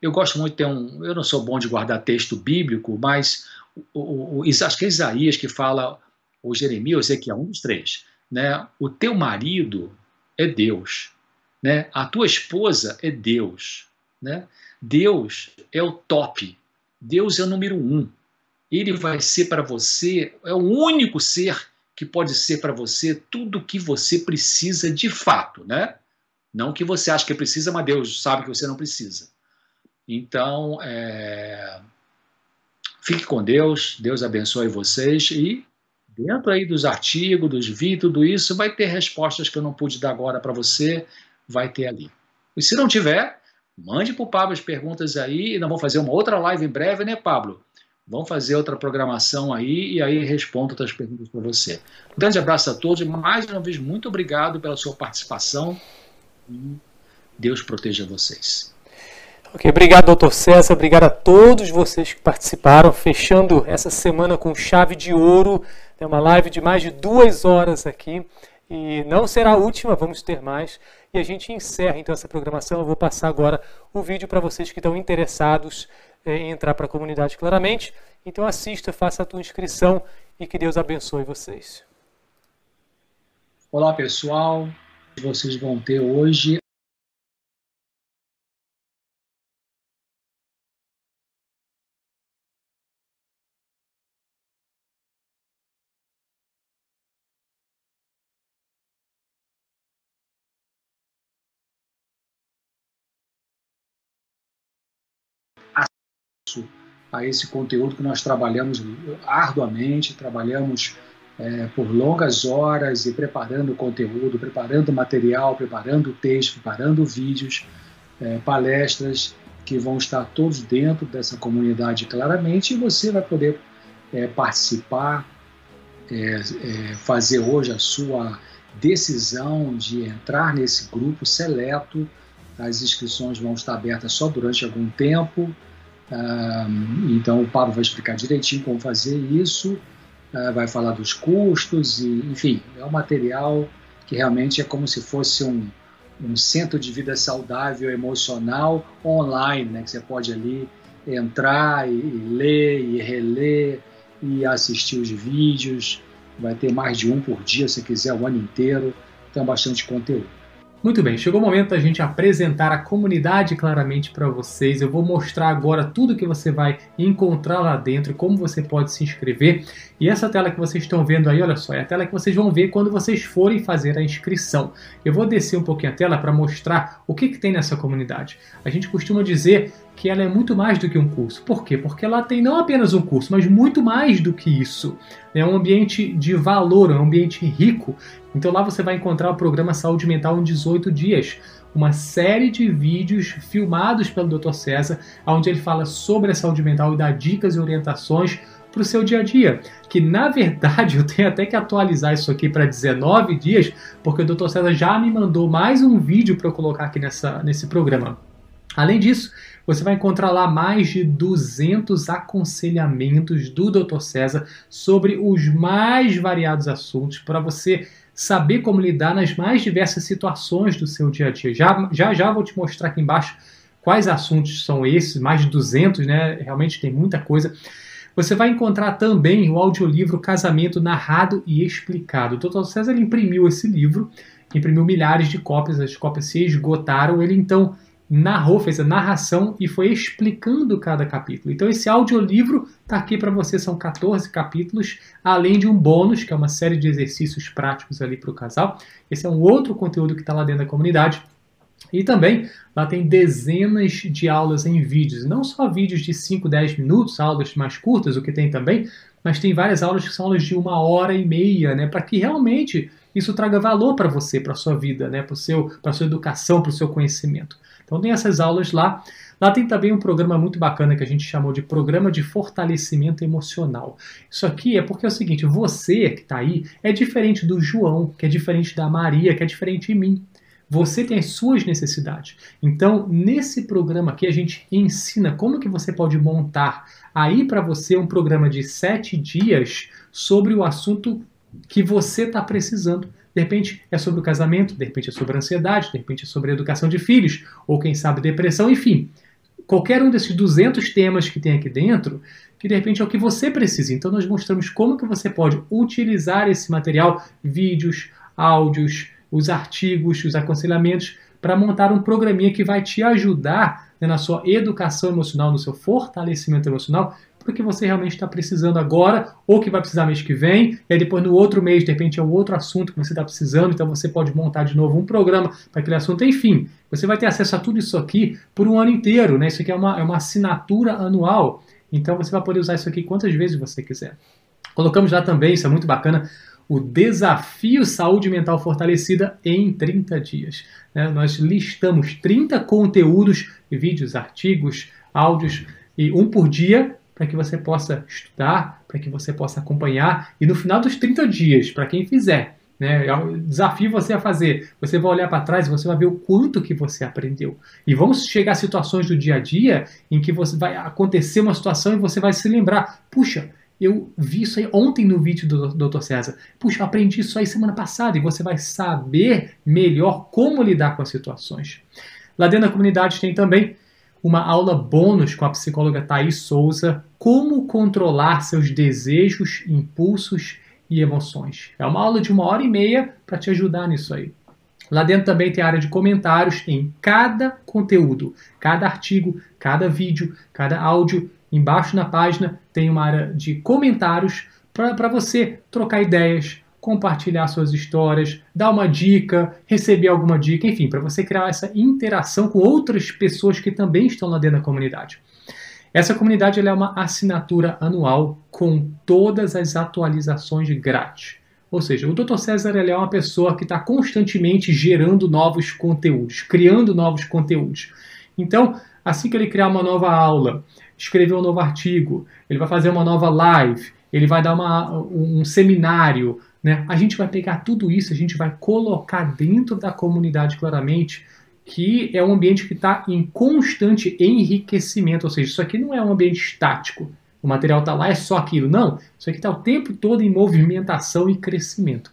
Eu gosto muito de ter um. Eu não sou bom de guardar texto bíblico, mas o, o, acho que é Isaías que fala, ou Jeremias, é um dos três. Né? O teu marido é Deus. Né? A tua esposa é Deus. Né? Deus é o top. Deus é o número um. Ele vai ser para você, é o único ser que pode ser para você tudo o que você precisa de fato, né? Não que você acha que precisa, mas Deus sabe que você não precisa. Então, é... fique com Deus, Deus abençoe vocês e dentro aí dos artigos, dos vídeos, tudo isso, vai ter respostas que eu não pude dar agora para você, vai ter ali. E se não tiver, mande para o Pablo as perguntas aí e nós vamos fazer uma outra live em breve, né, Pablo? Vamos fazer outra programação aí e aí respondo outras perguntas para você. Um grande abraço a todos e mais uma vez muito obrigado pela sua participação Deus proteja vocês. Ok, obrigado, doutor César. Obrigado a todos vocês que participaram, fechando essa semana com chave de ouro. É uma live de mais de duas horas aqui. E não será a última, vamos ter mais. E a gente encerra então essa programação. Eu vou passar agora o vídeo para vocês que estão interessados é, entrar para a comunidade claramente. Então assista, faça a tua inscrição e que Deus abençoe vocês. Olá pessoal, vocês vão ter hoje a esse conteúdo que nós trabalhamos arduamente, trabalhamos é, por longas horas e preparando o conteúdo, preparando material, preparando texto, preparando vídeos, é, palestras que vão estar todos dentro dessa comunidade claramente e você vai poder é, participar, é, é, fazer hoje a sua decisão de entrar nesse grupo seleto. As inscrições vão estar abertas só durante algum tempo então o Pablo vai explicar direitinho como fazer isso, uh, vai falar dos custos, e, enfim, é um material que realmente é como se fosse um, um centro de vida saudável emocional online, né, que você pode ali entrar e, e ler e reler e assistir os vídeos. Vai ter mais de um por dia se quiser o ano inteiro, então bastante conteúdo. Muito bem, chegou o momento da gente apresentar a comunidade claramente para vocês. Eu vou mostrar agora tudo que você vai encontrar lá dentro, como você pode se inscrever. E essa tela que vocês estão vendo aí, olha só, é a tela que vocês vão ver quando vocês forem fazer a inscrição. Eu vou descer um pouquinho a tela para mostrar o que, que tem nessa comunidade. A gente costuma dizer que ela é muito mais do que um curso. Por quê? Porque ela tem não apenas um curso, mas muito mais do que isso. É um ambiente de valor, é um ambiente rico. Então lá você vai encontrar o programa Saúde Mental em 18 dias, uma série de vídeos filmados pelo Dr. César, onde ele fala sobre a saúde mental e dá dicas e orientações para o seu dia a dia. Que na verdade eu tenho até que atualizar isso aqui para 19 dias, porque o Dr. César já me mandou mais um vídeo para eu colocar aqui nessa, nesse programa. Além disso, você vai encontrar lá mais de 200 aconselhamentos do Dr. César sobre os mais variados assuntos para você saber como lidar nas mais diversas situações do seu dia a dia. Já já, já vou te mostrar aqui embaixo quais assuntos são esses, mais de 200, né? Realmente tem muita coisa. Você vai encontrar também o audiolivro Casamento Narrado e Explicado. O Dr. César imprimiu esse livro imprimiu milhares de cópias, as cópias se esgotaram. Ele então narrou, fez a narração e foi explicando cada capítulo. Então esse audiolivro está aqui para você, são 14 capítulos, além de um bônus, que é uma série de exercícios práticos ali para o casal. Esse é um outro conteúdo que está lá dentro da comunidade. E também lá tem dezenas de aulas em vídeos, não só vídeos de 5, 10 minutos, aulas mais curtas, o que tem também, mas tem várias aulas que são aulas de uma hora e meia, né, para que realmente isso traga valor para você, para a sua vida, né, para a sua educação, para o seu conhecimento. Então tem essas aulas lá. Lá tem também um programa muito bacana que a gente chamou de Programa de Fortalecimento Emocional. Isso aqui é porque é o seguinte: você que está aí é diferente do João, que é diferente da Maria, que é diferente de mim. Você tem as suas necessidades. Então, nesse programa aqui, a gente ensina como que você pode montar aí para você um programa de sete dias sobre o assunto que você está precisando. De repente é sobre o casamento, de repente é sobre a ansiedade, de repente é sobre a educação de filhos, ou quem sabe depressão, enfim. Qualquer um desses 200 temas que tem aqui dentro, que de repente é o que você precisa. Então nós mostramos como que você pode utilizar esse material, vídeos, áudios, os artigos, os aconselhamentos, para montar um programinha que vai te ajudar né, na sua educação emocional, no seu fortalecimento emocional, porque você realmente está precisando agora, ou que vai precisar mês que vem, e aí depois no outro mês, de repente, é um outro assunto que você está precisando, então você pode montar de novo um programa para aquele assunto, enfim. Você vai ter acesso a tudo isso aqui por um ano inteiro, né? Isso aqui é uma, é uma assinatura anual, então você vai poder usar isso aqui quantas vezes você quiser. Colocamos lá também, isso é muito bacana, o Desafio Saúde Mental Fortalecida em 30 dias. Né? Nós listamos 30 conteúdos, vídeos, artigos, áudios, e um por dia para que você possa estudar, para que você possa acompanhar. E no final dos 30 dias, para quem fizer, né, é um desafio você a fazer. Você vai olhar para trás e você vai ver o quanto que você aprendeu. E vamos chegar a situações do dia a dia em que você vai acontecer uma situação e você vai se lembrar, puxa, eu vi isso aí ontem no vídeo do Dr. César. Puxa, eu aprendi isso aí semana passada e você vai saber melhor como lidar com as situações. Lá dentro da comunidade tem também uma aula bônus com a psicóloga Thais Souza, como controlar seus desejos, impulsos e emoções. É uma aula de uma hora e meia para te ajudar nisso aí. Lá dentro também tem a área de comentários em cada conteúdo, cada artigo, cada vídeo, cada áudio. Embaixo na página tem uma área de comentários para você trocar ideias, compartilhar suas histórias, dar uma dica, receber alguma dica, enfim, para você criar essa interação com outras pessoas que também estão lá dentro da comunidade. Essa comunidade é uma assinatura anual com todas as atualizações grátis. Ou seja, o Dr. César é uma pessoa que está constantemente gerando novos conteúdos, criando novos conteúdos. Então, assim que ele criar uma nova aula, escrever um novo artigo, ele vai fazer uma nova live, ele vai dar uma, um seminário, né? A gente vai pegar tudo isso, a gente vai colocar dentro da comunidade claramente que é um ambiente que está em constante enriquecimento, ou seja, isso aqui não é um ambiente estático. O material está lá, é só aquilo. Não, isso aqui está o tempo todo em movimentação e crescimento.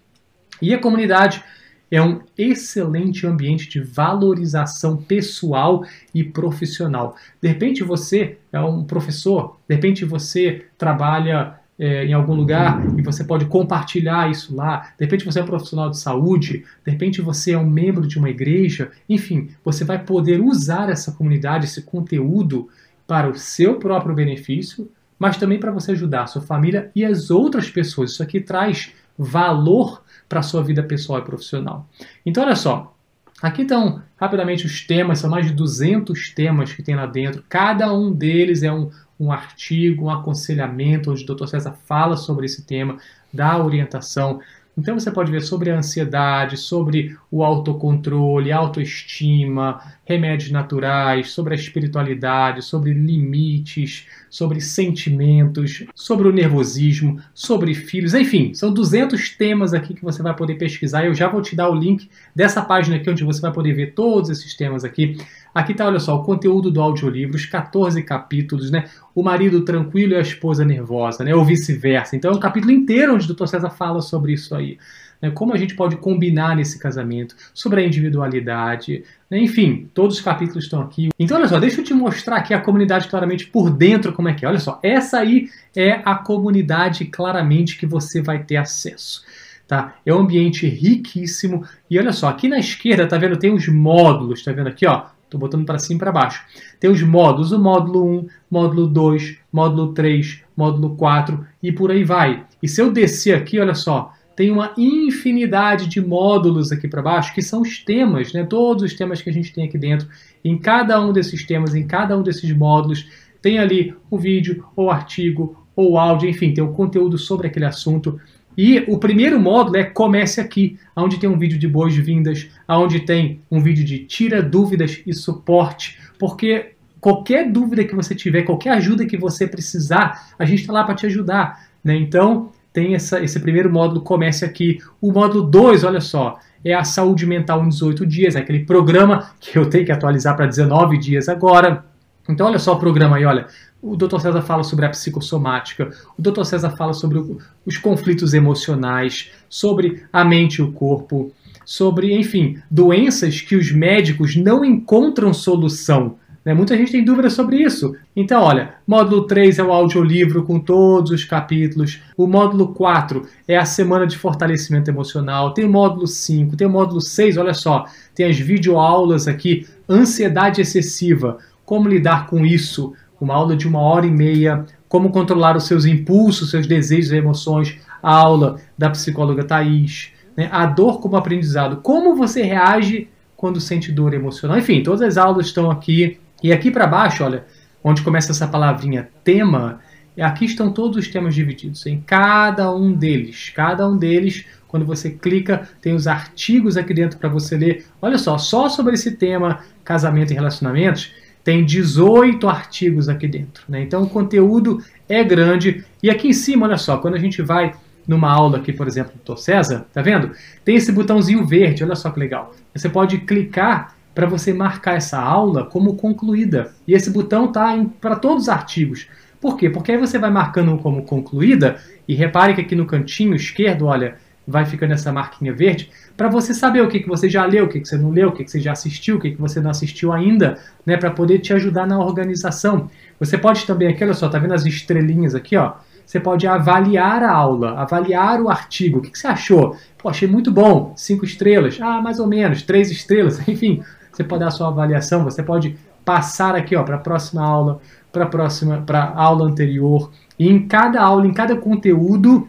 E a comunidade é um excelente ambiente de valorização pessoal e profissional. De repente você é um professor, de repente você trabalha é, em algum lugar e você pode compartilhar isso lá. De repente você é um profissional de saúde, de repente você é um membro de uma igreja, enfim, você vai poder usar essa comunidade, esse conteúdo para o seu próprio benefício, mas também para você ajudar a sua família e as outras pessoas. Isso aqui traz valor para a sua vida pessoal e profissional. Então, olha só, Aqui estão rapidamente os temas, são mais de 200 temas que tem lá dentro. Cada um deles é um, um artigo, um aconselhamento, onde o Dr. César fala sobre esse tema, dá orientação. Então você pode ver sobre a ansiedade, sobre o autocontrole, autoestima, remédios naturais, sobre a espiritualidade, sobre limites, sobre sentimentos, sobre o nervosismo, sobre filhos, enfim, são 200 temas aqui que você vai poder pesquisar. Eu já vou te dar o link dessa página aqui onde você vai poder ver todos esses temas aqui. Aqui tá, olha só, o conteúdo do audiolivro, os 14 capítulos, né? O marido tranquilo e a esposa nervosa, né? Ou vice-versa. Então é um capítulo inteiro onde o Dr. César fala sobre isso aí. Né? Como a gente pode combinar nesse casamento, sobre a individualidade, né? enfim, todos os capítulos estão aqui. Então, olha só, deixa eu te mostrar aqui a comunidade claramente por dentro como é que é. Olha só, essa aí é a comunidade claramente que você vai ter acesso. tá? É um ambiente riquíssimo. E olha só, aqui na esquerda, tá vendo? Tem os módulos, tá vendo aqui, ó? Tô botando para cima e para baixo. Tem os módulos, o módulo 1, módulo 2, módulo 3, módulo 4 e por aí vai. E se eu descer aqui, olha só, tem uma infinidade de módulos aqui para baixo que são os temas, né? Todos os temas que a gente tem aqui dentro. Em cada um desses temas, em cada um desses módulos, tem ali o vídeo, ou artigo, ou áudio, enfim, tem o conteúdo sobre aquele assunto. E o primeiro módulo é Comece Aqui, onde tem um vídeo de boas-vindas, onde tem um vídeo de tira dúvidas e suporte, porque qualquer dúvida que você tiver, qualquer ajuda que você precisar, a gente está lá para te ajudar. Né? Então, tem essa, esse primeiro módulo, Comece Aqui. O módulo 2, olha só, é a saúde mental em 18 dias, é aquele programa que eu tenho que atualizar para 19 dias agora. Então, olha só o programa aí, olha. O Dr. César fala sobre a psicossomática, o Dr. César fala sobre os conflitos emocionais, sobre a mente e o corpo, sobre, enfim, doenças que os médicos não encontram solução. Né? Muita gente tem dúvidas sobre isso. Então, olha, módulo 3 é o audiolivro com todos os capítulos. O módulo 4 é a semana de fortalecimento emocional. Tem o módulo 5, tem o módulo 6, olha só, tem as videoaulas aqui, ansiedade excessiva, como lidar com isso, uma aula de uma hora e meia, como controlar os seus impulsos, seus desejos e emoções, a aula da psicóloga Thais, né? a dor como aprendizado, como você reage quando sente dor emocional. Enfim, todas as aulas estão aqui. E aqui para baixo, olha, onde começa essa palavrinha tema, aqui estão todos os temas divididos em cada um deles. Cada um deles, quando você clica, tem os artigos aqui dentro para você ler. Olha só, só sobre esse tema casamento e relacionamentos, tem 18 artigos aqui dentro. Né? Então o conteúdo é grande. E aqui em cima, olha só, quando a gente vai numa aula aqui, por exemplo, do César, tá vendo? Tem esse botãozinho verde, olha só que legal. Você pode clicar para você marcar essa aula como concluída. E esse botão tá para todos os artigos. Por quê? Porque aí você vai marcando como concluída e repare que aqui no cantinho esquerdo, olha, vai ficando essa marquinha verde, para você saber o que, que você já leu, o que, que você não leu, o que, que você já assistiu, o que, que você não assistiu ainda, né, para poder te ajudar na organização. Você pode também aqui, olha só, tá vendo as estrelinhas aqui, ó? Você pode avaliar a aula, avaliar o artigo. O que, que você achou? Pô, achei muito bom. Cinco estrelas. Ah, mais ou menos. Três estrelas. Enfim, você pode dar a sua avaliação. Você pode passar aqui para a próxima aula, para a próxima, para aula anterior. E em cada aula, em cada conteúdo,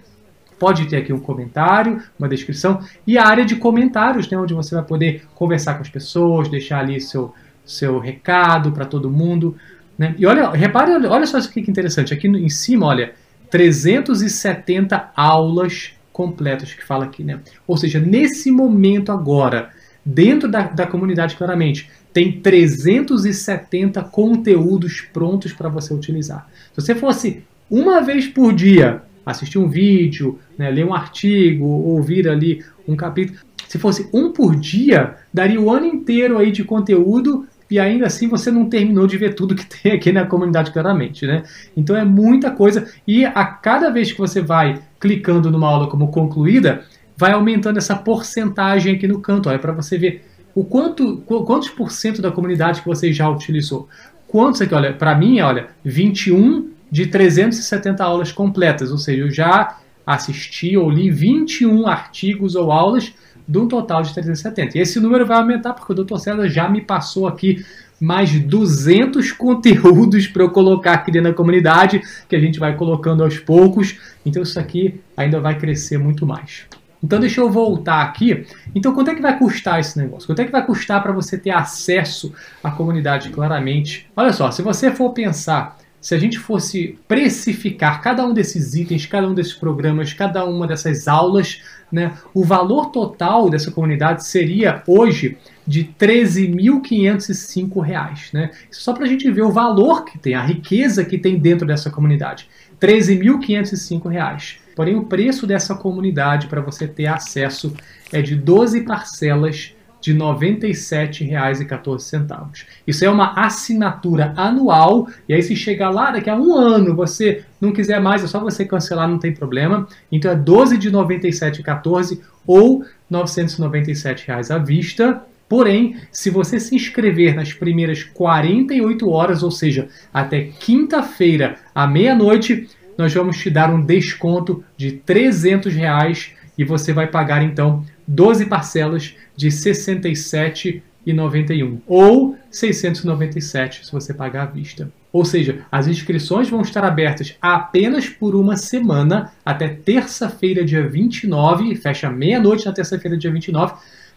pode ter aqui um comentário, uma descrição e a área de comentários, né, onde você vai poder conversar com as pessoas, deixar ali seu, seu recado para todo mundo. Né? E olha, repare, olha só isso que interessante. Aqui em cima, olha, 370 aulas completas que fala aqui, né? Ou seja, nesse momento agora, dentro da, da comunidade, claramente, tem 370 conteúdos prontos para você utilizar. Se você fosse uma vez por dia assistir um vídeo, né, ler um artigo, ouvir ali um capítulo. Se fosse um por dia, daria o ano inteiro aí de conteúdo e ainda assim você não terminou de ver tudo que tem aqui na comunidade claramente, né? Então é muita coisa e a cada vez que você vai clicando numa aula como concluída, vai aumentando essa porcentagem aqui no canto, olha para você ver o quanto quantos por cento da comunidade que você já utilizou. Quantos aqui, olha, para mim, olha, 21 de 370 aulas completas, ou seja, eu já assisti ou li 21 artigos ou aulas de um total de 370. E esse número vai aumentar porque o Dr. César já me passou aqui mais 200 conteúdos para eu colocar aqui dentro da comunidade, que a gente vai colocando aos poucos. Então isso aqui ainda vai crescer muito mais. Então deixa eu voltar aqui. Então quanto é que vai custar esse negócio? Quanto é que vai custar para você ter acesso à comunidade claramente? Olha só, se você for pensar se a gente fosse precificar cada um desses itens, cada um desses programas, cada uma dessas aulas, né, o valor total dessa comunidade seria hoje de R$ 13.505. Né? Só para a gente ver o valor que tem, a riqueza que tem dentro dessa comunidade. R$ 13.505. Porém, o preço dessa comunidade para você ter acesso é de 12 parcelas de R$ 97,14. Isso é uma assinatura anual, e aí se chegar lá daqui a um ano, você não quiser mais, é só você cancelar, não tem problema. Então é 12 de R$ 97,14 ou 997 reais à vista. Porém, se você se inscrever nas primeiras 48 horas, ou seja, até quinta-feira à meia-noite, nós vamos te dar um desconto de 300 reais e você vai pagar então 12 parcelas de R$ 67,91 ou 697 se você pagar à vista. Ou seja, as inscrições vão estar abertas apenas por uma semana, até terça-feira, dia 29, fecha meia-noite na terça-feira, dia 29.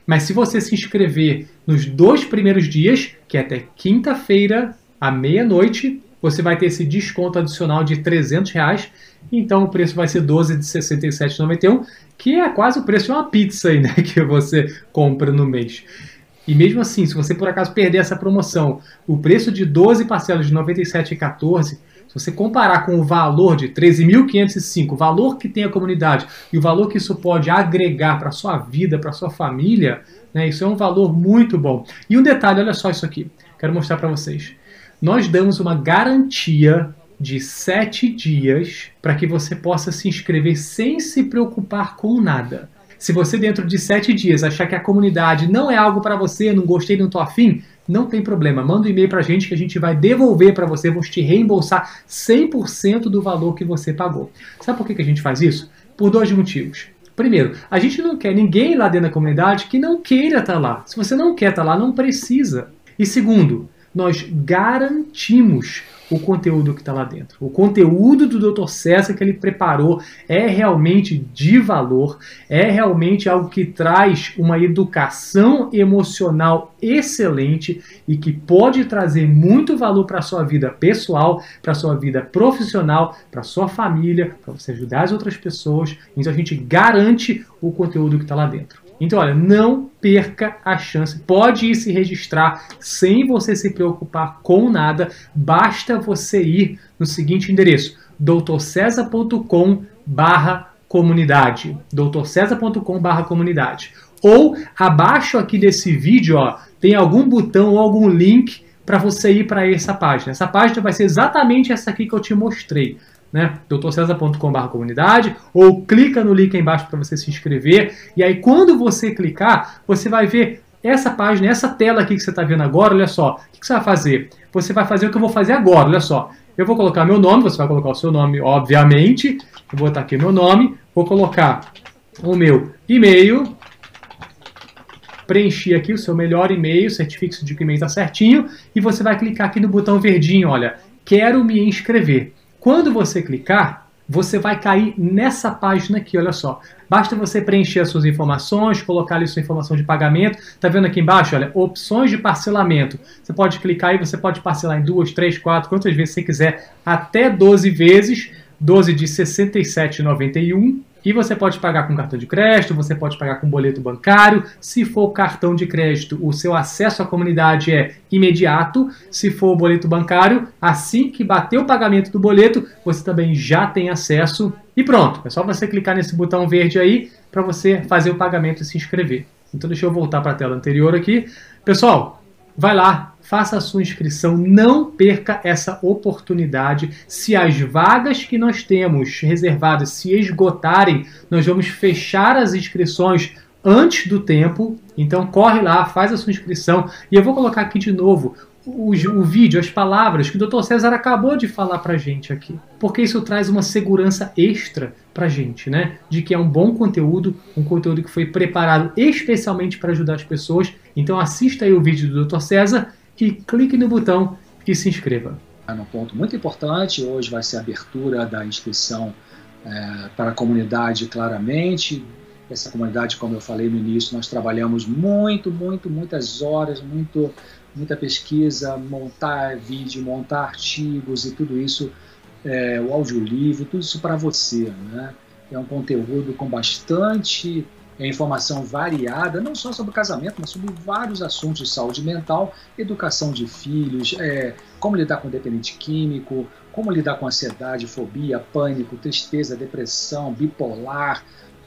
Mas se você se inscrever nos dois primeiros dias, que é até quinta-feira, à meia-noite, você vai ter esse desconto adicional de 300 reais. Então o preço vai ser 12 de 67,91, que é quase o preço de uma pizza aí, né, que você compra no mês. E mesmo assim, se você por acaso perder essa promoção, o preço de 12 parcelas de 97,14, se você comparar com o valor de 13.505, o valor que tem a comunidade e o valor que isso pode agregar para sua vida, para sua família, né, isso é um valor muito bom. E um detalhe, olha só isso aqui, quero mostrar para vocês. Nós damos uma garantia de sete dias para que você possa se inscrever sem se preocupar com nada. Se você dentro de sete dias achar que a comunidade não é algo para você, não gostei, não tô afim, não tem problema. Manda um e-mail para a gente que a gente vai devolver para você, vamos te reembolsar 100% do valor que você pagou. Sabe por que a gente faz isso? Por dois motivos. Primeiro, a gente não quer ninguém lá dentro da comunidade que não queira estar tá lá. Se você não quer estar tá lá, não precisa. E segundo, nós garantimos o conteúdo que está lá dentro. O conteúdo do Dr. César que ele preparou é realmente de valor, é realmente algo que traz uma educação emocional excelente e que pode trazer muito valor para a sua vida pessoal, para a sua vida profissional, para a sua família, para você ajudar as outras pessoas. Então a gente garante o conteúdo que está lá dentro. Então, olha, não perca a chance. Pode ir se registrar sem você se preocupar com nada. Basta você ir no seguinte endereço: doutorcesa.com barra comunidade. doutorcesa.com barra comunidade. Ou abaixo aqui desse vídeo, ó, tem algum botão ou algum link para você ir para essa página. Essa página vai ser exatamente essa aqui que eu te mostrei né? doutorcesar.com.br comunidade, ou clica no link aí embaixo para você se inscrever. E aí, quando você clicar, você vai ver essa página, essa tela aqui que você está vendo agora. Olha só, o que você vai fazer? Você vai fazer o que eu vou fazer agora. Olha só, eu vou colocar meu nome, você vai colocar o seu nome, obviamente. Eu vou botar aqui meu nome, vou colocar o meu e-mail, preencher aqui o seu melhor e-mail, certifique-se de que o e-mail está certinho, e você vai clicar aqui no botão verdinho, olha, quero me inscrever. Quando você clicar, você vai cair nessa página aqui, olha só. Basta você preencher as suas informações, colocar ali sua informação de pagamento. Tá vendo aqui embaixo, olha, opções de parcelamento. Você pode clicar e você pode parcelar em duas, três, quatro, quantas vezes você quiser, até 12 vezes, 12 de 67,91 e você pode pagar com cartão de crédito, você pode pagar com boleto bancário. Se for cartão de crédito, o seu acesso à comunidade é imediato. Se for boleto bancário, assim que bater o pagamento do boleto, você também já tem acesso. E pronto, é só você clicar nesse botão verde aí para você fazer o pagamento e se inscrever. Então deixa eu voltar para a tela anterior aqui. Pessoal, vai lá, faça a sua inscrição, não perca essa oportunidade. Se as vagas que nós temos reservadas se esgotarem, nós vamos fechar as inscrições antes do tempo. Então corre lá, faz a sua inscrição e eu vou colocar aqui de novo o, o, vídeo, as palavras que o Dr. César acabou de falar pra gente aqui. Porque isso traz uma segurança extra pra gente, né? De que é um bom conteúdo, um conteúdo que foi preparado especialmente para ajudar as pessoas. Então assista aí o vídeo do Dr. César e clique no botão e se inscreva. Um ponto muito importante, hoje vai ser a abertura da inscrição é, para a comunidade claramente. Essa comunidade, como eu falei no início, nós trabalhamos muito, muito, muitas horas, muito, muita pesquisa, montar vídeo, montar artigos e tudo isso, é, o audiolivro, tudo isso para você. Né? É um conteúdo com bastante é informação variada, não só sobre casamento, mas sobre vários assuntos de saúde mental, educação de filhos, é, como lidar com dependente químico, como lidar com ansiedade, fobia, pânico, tristeza, depressão, bipolar,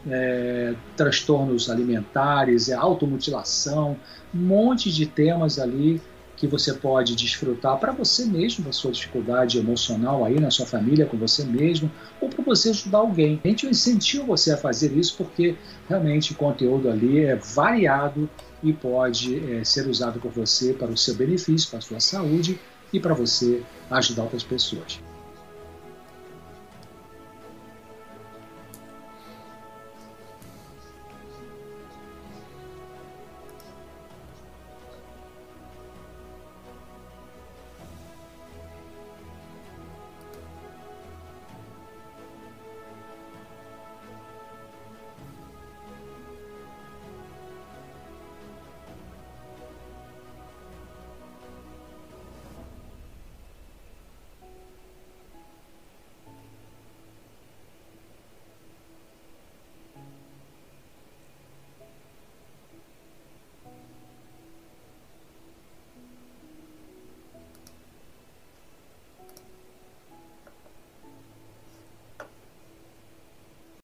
é, transtornos alimentares, é, automutilação, um monte de temas ali que você pode desfrutar para você mesmo da sua dificuldade emocional aí na sua família, com você mesmo, ou para você ajudar alguém. A gente incentiva você a fazer isso porque realmente o conteúdo ali é variado e pode é, ser usado por você para o seu benefício, para a sua saúde e para você ajudar outras pessoas.